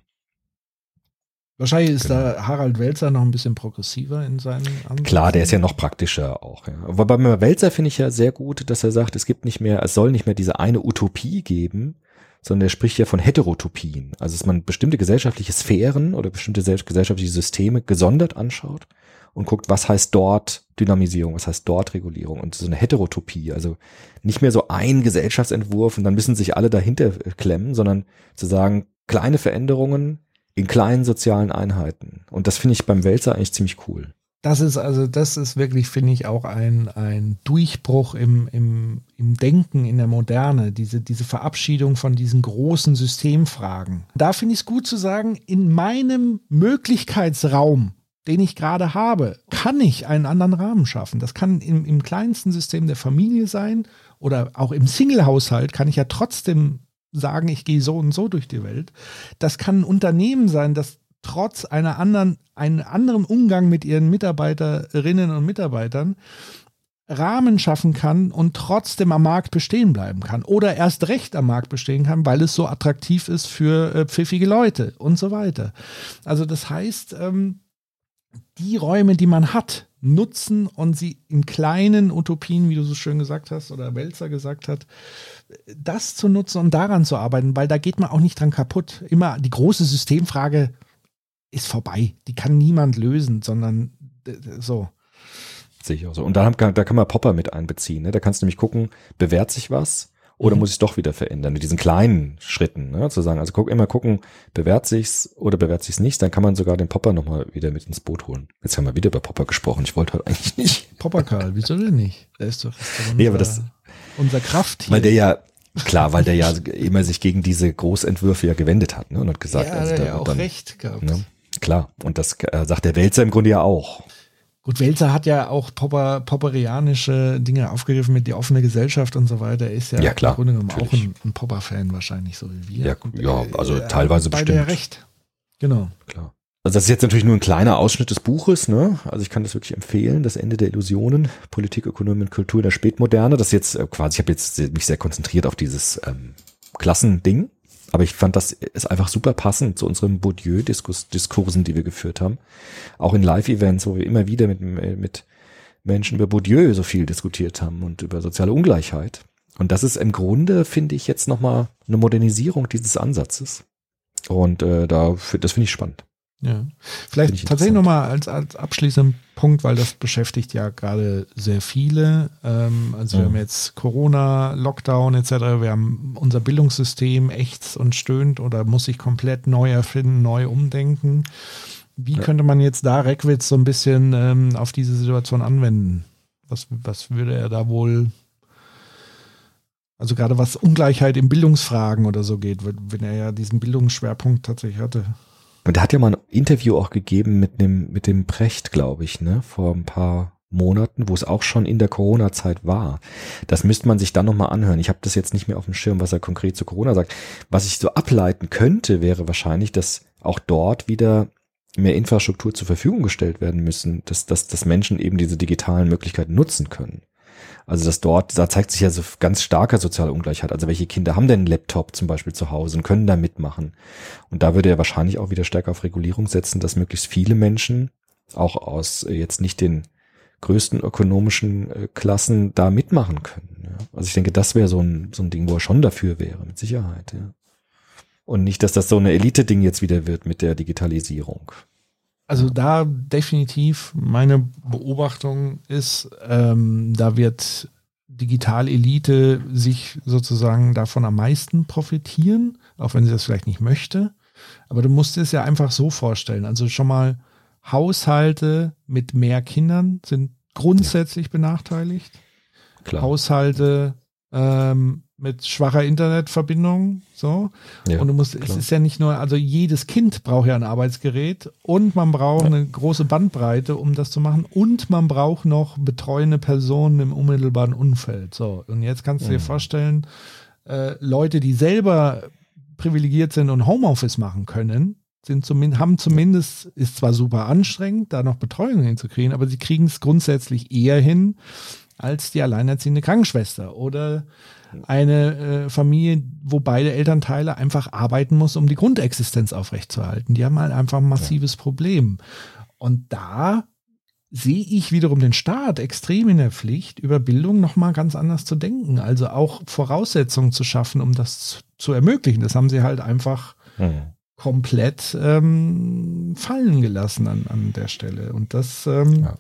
Wahrscheinlich ist genau. da Harald Welzer noch ein bisschen progressiver in seinen Ansätzen. Klar, der ist ja noch praktischer auch. Ja. Aber beim Welzer finde ich ja sehr gut, dass er sagt, es gibt nicht mehr, es soll nicht mehr diese eine Utopie geben, sondern er spricht ja von Heterotopien. Also dass man bestimmte gesellschaftliche Sphären oder bestimmte gesellschaftliche Systeme gesondert anschaut und guckt, was heißt dort Dynamisierung, was heißt dort Regulierung und so eine Heterotopie, also nicht mehr so ein Gesellschaftsentwurf und dann müssen sich alle dahinter klemmen, sondern zu sagen, kleine Veränderungen in kleinen sozialen Einheiten. Und das finde ich beim Wälzer eigentlich ziemlich cool. Das ist also, das ist wirklich, finde ich, auch ein, ein Durchbruch im, im, im Denken in der Moderne, diese, diese Verabschiedung von diesen großen Systemfragen. Da finde ich es gut zu sagen, in meinem Möglichkeitsraum den ich gerade habe, kann ich einen anderen Rahmen schaffen. Das kann im, im kleinsten System der Familie sein oder auch im Single-Haushalt kann ich ja trotzdem sagen, ich gehe so und so durch die Welt. Das kann ein Unternehmen sein, das trotz einer anderen, einen anderen Umgang mit ihren Mitarbeiterinnen und Mitarbeitern Rahmen schaffen kann und trotzdem am Markt bestehen bleiben kann oder erst recht am Markt bestehen kann, weil es so attraktiv ist für äh, pfiffige Leute und so weiter. Also das heißt, ähm, die Räume, die man hat, nutzen und sie in kleinen Utopien, wie du so schön gesagt hast oder Welzer gesagt hat, das zu nutzen und daran zu arbeiten, weil da geht man auch nicht dran kaputt. Immer die große Systemfrage ist vorbei. Die kann niemand lösen, sondern so. Sehe ich auch so. Und da, da kann man Popper mit einbeziehen. Ne? Da kannst du nämlich gucken, bewährt sich was? Oder mhm. muss ich es doch wieder verändern? Mit diesen kleinen Schritten, ne? zu sagen, also guck immer gucken, bewährt sich's oder bewährt sich's nicht, dann kann man sogar den Popper nochmal wieder mit ins Boot holen. Jetzt haben wir wieder über Popper gesprochen. Ich wollte heute eigentlich nicht. Popper Karl, wieso denn nicht? Der ist doch, ist doch unser, nee, aber das, unser Kraft hier. Weil der ja, klar, weil der ja immer sich gegen diese Großentwürfe ja gewendet hat, ne? Und hat gesagt, ja, also, der ja auch dann, recht gehabt. Ne? Klar, und das äh, sagt der Wälzer im Grunde ja auch. Gut, Welzer hat ja auch Popper, popperianische Dinge aufgegriffen mit die offene Gesellschaft und so weiter. Er ist ja, ja klar, im Grunde genommen auch ein, ein Popper-Fan wahrscheinlich, so wie wir. Ja, Gut, ja also äh, teilweise bestimmt. Ja recht. Genau. Klar. Also das ist jetzt natürlich nur ein kleiner Ausschnitt des Buches, ne? Also ich kann das wirklich empfehlen, das Ende der Illusionen, Politik, Ökonomie und Kultur in der Spätmoderne. Das ist jetzt äh, quasi, ich habe jetzt mich sehr konzentriert auf dieses ähm, Klassending, aber ich fand, das ist einfach super passend zu unseren Bourdieu-Diskursen, die wir geführt haben. Auch in Live-Events, wo wir immer wieder mit, mit Menschen über Bourdieu so viel diskutiert haben und über soziale Ungleichheit. Und das ist im Grunde, finde ich, jetzt nochmal eine Modernisierung dieses Ansatzes. Und äh, da, das finde ich spannend. Ja, vielleicht tatsächlich nochmal als, als abschließenden Punkt, weil das beschäftigt ja gerade sehr viele. Ähm, also wir haben jetzt Corona, Lockdown etc. Wir haben unser Bildungssystem ächzt und stöhnt oder muss sich komplett neu erfinden, neu umdenken. Wie ja. könnte man jetzt da Reckwitz so ein bisschen ähm, auf diese Situation anwenden? Was, was würde er da wohl also gerade was Ungleichheit in Bildungsfragen oder so geht, wenn er ja diesen Bildungsschwerpunkt tatsächlich hatte. Und er hat ja mal ein Interview auch gegeben mit dem, mit dem Precht, glaube ich, ne, vor ein paar Monaten, wo es auch schon in der Corona-Zeit war. Das müsste man sich dann nochmal anhören. Ich habe das jetzt nicht mehr auf dem Schirm, was er konkret zu Corona sagt. Was ich so ableiten könnte, wäre wahrscheinlich, dass auch dort wieder mehr Infrastruktur zur Verfügung gestellt werden müssen, dass, dass, dass Menschen eben diese digitalen Möglichkeiten nutzen können. Also dass dort, da zeigt sich ja so ganz starke soziale Ungleichheit. Also welche Kinder haben denn einen Laptop zum Beispiel zu Hause und können da mitmachen? Und da würde er wahrscheinlich auch wieder stärker auf Regulierung setzen, dass möglichst viele Menschen auch aus äh, jetzt nicht den größten ökonomischen äh, Klassen da mitmachen können. Also ich denke, das wäre so ein, so ein Ding, wo er schon dafür wäre, mit Sicherheit. Ja. Und nicht, dass das so eine Elite-Ding jetzt wieder wird mit der Digitalisierung. Also da definitiv meine Beobachtung ist, ähm, da wird Digitalelite sich sozusagen davon am meisten profitieren, auch wenn sie das vielleicht nicht möchte. Aber du musst es ja einfach so vorstellen. Also schon mal Haushalte mit mehr Kindern sind grundsätzlich ja. benachteiligt. Klar. Haushalte ähm, mit schwacher Internetverbindung, so. Ja, und du musst, klar. es ist ja nicht nur, also jedes Kind braucht ja ein Arbeitsgerät und man braucht ja. eine große Bandbreite, um das zu machen und man braucht noch betreuende Personen im unmittelbaren Umfeld, so. Und jetzt kannst du dir mhm. vorstellen, äh, Leute, die selber privilegiert sind und Homeoffice machen können, sind zumindest, haben zumindest, ist zwar super anstrengend, da noch Betreuung hinzukriegen, aber sie kriegen es grundsätzlich eher hin als die alleinerziehende Krankenschwester oder eine äh, Familie, wo beide Elternteile einfach arbeiten muss, um die Grundexistenz aufrechtzuerhalten. Die haben halt einfach ein massives Problem. Und da sehe ich wiederum den Staat extrem in der Pflicht, über Bildung nochmal ganz anders zu denken. Also auch Voraussetzungen zu schaffen, um das zu, ermöglichen. Das haben sie halt einfach mhm komplett ähm, fallen gelassen an, an der Stelle. Und das ähm, ja.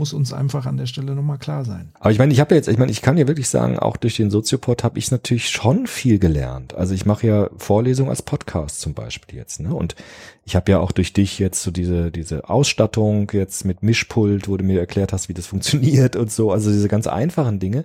Muss uns einfach an der Stelle nochmal klar sein. Aber ich meine, ich habe ja jetzt, ich meine, ich kann ja wirklich sagen, auch durch den Soziopod habe ich natürlich schon viel gelernt. Also ich mache ja Vorlesungen als Podcast zum Beispiel jetzt, ne? Und ich habe ja auch durch dich jetzt so diese, diese Ausstattung jetzt mit Mischpult, wo du mir erklärt hast, wie das funktioniert und so, also diese ganz einfachen Dinge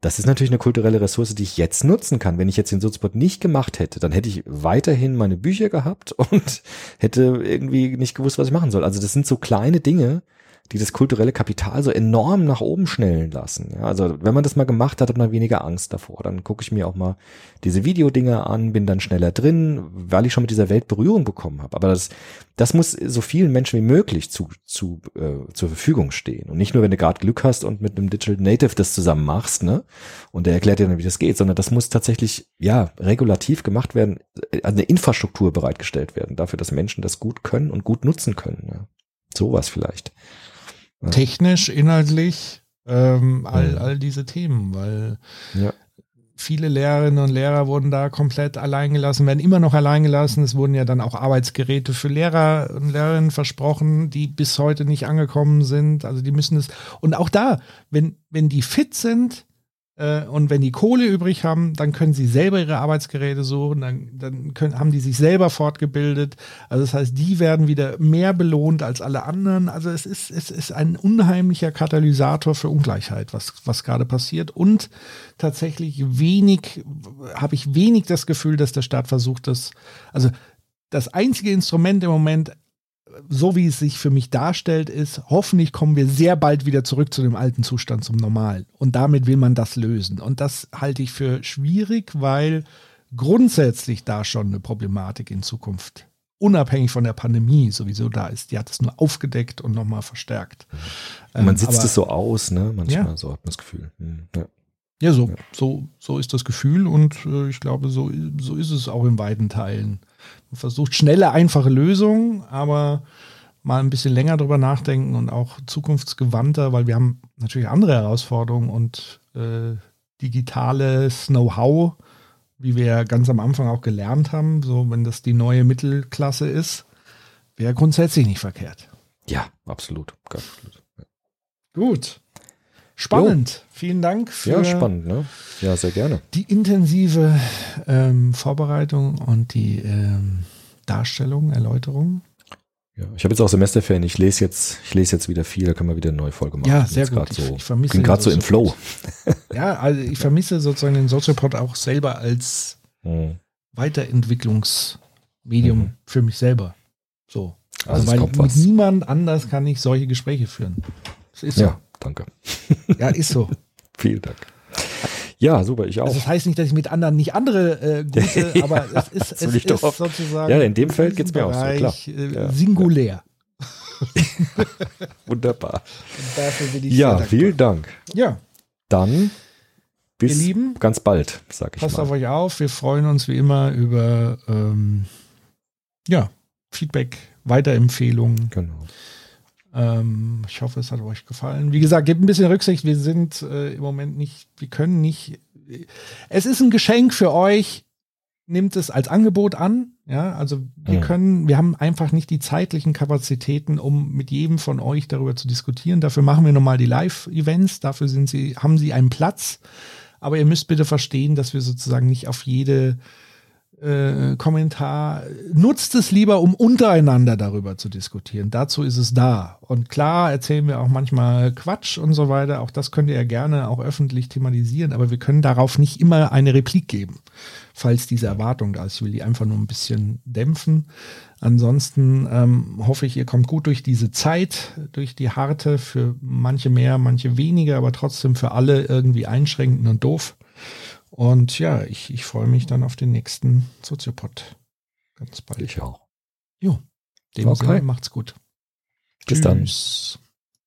das ist natürlich eine kulturelle Ressource, die ich jetzt nutzen kann. Wenn ich jetzt den Soziopod nicht gemacht hätte, dann hätte ich weiterhin meine Bücher gehabt und hätte irgendwie nicht gewusst, was ich machen soll. Also das sind so kleine Dinge, die das kulturelle Kapital so enorm nach oben schnellen lassen. Ja, also wenn man das mal gemacht hat, hat man weniger Angst davor. Dann gucke ich mir auch mal diese Videodinger an, bin dann schneller drin, weil ich schon mit dieser Welt Berührung bekommen habe. Aber das, das muss so vielen Menschen wie möglich zu, zu, äh, zur Verfügung stehen. Und nicht nur, wenn du gerade Glück hast und mit einem Digital Native das zusammen machst, ne? Und der erklärt dir dann, wie das geht, sondern das muss tatsächlich, ja, regulativ gemacht werden, äh, eine Infrastruktur bereitgestellt werden, dafür, dass Menschen das gut können und gut nutzen können. Ja. Sowas vielleicht technisch, inhaltlich, ähm, all, all diese Themen, weil ja. viele Lehrerinnen und Lehrer wurden da komplett allein gelassen, werden immer noch allein gelassen. Es wurden ja dann auch Arbeitsgeräte für Lehrer und Lehrerinnen versprochen, die bis heute nicht angekommen sind. Also die müssen es, und auch da, wenn, wenn die fit sind, und wenn die Kohle übrig haben, dann können sie selber ihre Arbeitsgeräte suchen, dann, dann können, haben die sich selber fortgebildet. Also das heißt, die werden wieder mehr belohnt als alle anderen. Also es ist, es ist ein unheimlicher Katalysator für Ungleichheit, was, was gerade passiert. Und tatsächlich wenig, habe ich wenig das Gefühl, dass der Staat versucht, das, also das einzige Instrument im Moment, so wie es sich für mich darstellt, ist, hoffentlich kommen wir sehr bald wieder zurück zu dem alten Zustand, zum Normal. Und damit will man das lösen. Und das halte ich für schwierig, weil grundsätzlich da schon eine Problematik in Zukunft, unabhängig von der Pandemie, sowieso da ist. Die hat es nur aufgedeckt und nochmal verstärkt. man ähm, sitzt es so aus, ne? Manchmal ja. so hat man das Gefühl. Hm, ja. Ja, so, so, so ist das Gefühl und äh, ich glaube, so, so ist es auch in weiten Teilen. Versucht schnelle, einfache Lösungen, aber mal ein bisschen länger drüber nachdenken und auch zukunftsgewandter, weil wir haben natürlich andere Herausforderungen und äh, digitales Know-how, wie wir ganz am Anfang auch gelernt haben, so wenn das die neue Mittelklasse ist, wäre grundsätzlich nicht verkehrt. Ja, absolut. absolut. Gut. Spannend. Jo. Vielen Dank für ja, spannend, ne? ja, sehr gerne. die intensive ähm, Vorbereitung und die ähm, Darstellung, Erläuterung. Ja, ich habe jetzt auch Semesterferien. Ich lese jetzt, ich lese jetzt wieder viel. Da können wir wieder eine neue Folge machen. Ja, sehr gut. So, ich, vermisse bin gerade so im Flow. ja, also ich vermisse sozusagen den Soziopod auch selber als mhm. Weiterentwicklungsmedium mhm. für mich selber. So. Also, also weil mit niemand anders kann ich solche Gespräche führen. Das ist so. Ja. Danke. Ja, ist so. Vielen Dank. Ja, super, ich auch. Also das heißt nicht, dass ich mit anderen nicht andere äh, gute, aber es ist, es ist sozusagen. Ja, in dem Feld geht es mir auch so, klar. Äh, ja, singulär. Ja. Wunderbar. ja, vielen Dank. Ja. Dann bis Lieben, ganz bald, sag ich passt mal. Passt auf euch auf. Wir freuen uns wie immer über ähm, ja, Feedback, Weiterempfehlungen. Genau. Ähm, ich hoffe, es hat euch gefallen. Wie gesagt, gebt ein bisschen Rücksicht. Wir sind äh, im Moment nicht, wir können nicht. Es ist ein Geschenk für euch. Nimmt es als Angebot an. Ja, also wir ja. können, wir haben einfach nicht die zeitlichen Kapazitäten, um mit jedem von euch darüber zu diskutieren. Dafür machen wir nochmal die Live-Events. Dafür sind sie, haben sie einen Platz. Aber ihr müsst bitte verstehen, dass wir sozusagen nicht auf jede äh, Kommentar. Nutzt es lieber, um untereinander darüber zu diskutieren. Dazu ist es da. Und klar erzählen wir auch manchmal Quatsch und so weiter. Auch das könnt ihr ja gerne auch öffentlich thematisieren, aber wir können darauf nicht immer eine Replik geben, falls diese Erwartung da ist. Ich will die einfach nur ein bisschen dämpfen. Ansonsten ähm, hoffe ich, ihr kommt gut durch diese Zeit, durch die harte, für manche mehr, manche weniger, aber trotzdem für alle irgendwie einschränkend und doof. Und ja, ich, ich freue mich dann auf den nächsten Soziopod. Ganz bald. Ich auch. Jo, dem okay. Sinne macht's gut. Bis Tschüss. dann.